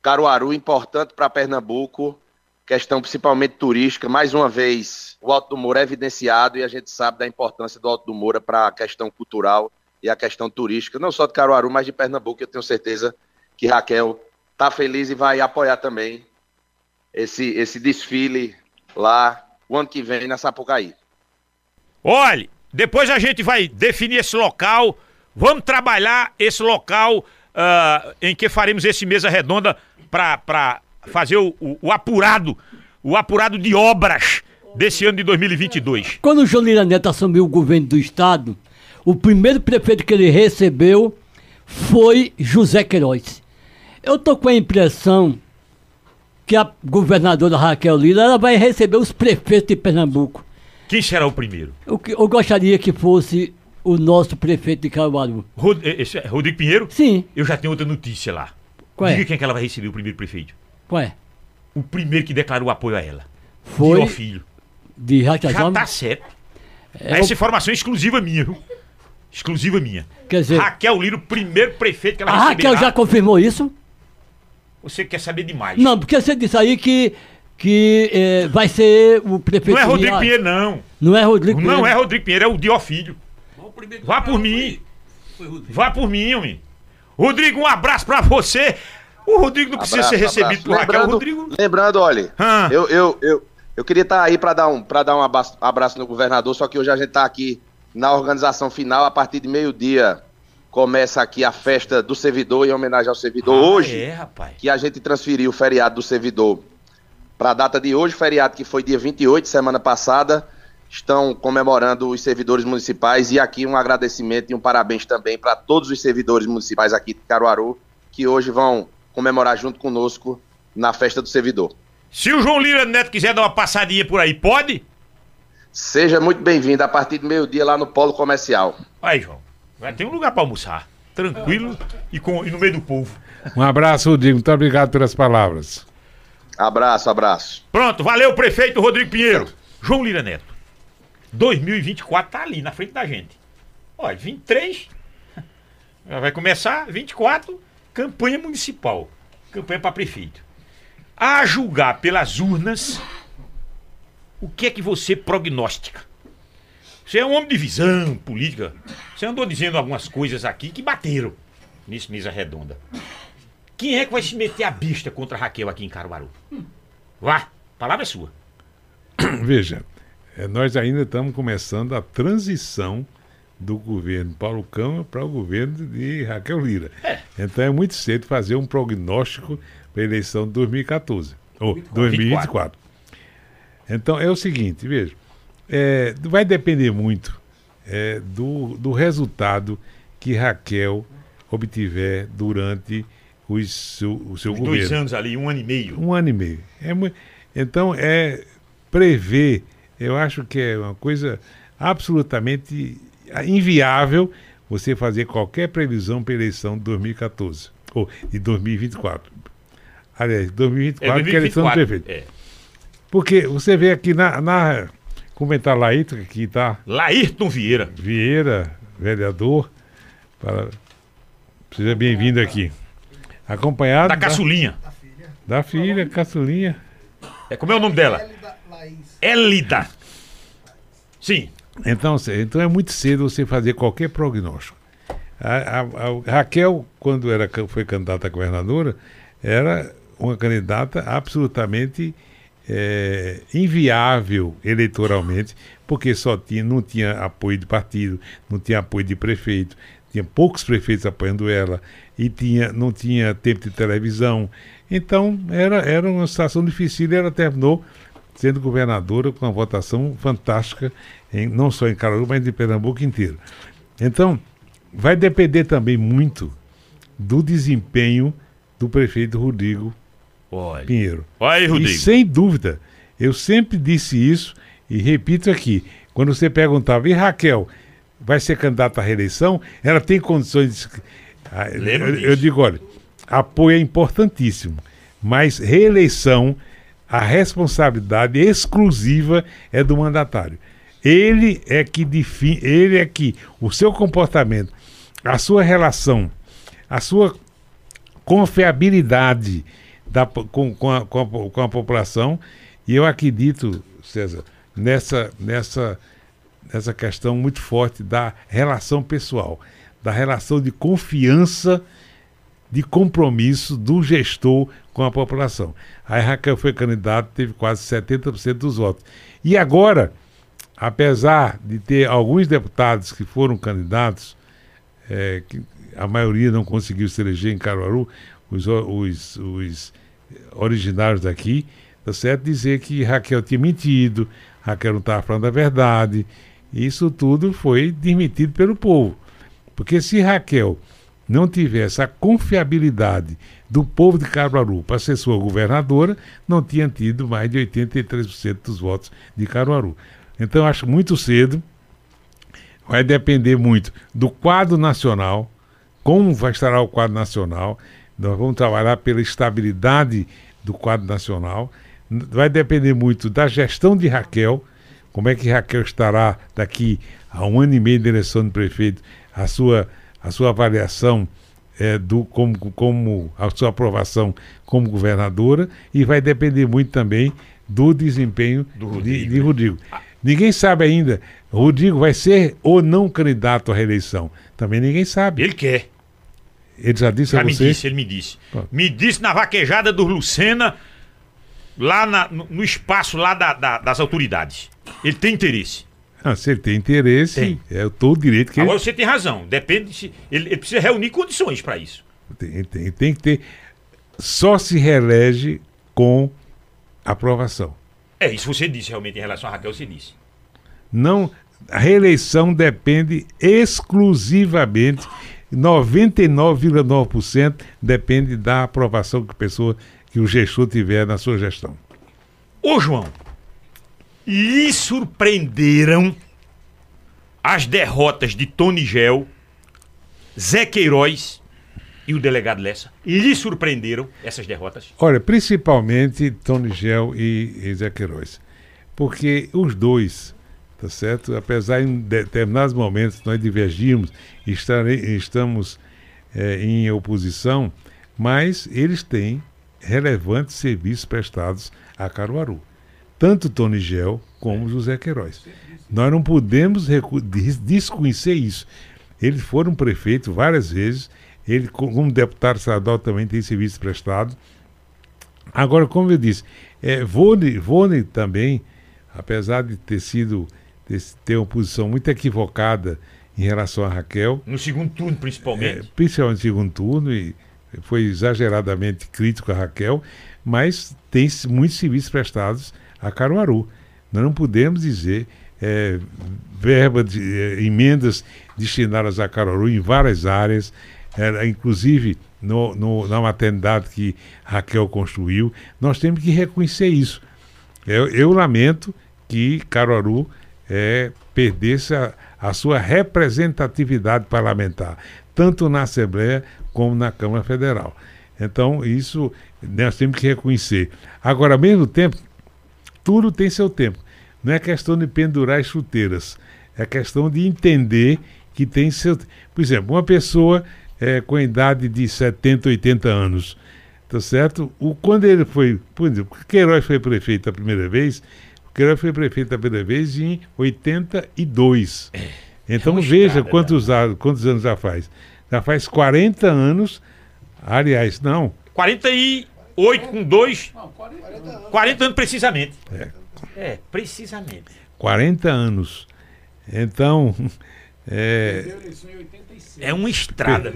Caruaru, importante para Pernambuco, questão principalmente turística. Mais uma vez, o Alto do Moura é evidenciado e a gente sabe da importância do Alto do Moura para a questão cultural e a questão turística, não só de Caruaru, mas de Pernambuco. Eu tenho certeza que Raquel está feliz e vai apoiar também esse, esse desfile lá o ano que vem na Sapucaí. Olhe, depois a gente vai definir esse local, vamos trabalhar esse local uh, em que faremos esse mesa redonda para fazer o, o, o, apurado, o apurado de obras desse ano de 2022. Quando o João Lira Neto assumiu o governo do estado, o primeiro prefeito que ele recebeu foi José Queiroz. Eu tô com a impressão que a governadora Raquel Lira ela vai receber os prefeitos de Pernambuco. Quem será o primeiro? Eu, eu gostaria que fosse o nosso prefeito de Caruaru. Rod, esse é Rodrigo Pinheiro? Sim. Eu já tenho outra notícia lá. Qual é? Diga quem é que ela vai receber o primeiro prefeito. Qual é? O primeiro que declarou apoio a ela. Foi. Meu filho. De Já Rachazão? tá certo. É, Essa informação é exclusiva minha, viu? Exclusiva minha. Quer dizer- Raquel Lira, o primeiro prefeito que ela A Raquel receberá. já confirmou isso? Você quer saber demais. Não, porque você disse aí que, que eh, vai ser o prefeito. Não é Rodrigo Pinheiro, não. Não é Rodrigo Não Pinheiro. é Rodrigo Pinheiro, é o Dió Filho. Vá por mim. Vá por mim, homem. Rodrigo, um abraço pra você. O Rodrigo não precisa Abraço, ser recebido abraço. por Raquel. O Lembrando, Rodrigo. lembrando, olha, Ah. eu, eu, eu, eu queria estar aí para dar um, pra dar um abraço, abraço no governador, só que hoje a gente está aqui na organização final, a partir de meio-dia começa aqui a festa do servidor em homenagem ao servidor. Ah, hoje, É, rapaz. que a gente transferiu o feriado do servidor para a data de hoje, feriado que foi dia 28, semana passada, estão comemorando os servidores municipais e aqui um agradecimento e um parabéns também para todos os servidores municipais aqui de Caruaru, que hoje vão comemorar junto conosco na festa do servidor. Se o João Lira Neto quiser dar uma passadinha por aí, pode? Seja muito bem-vindo a partir do meio-dia lá no Polo Comercial. Aí, João. Vai ter um lugar pra almoçar. Tranquilo e, com, e no meio do povo. Um abraço, Rodrigo. Muito obrigado pelas palavras. Abraço, abraço. Pronto, valeu, prefeito Rodrigo Pinheiro. João Lira Neto. 2024 tá ali na frente da gente. Olha, 23. Já vai começar, 24, campanha municipal. Campanha para prefeito. A julgar pelas urnas, o que é que você prognostica? Você é um homem de visão política. Você andou dizendo algumas coisas aqui que bateram nesse mesa redonda. Quem é que vai se meter a besta contra a Raquel aqui em Caruaru? Vá, palavra é sua. Veja, eh, nós ainda estamos começando a transição do governo Paulo Câmara para o governo de Raquel Lira. É. Então é muito cedo fazer um prognóstico para a eleição de 2014 ou 2024. Então é o seguinte, veja, é, vai depender muito é, do, do resultado que Raquel obtiver durante os seu, o seu Os governo. dois anos ali, um ano e meio. Um ano e meio. É então, é prever, eu acho que é uma coisa absolutamente inviável você fazer qualquer previsão para a eleição de 2014 ou de 2024. Aliás, 2024, que é a eleição do prefeito. É. Porque você vê aqui na. na como é que tá Laírton, aqui está Laírton Vieira. Vieira, vereador. Para, seja bem-vindo aqui. Acompanhado Da caçulinha. da filha, caçulinha. É, como é o nome dela? Élida. Sim. Então, então é muito cedo você fazer qualquer prognóstico. A, a- a Raquel, quando era, foi candidata a governadora, era uma candidata absolutamente eh, inviável eleitoralmente, porque só tinha, não tinha apoio de partido, não tinha apoio de prefeito, tinha poucos prefeitos apoiando ela, e tinha, não tinha tempo de televisão. Então era, era uma situação difícil e ela terminou sendo governadora com uma votação fantástica, em, não só em Caruaru, mas em Pernambuco inteiro. Então, vai depender também muito do desempenho do prefeito Rodrigo Olha. Pinheiro. Olha aí, E Rodrigo. sem dúvida, eu sempre disse isso e repito aqui: Quando você perguntava, e Raquel, vai ser candidata à reeleição? Ela tem condições de. Eu, disso. eu digo, olha, apoio é importantíssimo, mas reeleição, a responsabilidade exclusiva é do mandatário. Ele é que define, ele é que o seu comportamento, a sua relação, a sua confiabilidade da, com, com, a, com, a, com a população, e eu acredito, César, nessa, nessa, nessa questão muito forte da relação pessoal, da relação de confiança, de compromisso do gestor com a população. Aí Raquel foi candidata, teve quase 70% dos votos. E agora, apesar de ter alguns deputados que foram candidatos, é, que a maioria não conseguiu se eleger em Caruaru, os, os, os originários daqui, tá certo? Dizer que Raquel tinha mentido, Raquel não estava falando a verdade. Isso tudo foi desmentido pelo povo. Porque se Raquel não tivesse a confiabilidade do povo de Caruaru para ser sua governadora, não tinha tido mais de 83% dos votos de Caruaru. Então, acho muito cedo vai depender muito do quadro nacional, como vai estar o quadro nacional. Nós vamos trabalhar pela estabilidade do quadro nacional. Vai depender muito da gestão de Raquel, como é que Raquel estará daqui a um ano e meio de eleição de prefeito, a sua, a sua avaliação eh, do como, como a sua aprovação como governadora e vai depender muito também do desempenho Do de, Rodrigo, de Rodrigo. Ninguém sabe ainda. Rodrigo vai ser ou não candidato à reeleição. Também ninguém sabe. Ele quer. Ele já disse Já a me você. disse, ele me disse. Pronto. Me disse na vaquejada do Lucena, lá na- no, espaço lá da- da- das autoridades. Ele tem interesse. Ah, se ele tem interesse, Tem. é todo o direito que Agora você tem razão. Depende se. Ele, ele precisa reunir condições para isso. ele tem, tem, tem que ter. Só se reelege com aprovação. É, isso você disse realmente em relação a Raquel, você disse. Não, a reeleição depende exclusivamente, 99,9% depende da aprovação que a pessoa, que o gestor tiver na sua gestão. Ô, João, lhe surpreenderam as derrotas de Tony Gel, Zé Queiroz e o delegado Lessa? Lhe surpreenderam essas derrotas? Olha, principalmente Tony Gel e, e Zé Queiroz. Porque os dois, tá certo? Apesar em determinados momentos nós divergimos estare- estamos eh, em oposição, mas eles têm relevantes serviços prestados a Caruaru. Tanto Tony Gel como José Queiroz. Nós não podemos desconhecer isso. Eles foram prefeitos várias vezes, ele, co- como deputado estadual, também tem serviço prestado. Agora, como eu disse, é, Vone, Vone também, apesar de ter sido ter, uma posição muito equivocada em relação a Raquel, No segundo turno, é, principalmente. principalmente no segundo turno, e foi exageradamente crítico a Raquel, mas tem muitos serviços prestados a Caruaru. Nós não podemos dizer é, verba de é, emendas destinadas a Caruaru em várias áreas, é, inclusive no, no- na maternidade que Raquel construiu. Nós temos que reconhecer isso. Eu, eu lamento que Caruaru é, perdesse a, a sua representatividade parlamentar, tanto na Assembleia como na Câmara Federal. Então, isso nós temos que reconhecer. Agora, ao mesmo tempo, tudo tem seu tempo. Não é questão de pendurar as chuteiras. É questão de entender que tem seu. Por exemplo, uma pessoa é, com a idade de 70, 80 anos, tá certo? O, quando ele foi. Por exemplo, Queiroz foi prefeito a primeira vez, Queiroz foi prefeito a primeira vez em 82. Então uma veja estrada, quantos, a- quantos anos já faz. Já faz 40 anos. Aliás, não, 48 com 2. 40 anos precisamente. É, precisamente. 40 anos. Então, é, É uma estrada.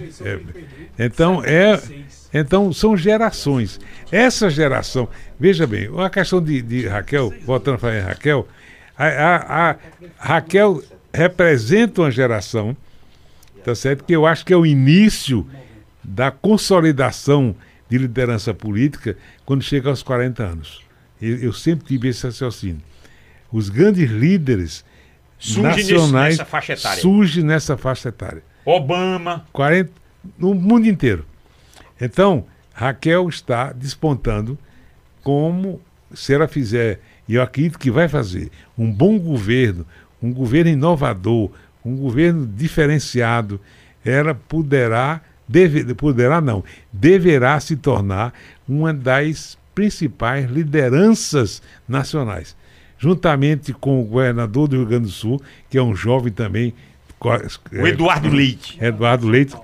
então é, então são gerações. Essa geração, veja bem, a questão de, de Raquel, voltando a falar em Raquel, a, a- a Raquel representa uma geração, tá certo? Que eu acho que é o início da consolidação de liderança política quando chega aos 40 anos. Eu, eu sempre tive esse raciocínio. Os grandes líderes Surge nesse- nacionais nessa faixa etária. surge nessa faixa etária. Obama. 40, no mundo inteiro. Então, Raquel está despontando como, se ela fizer, e eu acredito que vai fazer, um bom governo, um governo inovador, um governo diferenciado, ela poderá, deve, poderá não, deverá se tornar uma das principais lideranças nacionais. Juntamente com o governador do Rio Grande do Sul, que é um jovem também. O Eduardo Leite. Eduardo Leite.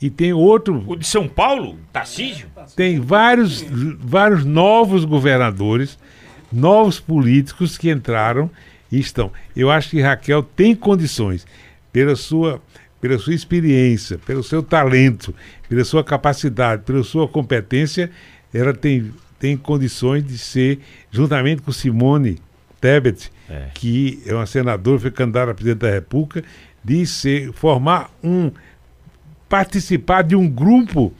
E tem outro. O de São Paulo, Tarcísio. Tem vários, vários novos governadores, novos políticos que entraram e estão. Eu acho que Raquel tem condições, pela sua, pela sua experiência, pelo seu talento, pela sua capacidade, pela sua competência, ela tem, tem condições de ser, juntamente com Simone Tebet, que é uma senadora, foi candidata a presidente da República, de ser, formar um participar de um grupo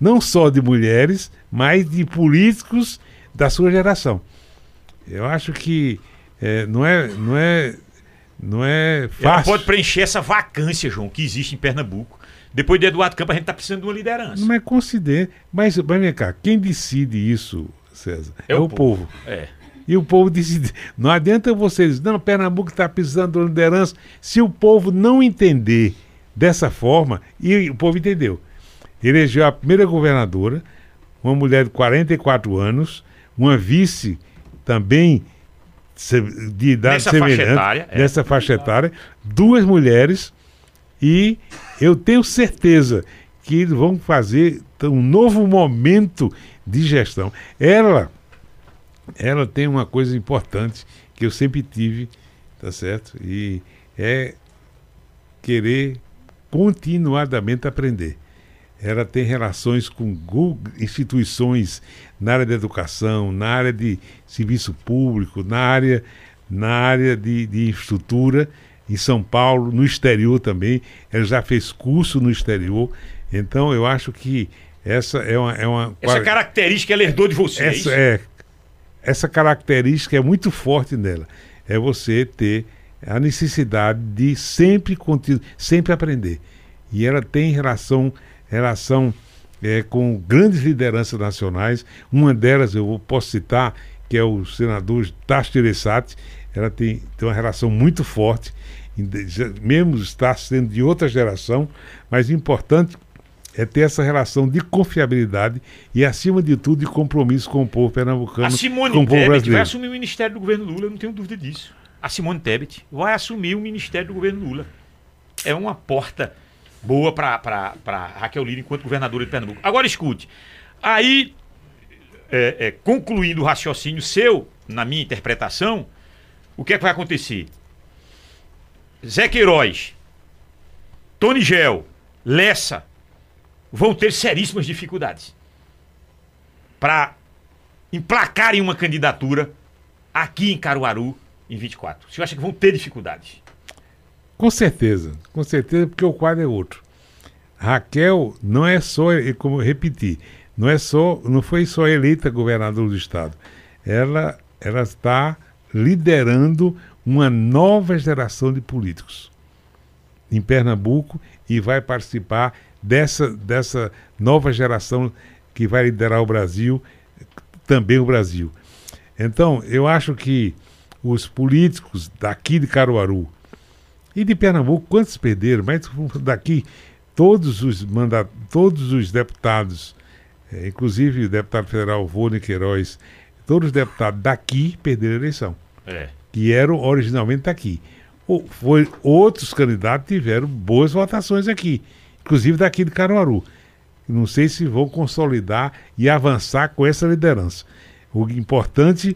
não só de mulheres, mas de políticos da sua geração. Eu acho que eh, não é não é não é Ela fácil. pode preencher essa vacância, João, que existe em Pernambuco. Depois de Eduardo Campos, a gente tá precisando de uma liderança. Não é coincidência. Mas, mas vem cá, quem decide isso, César? É, o povo. É. E o povo decide. Não adianta vocês, não, Pernambuco está precisando de uma liderança. Se o povo não entender dessa forma, e o povo entendeu. Elegeu a primeira governadora, uma mulher de 44 anos, uma vice também de idade Nessa faixa semelhante, etária, é. nessa faixa etária, duas mulheres, e eu tenho certeza que eles vão fazer um novo momento de gestão. Ela, ela tem uma coisa importante que eu sempre tive, tá certo? E é querer continuadamente aprender. Ela tem relações com instituições na área da educação, na área de serviço público, na área, na área de, de infraestrutura, em São Paulo, no exterior também. Ela já fez curso no exterior. Então, eu acho que essa é uma. É uma Essa característica ela herdou de você. é essa, é, essa característica é muito forte nela. É você ter a necessidade de sempre sempre aprender. E ela tem relação, relação é, com grandes lideranças nacionais. Uma delas eu posso citar, que é o senador Tasso. Ela tem, tem uma relação muito forte, mesmo está sendo de outra geração, mas importante é ter essa relação de confiabilidade e, acima de tudo, de compromisso com o povo pernambucano, A Simone com o povo Tebet vai brasileiro. assumir o ministério do governo Lula, eu não tenho dúvida disso. A Simone Tebet vai assumir o ministério do governo Lula. É uma porta boa para Raquel Lira enquanto governadora de Pernambuco. Agora escute. Aí, é, é, concluindo o raciocínio seu, na minha interpretação, o que é que vai acontecer? Zé Queiroz, Tony Gel, Lessa vão ter seríssimas dificuldades para emplacarem uma candidatura aqui em Caruaru em 24. Você acha que vão ter dificuldades? Com certeza, com certeza, porque o quadro é outro. Raquel não é só, como repeti, não é só, não foi só eleita governadora do estado. Ela, ela está liderando uma nova geração de políticos em Pernambuco e vai participar dessa, dessa nova geração que vai liderar o Brasil, também o Brasil. Então, eu acho que os políticos daqui de Caruaru e de Pernambuco, quantos perderam? Mas daqui, todos os mandatos, todos os deputados, eh, inclusive o deputado federal Vônia Queiroz, todos os deputados daqui perderam a eleição É. que eram originalmente daqui. O- foi, outros candidatos tiveram boas votações aqui, inclusive daqui de Caruaru. Não sei se vão consolidar e avançar com essa liderança. O importante é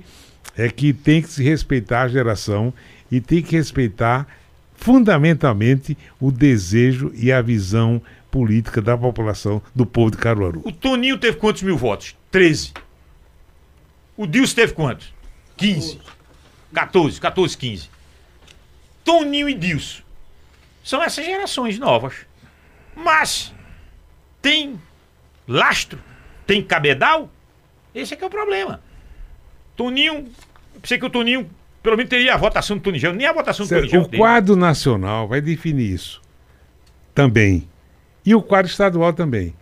que tem que se respeitar a geração e tem que respeitar fundamentalmente o desejo e a visão política da população do povo de Caruaru. O Toninho teve quantos mil votos? 13. O Dilson teve quantos? 15. 14, 14, 15. Toninho e Dilson. São essas gerações novas. Mas tem lastro, tem cabedal. Esse é que é o problema. Toninho, eu pensei que o Toninho Pelo menos teria a votação do Tony Gel. Nem a votação do Gel O tem. quadro nacional vai definir isso também. E o quadro estadual também.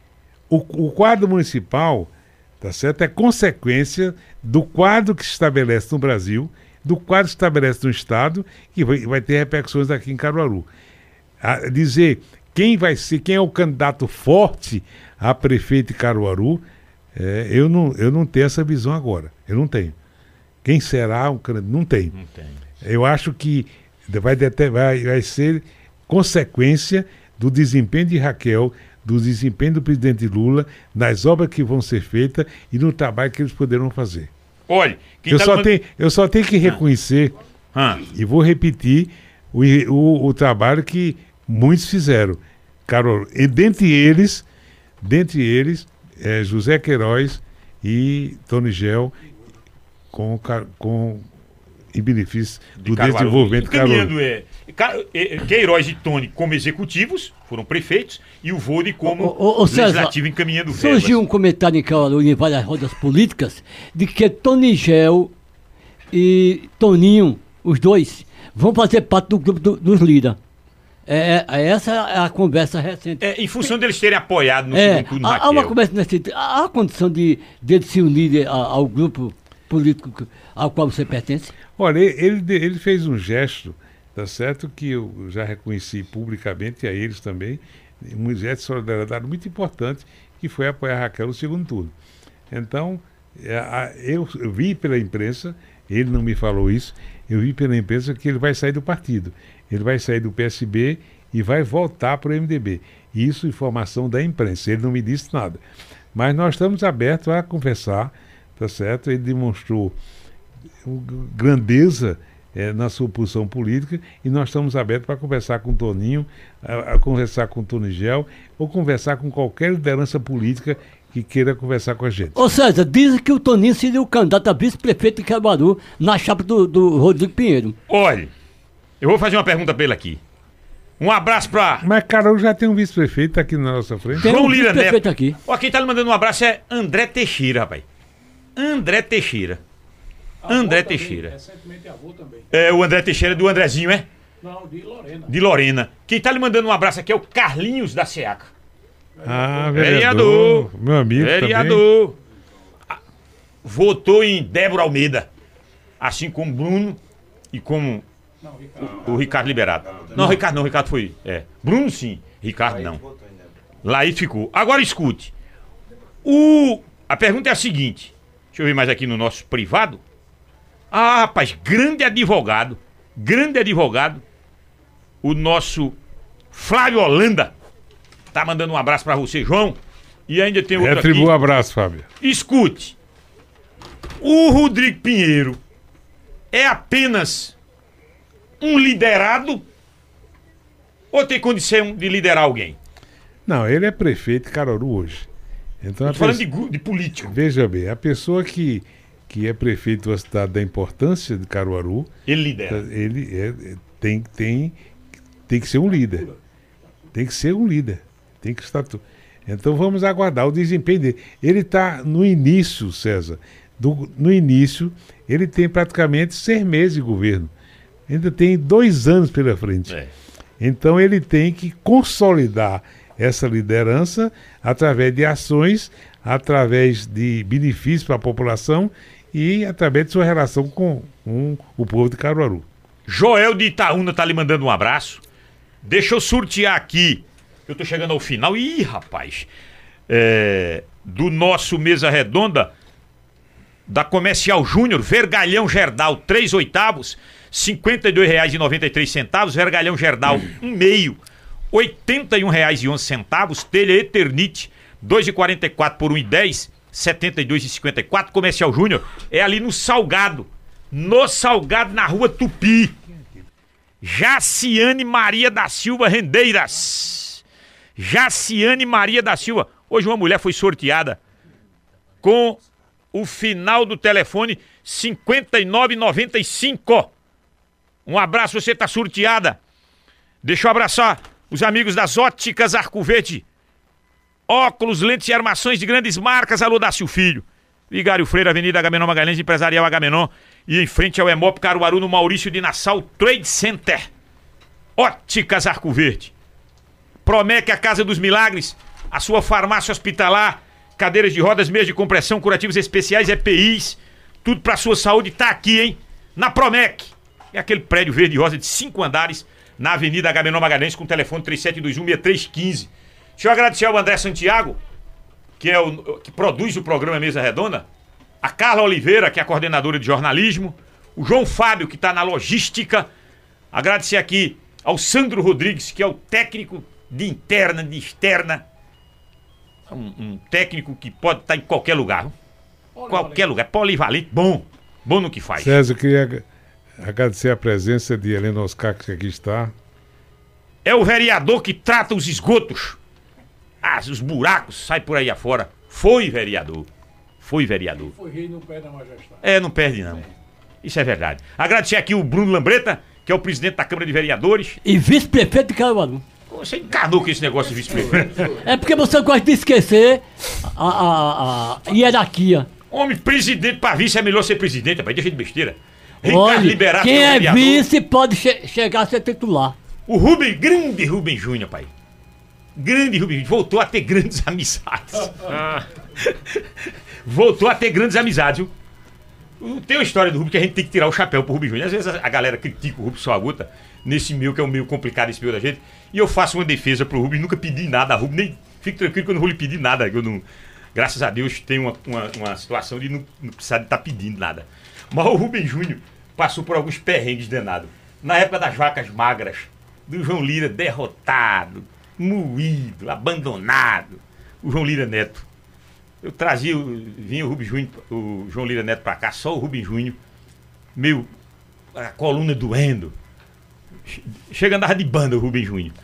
O, o quadro municipal, tá certo? É consequência do quadro que se estabelece no Brasil, do quadro que se estabelece no Estado, e vai, vai ter repercussões aqui em Caruaru. A dizer quem vai ser, quem é o candidato forte a prefeito de Caruaru, é, eu, não, eu não tenho essa visão agora. Eu não tenho. Quem será um candidato? Não tenho. Não tem. Eu acho que vai, deter- vai, vai ser consequência do desempenho de Raquel, do desempenho do presidente Lula, nas obras que vão ser feitas e no trabalho que eles poderão fazer. Olha, Eu tá só, mand- tenho, eu só tenho que reconhecer, Ah, e vou repetir, o, o, o trabalho que muitos fizeram. Carol, e dentre eles, dentre eles, é José Queiroz e Tony Gel, com, com, em benefício do desenvolvimento de Caruaru. Caminhando é, Ca- é, Queiroz e Tony como executivos, foram prefeitos, e o Vode como ô, ô, César, legislativo encaminhando verbas. Surgiu um comentário em Caruaru, em várias rodas políticas, de que Tony Gel e Toninho, os dois, vão fazer parte do grupo do- dos líderes. É, é- essa é a conversa recente. É, em função deles terem apoiado no É, segundo turno há, há uma conversa nesse sentido. Há a condição de, de se unir a- ao grupo político ao qual você pertence? Olha, ele, ele fez um gesto, tá certo, que eu já reconheci publicamente, e a eles também, um gesto de solidariedade muito importante, que foi apoiar a Raquel no segundo turno. Então, é, eu, vi pela imprensa, ele não me falou isso, eu vi pela imprensa que ele vai sair do partido. Ele vai sair do PSB e vai voltar para o MDB. Isso informação da imprensa, ele não me disse nada. Mas nós estamos abertos a conversar, tá certo? Ele demonstrou grandeza eh, na sua posição política e nós estamos abertos para conversar com o Toninho, a, a conversar com o Tony Gel ou conversar com qualquer liderança política que queira conversar com a gente. Ô César, dizem que o Toninho seria o candidato a vice-prefeito de Caruaru na chapa do, do Rodrigo Pinheiro. Olha, eu vou fazer uma pergunta pra ele aqui. Um abraço pra Mas Carol já tem um vice-prefeito aqui na nossa frente. Tem João um Lira vice-prefeito Neto. aqui. Ó, quem tá lhe mandando um abraço é André Teixeira, rapaz. André Teixeira. André Teixeira. Recentemente avô também. É, o André Teixeira é do Andrezinho, é? Não, de Lorena. De Lorena. Quem tá lhe mandando um abraço aqui é o Carlinhos da SEACA. Ah, Vereador. vereador. Meu amigo também. Vereador. Ah, Votou em Débora Almeida. Assim como Bruno e como o, o Ricardo Liberado. Não, Ricardo não, Ricardo foi. É. Bruno sim, Ricardo não. Lá ficou. Agora escute. O, a pergunta é a seguinte. Deixa eu ver mais aqui no nosso privado. Ah, rapaz, grande advogado. Grande advogado. O nosso Flávio Holanda. Tá mandando um abraço pra você, João. E ainda tem outro Retribua aqui. abraço, Fábio. Escute. O Rodrigo Pinheiro é apenas um liderado ou tem condição de liderar alguém? Não, ele é prefeito de Caruaru hoje. Então, a falando pessoa- de, de político. Veja bem, a pessoa que, que é prefeito de uma cidade da importância de Caruaru, Ele lidera. ele é- tem, tem, tem que ser um líder. Tem que ser um líder. Tem que estar. Então vamos aguardar o desempenho dele. Ele está no início, César. do- no início, ele tem praticamente seis meses de governo. Ainda tem dois anos pela frente. É. Então ele tem que consolidar essa liderança através de ações, através de benefícios para a população e através de sua relação com, com o povo de Caruaru. Joel de Itaúna tá lhe mandando um abraço. Deixa eu sortear aqui. Eu tô chegando ao final. Ih, rapaz. É, do nosso Mesa Redonda, da Comercial Júnior, Vergalhão Gerdal, 3 oitavos, R$ 52,93. Vergalhão Gerdal, 1 meio, R$ 81,11. Telha Eternite, 2,44 por 1,10. R$ 72,54. Comercial Júnior é ali no Salgado. No Salgado, na rua Tupi. Jaciane Maria da Silva Rendeiras. Jaciane Maria da Silva. Hoje uma mulher foi sorteada com o final do telefone 5995. Um abraço, você tá sorteada. Deixa eu abraçar os amigos das óticas Arco Verde. Óculos, lentes e armações de grandes marcas. Alô, Dácio Filho. Vigário Freire, Avenida Agamenon Magalhães, Empresarial Agamenon. e em frente ao Emop Caruaru, no Maurício de Nassau Trade Center. Óticas Arco Verde. Promec, a Casa dos Milagres, a sua farmácia hospitalar, cadeiras de rodas, meias de compressão, curativos especiais, EPIs, tudo para sua saúde tá aqui, hein? Na Promec. É aquele prédio verde e rosa de cinco andares, na Avenida Agamenon Magalhães, com o telefone 3721-6315. Deixa eu agradecer ao André Santiago, que, é o, que produz o programa Mesa Redonda, a Carla Oliveira, que é a coordenadora de jornalismo, o João Fábio, que está na logística. Agradecer aqui ao Sandro Rodrigues, que é o técnico de interna, de externa. Um, um técnico que pode estar em qualquer lugar. Qualquer lugar. Polivalente, bom. Bom no que faz. César, eu queria agradecer a presença de Helena Oscar, que aqui está. É o vereador que trata os esgotos. Ah, os buracos, sai por aí afora. Foi vereador. Foi vereador. Foi rei, não perde a majestade. É, não perde não. Isso é verdade. Agradecer aqui o Bruno Lambreta, que é o presidente da Câmara de Vereadores. E vice-prefeito de Caruaru. Você encarnou com esse negócio de vice-prefeito. É porque você gosta de esquecer a, a- a hierarquia. Homem, presidente pra vice é melhor ser presidente, rapaz. Deixa de besteira. Ricardo Olha, Liberato, quem é vereador. vice pode che- chegar a ser titular. O Rubem, grande Rubem Júnior, pai. Grande Rubem Júnior. Voltou a ter grandes amizades. Ah. Voltou a ter grandes amizades, viu? O- Tem uma história do Rubem que a gente tem que tirar o chapéu pro Rubem Júnior. Às vezes a, galera critica o Rubem só aguta nesse meio que é um meio complicado esse meio da gente. E eu faço uma defesa pro Rubem, nunca pedi nada a Rubem, nem fique tranquilo que eu não vou lhe pedir nada. Eu não, graças a Deus tenho uma, uma, uma situação de não, não precisar de estar pedindo nada. Mas o Rubem Júnior passou por alguns perrengues danados. Na época das vacas magras, do João Lira derrotado, moído, abandonado. O João Lira Neto. Eu trazia, vinha o Rubem Júnior, o João Lira Neto pra cá, só o Rubem Júnior, meio a coluna doendo. Che- Chega andava de banda o Rubem Júnior.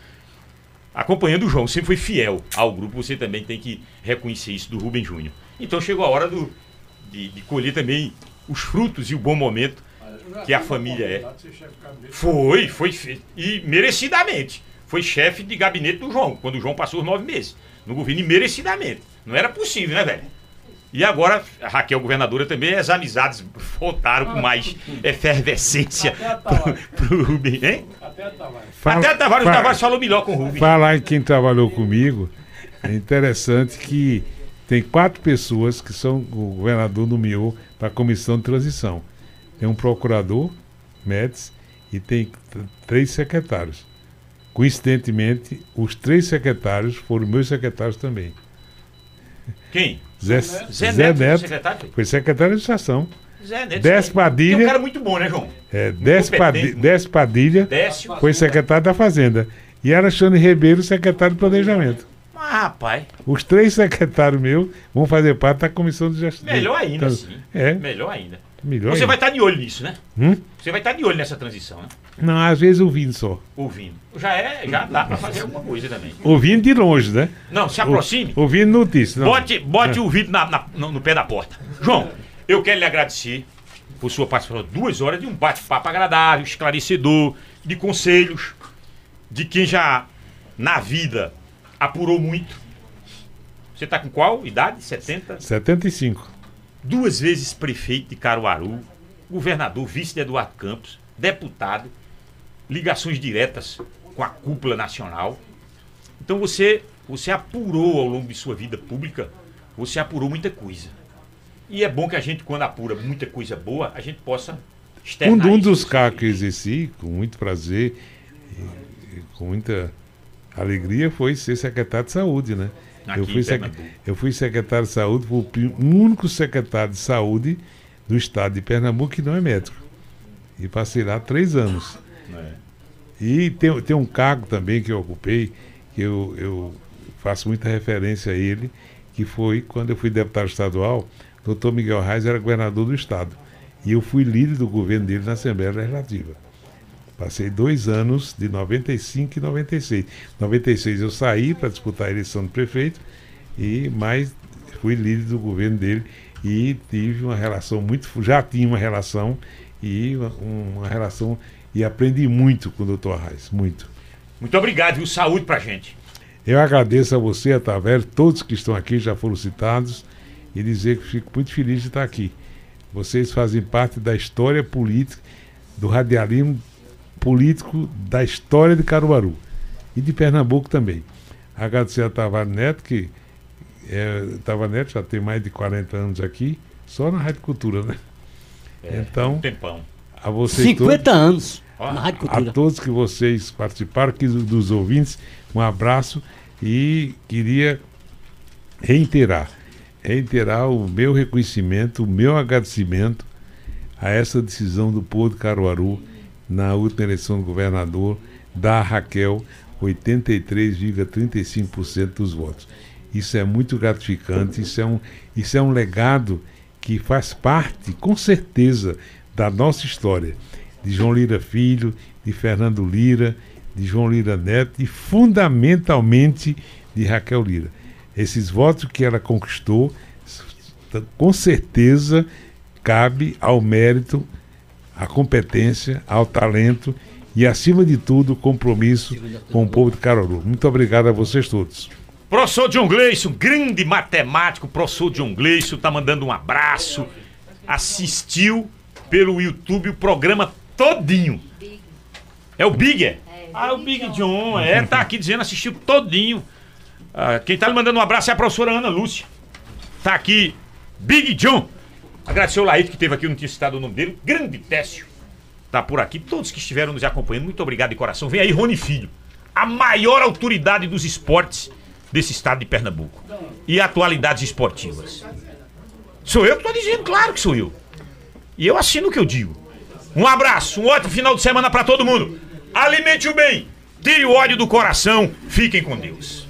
Acompanhando o João, sempre foi fiel ao grupo, você também tem que reconhecer isso do Rubem Júnior. Então chegou a hora do, de, de colher também os frutos e o bom momento que a família é. Foi, foi feito. E merecidamente. Foi chefe de gabinete do João, quando o João passou os nove meses. No governo, e merecidamente. Não era possível, né, velho? E agora, a Raquel, governadora, também, as amizades voltaram com mais efervescência pro, pro Rubem, hein? Até Tavares. Fala- Até Tavares, o Tavares falou melhor com o Rubem. Falar em quem trabalhou comigo, é interessante que tem quatro pessoas que são o governador nomeou para a comissão de transição. Tem um procurador, Médici, e tem três secretários. Coincidentemente, os três secretários foram meus secretários também. Quem? Zé, Zé Zé Neto, Neto, secretário, foi? secretário de administração. Zé Neto. Décio Que é Padilha, um cara muito bom, né, João? é, competente. Décio Padilha Décio. foi secretário da Fazenda. E Alexandre Ribeiro, secretário de Planejamento. Ah, rapaz. Os três secretários meus vão fazer parte da comissão de gestão. Melhor ainda, Então, sim. É, Melhor ainda. melhor Você ainda. vai estar de olho nisso, né? Hum? Você vai estar de olho nessa transição, né? Não, às vezes ouvindo só. Ouvindo. Já é, já dá pra fazer alguma coisa também. Ouvindo de longe, né? Não, se aproxime. Ou- ouvindo notícia. Não. Bote, bote o ouvido na- na- no, no pé da porta. João, eu quero lhe agradecer por sua participação. Duas horas de um bate-papo agradável, esclarecedor, de conselhos, de quem já na vida apurou muito. Você tá com qual idade? 70? 75. duas vezes prefeito de Caruaru, governador, vice de Eduardo Campos, deputado, ligações diretas com a cúpula nacional. Então você, você apurou ao longo de sua vida pública, você apurou muita coisa. E é bom que a gente, quando apura muita coisa boa, a gente possa Um, externar um isso. dos cargos que exerci, com muito prazer com muita alegria, foi ser secretário de saúde, né? Aqui eu, fui sec- eu fui secretário de saúde, fui o único secretário de saúde do estado de Pernambuco que não é médico. E passei lá três anos. É. E tem, tem um cargo também que eu ocupei, que eu, eu faço muita referência a ele, que foi quando eu fui deputado estadual, o doutor Miguel Reis era governador do estado. E eu fui líder do governo dele na Assembleia Legislativa. Passei dois anos, de 95 e 96. 96 eu saí para disputar a eleição do prefeito, e mais fui líder do governo dele e tive uma relação muito. Já tinha uma relação e uma, relação. E aprendi muito com o doutor Reis, muito. Muito obrigado, viu? Saúde pra gente. Eu agradeço a você, a Taver, todos que estão aqui já foram citados, e dizer que fico muito feliz de estar aqui. Vocês fazem parte da história política, do radialismo político da história de Caruaru e de Pernambuco também. Agradecer a Tavares Neto, que é, Tavares Neto já tem mais de 40 anos aqui, só na Rádio Cultura, né? É, então, um tempão. a vocês 50 todos, anos Ó, na Rádio a Cultura. todos que vocês participaram, que dos ouvintes, um abraço e queria reiterar, reiterar o meu reconhecimento, o meu agradecimento a essa decisão do povo de Caruaru na última eleição do governador da Raquel 83,35% dos votos. Isso é muito gratificante, isso é, um, isso é um legado que faz parte, com certeza, da nossa história. De João Lira Filho, de Fernando Lira, de João Lira Neto e fundamentalmente de Raquel Lira. Esses votos que ela conquistou, com certeza, cabe ao mérito, à competência, ao talento e, acima de tudo, o compromisso com o povo de Caruaru. Muito obrigado a vocês todos. Professor John Gleison, grande matemático, professor John Gleison, tá mandando um abraço. Assistiu pelo YouTube o programa todinho. É o Big, é? Ah, é o Big John, é, tá aqui dizendo, assistiu todinho. Ah, quem tá lhe mandando um abraço é a professora Ana Lúcia. Tá aqui, Big John. Agradecer o Laíto que teve aqui, eu não tinha citado o nome dele. Grande Técio. Tá por aqui. Todos que estiveram nos acompanhando, muito obrigado de coração. Vem aí, Rony Filho. A maior autoridade dos esportes desse estado de Pernambuco. E atualidades esportivas. Sou eu que tô dizendo, claro que sou eu. E eu assino o que eu digo. Um abraço, um ótimo final de semana para todo mundo. Alimente o bem, tire o ódio do coração, fiquem com Deus.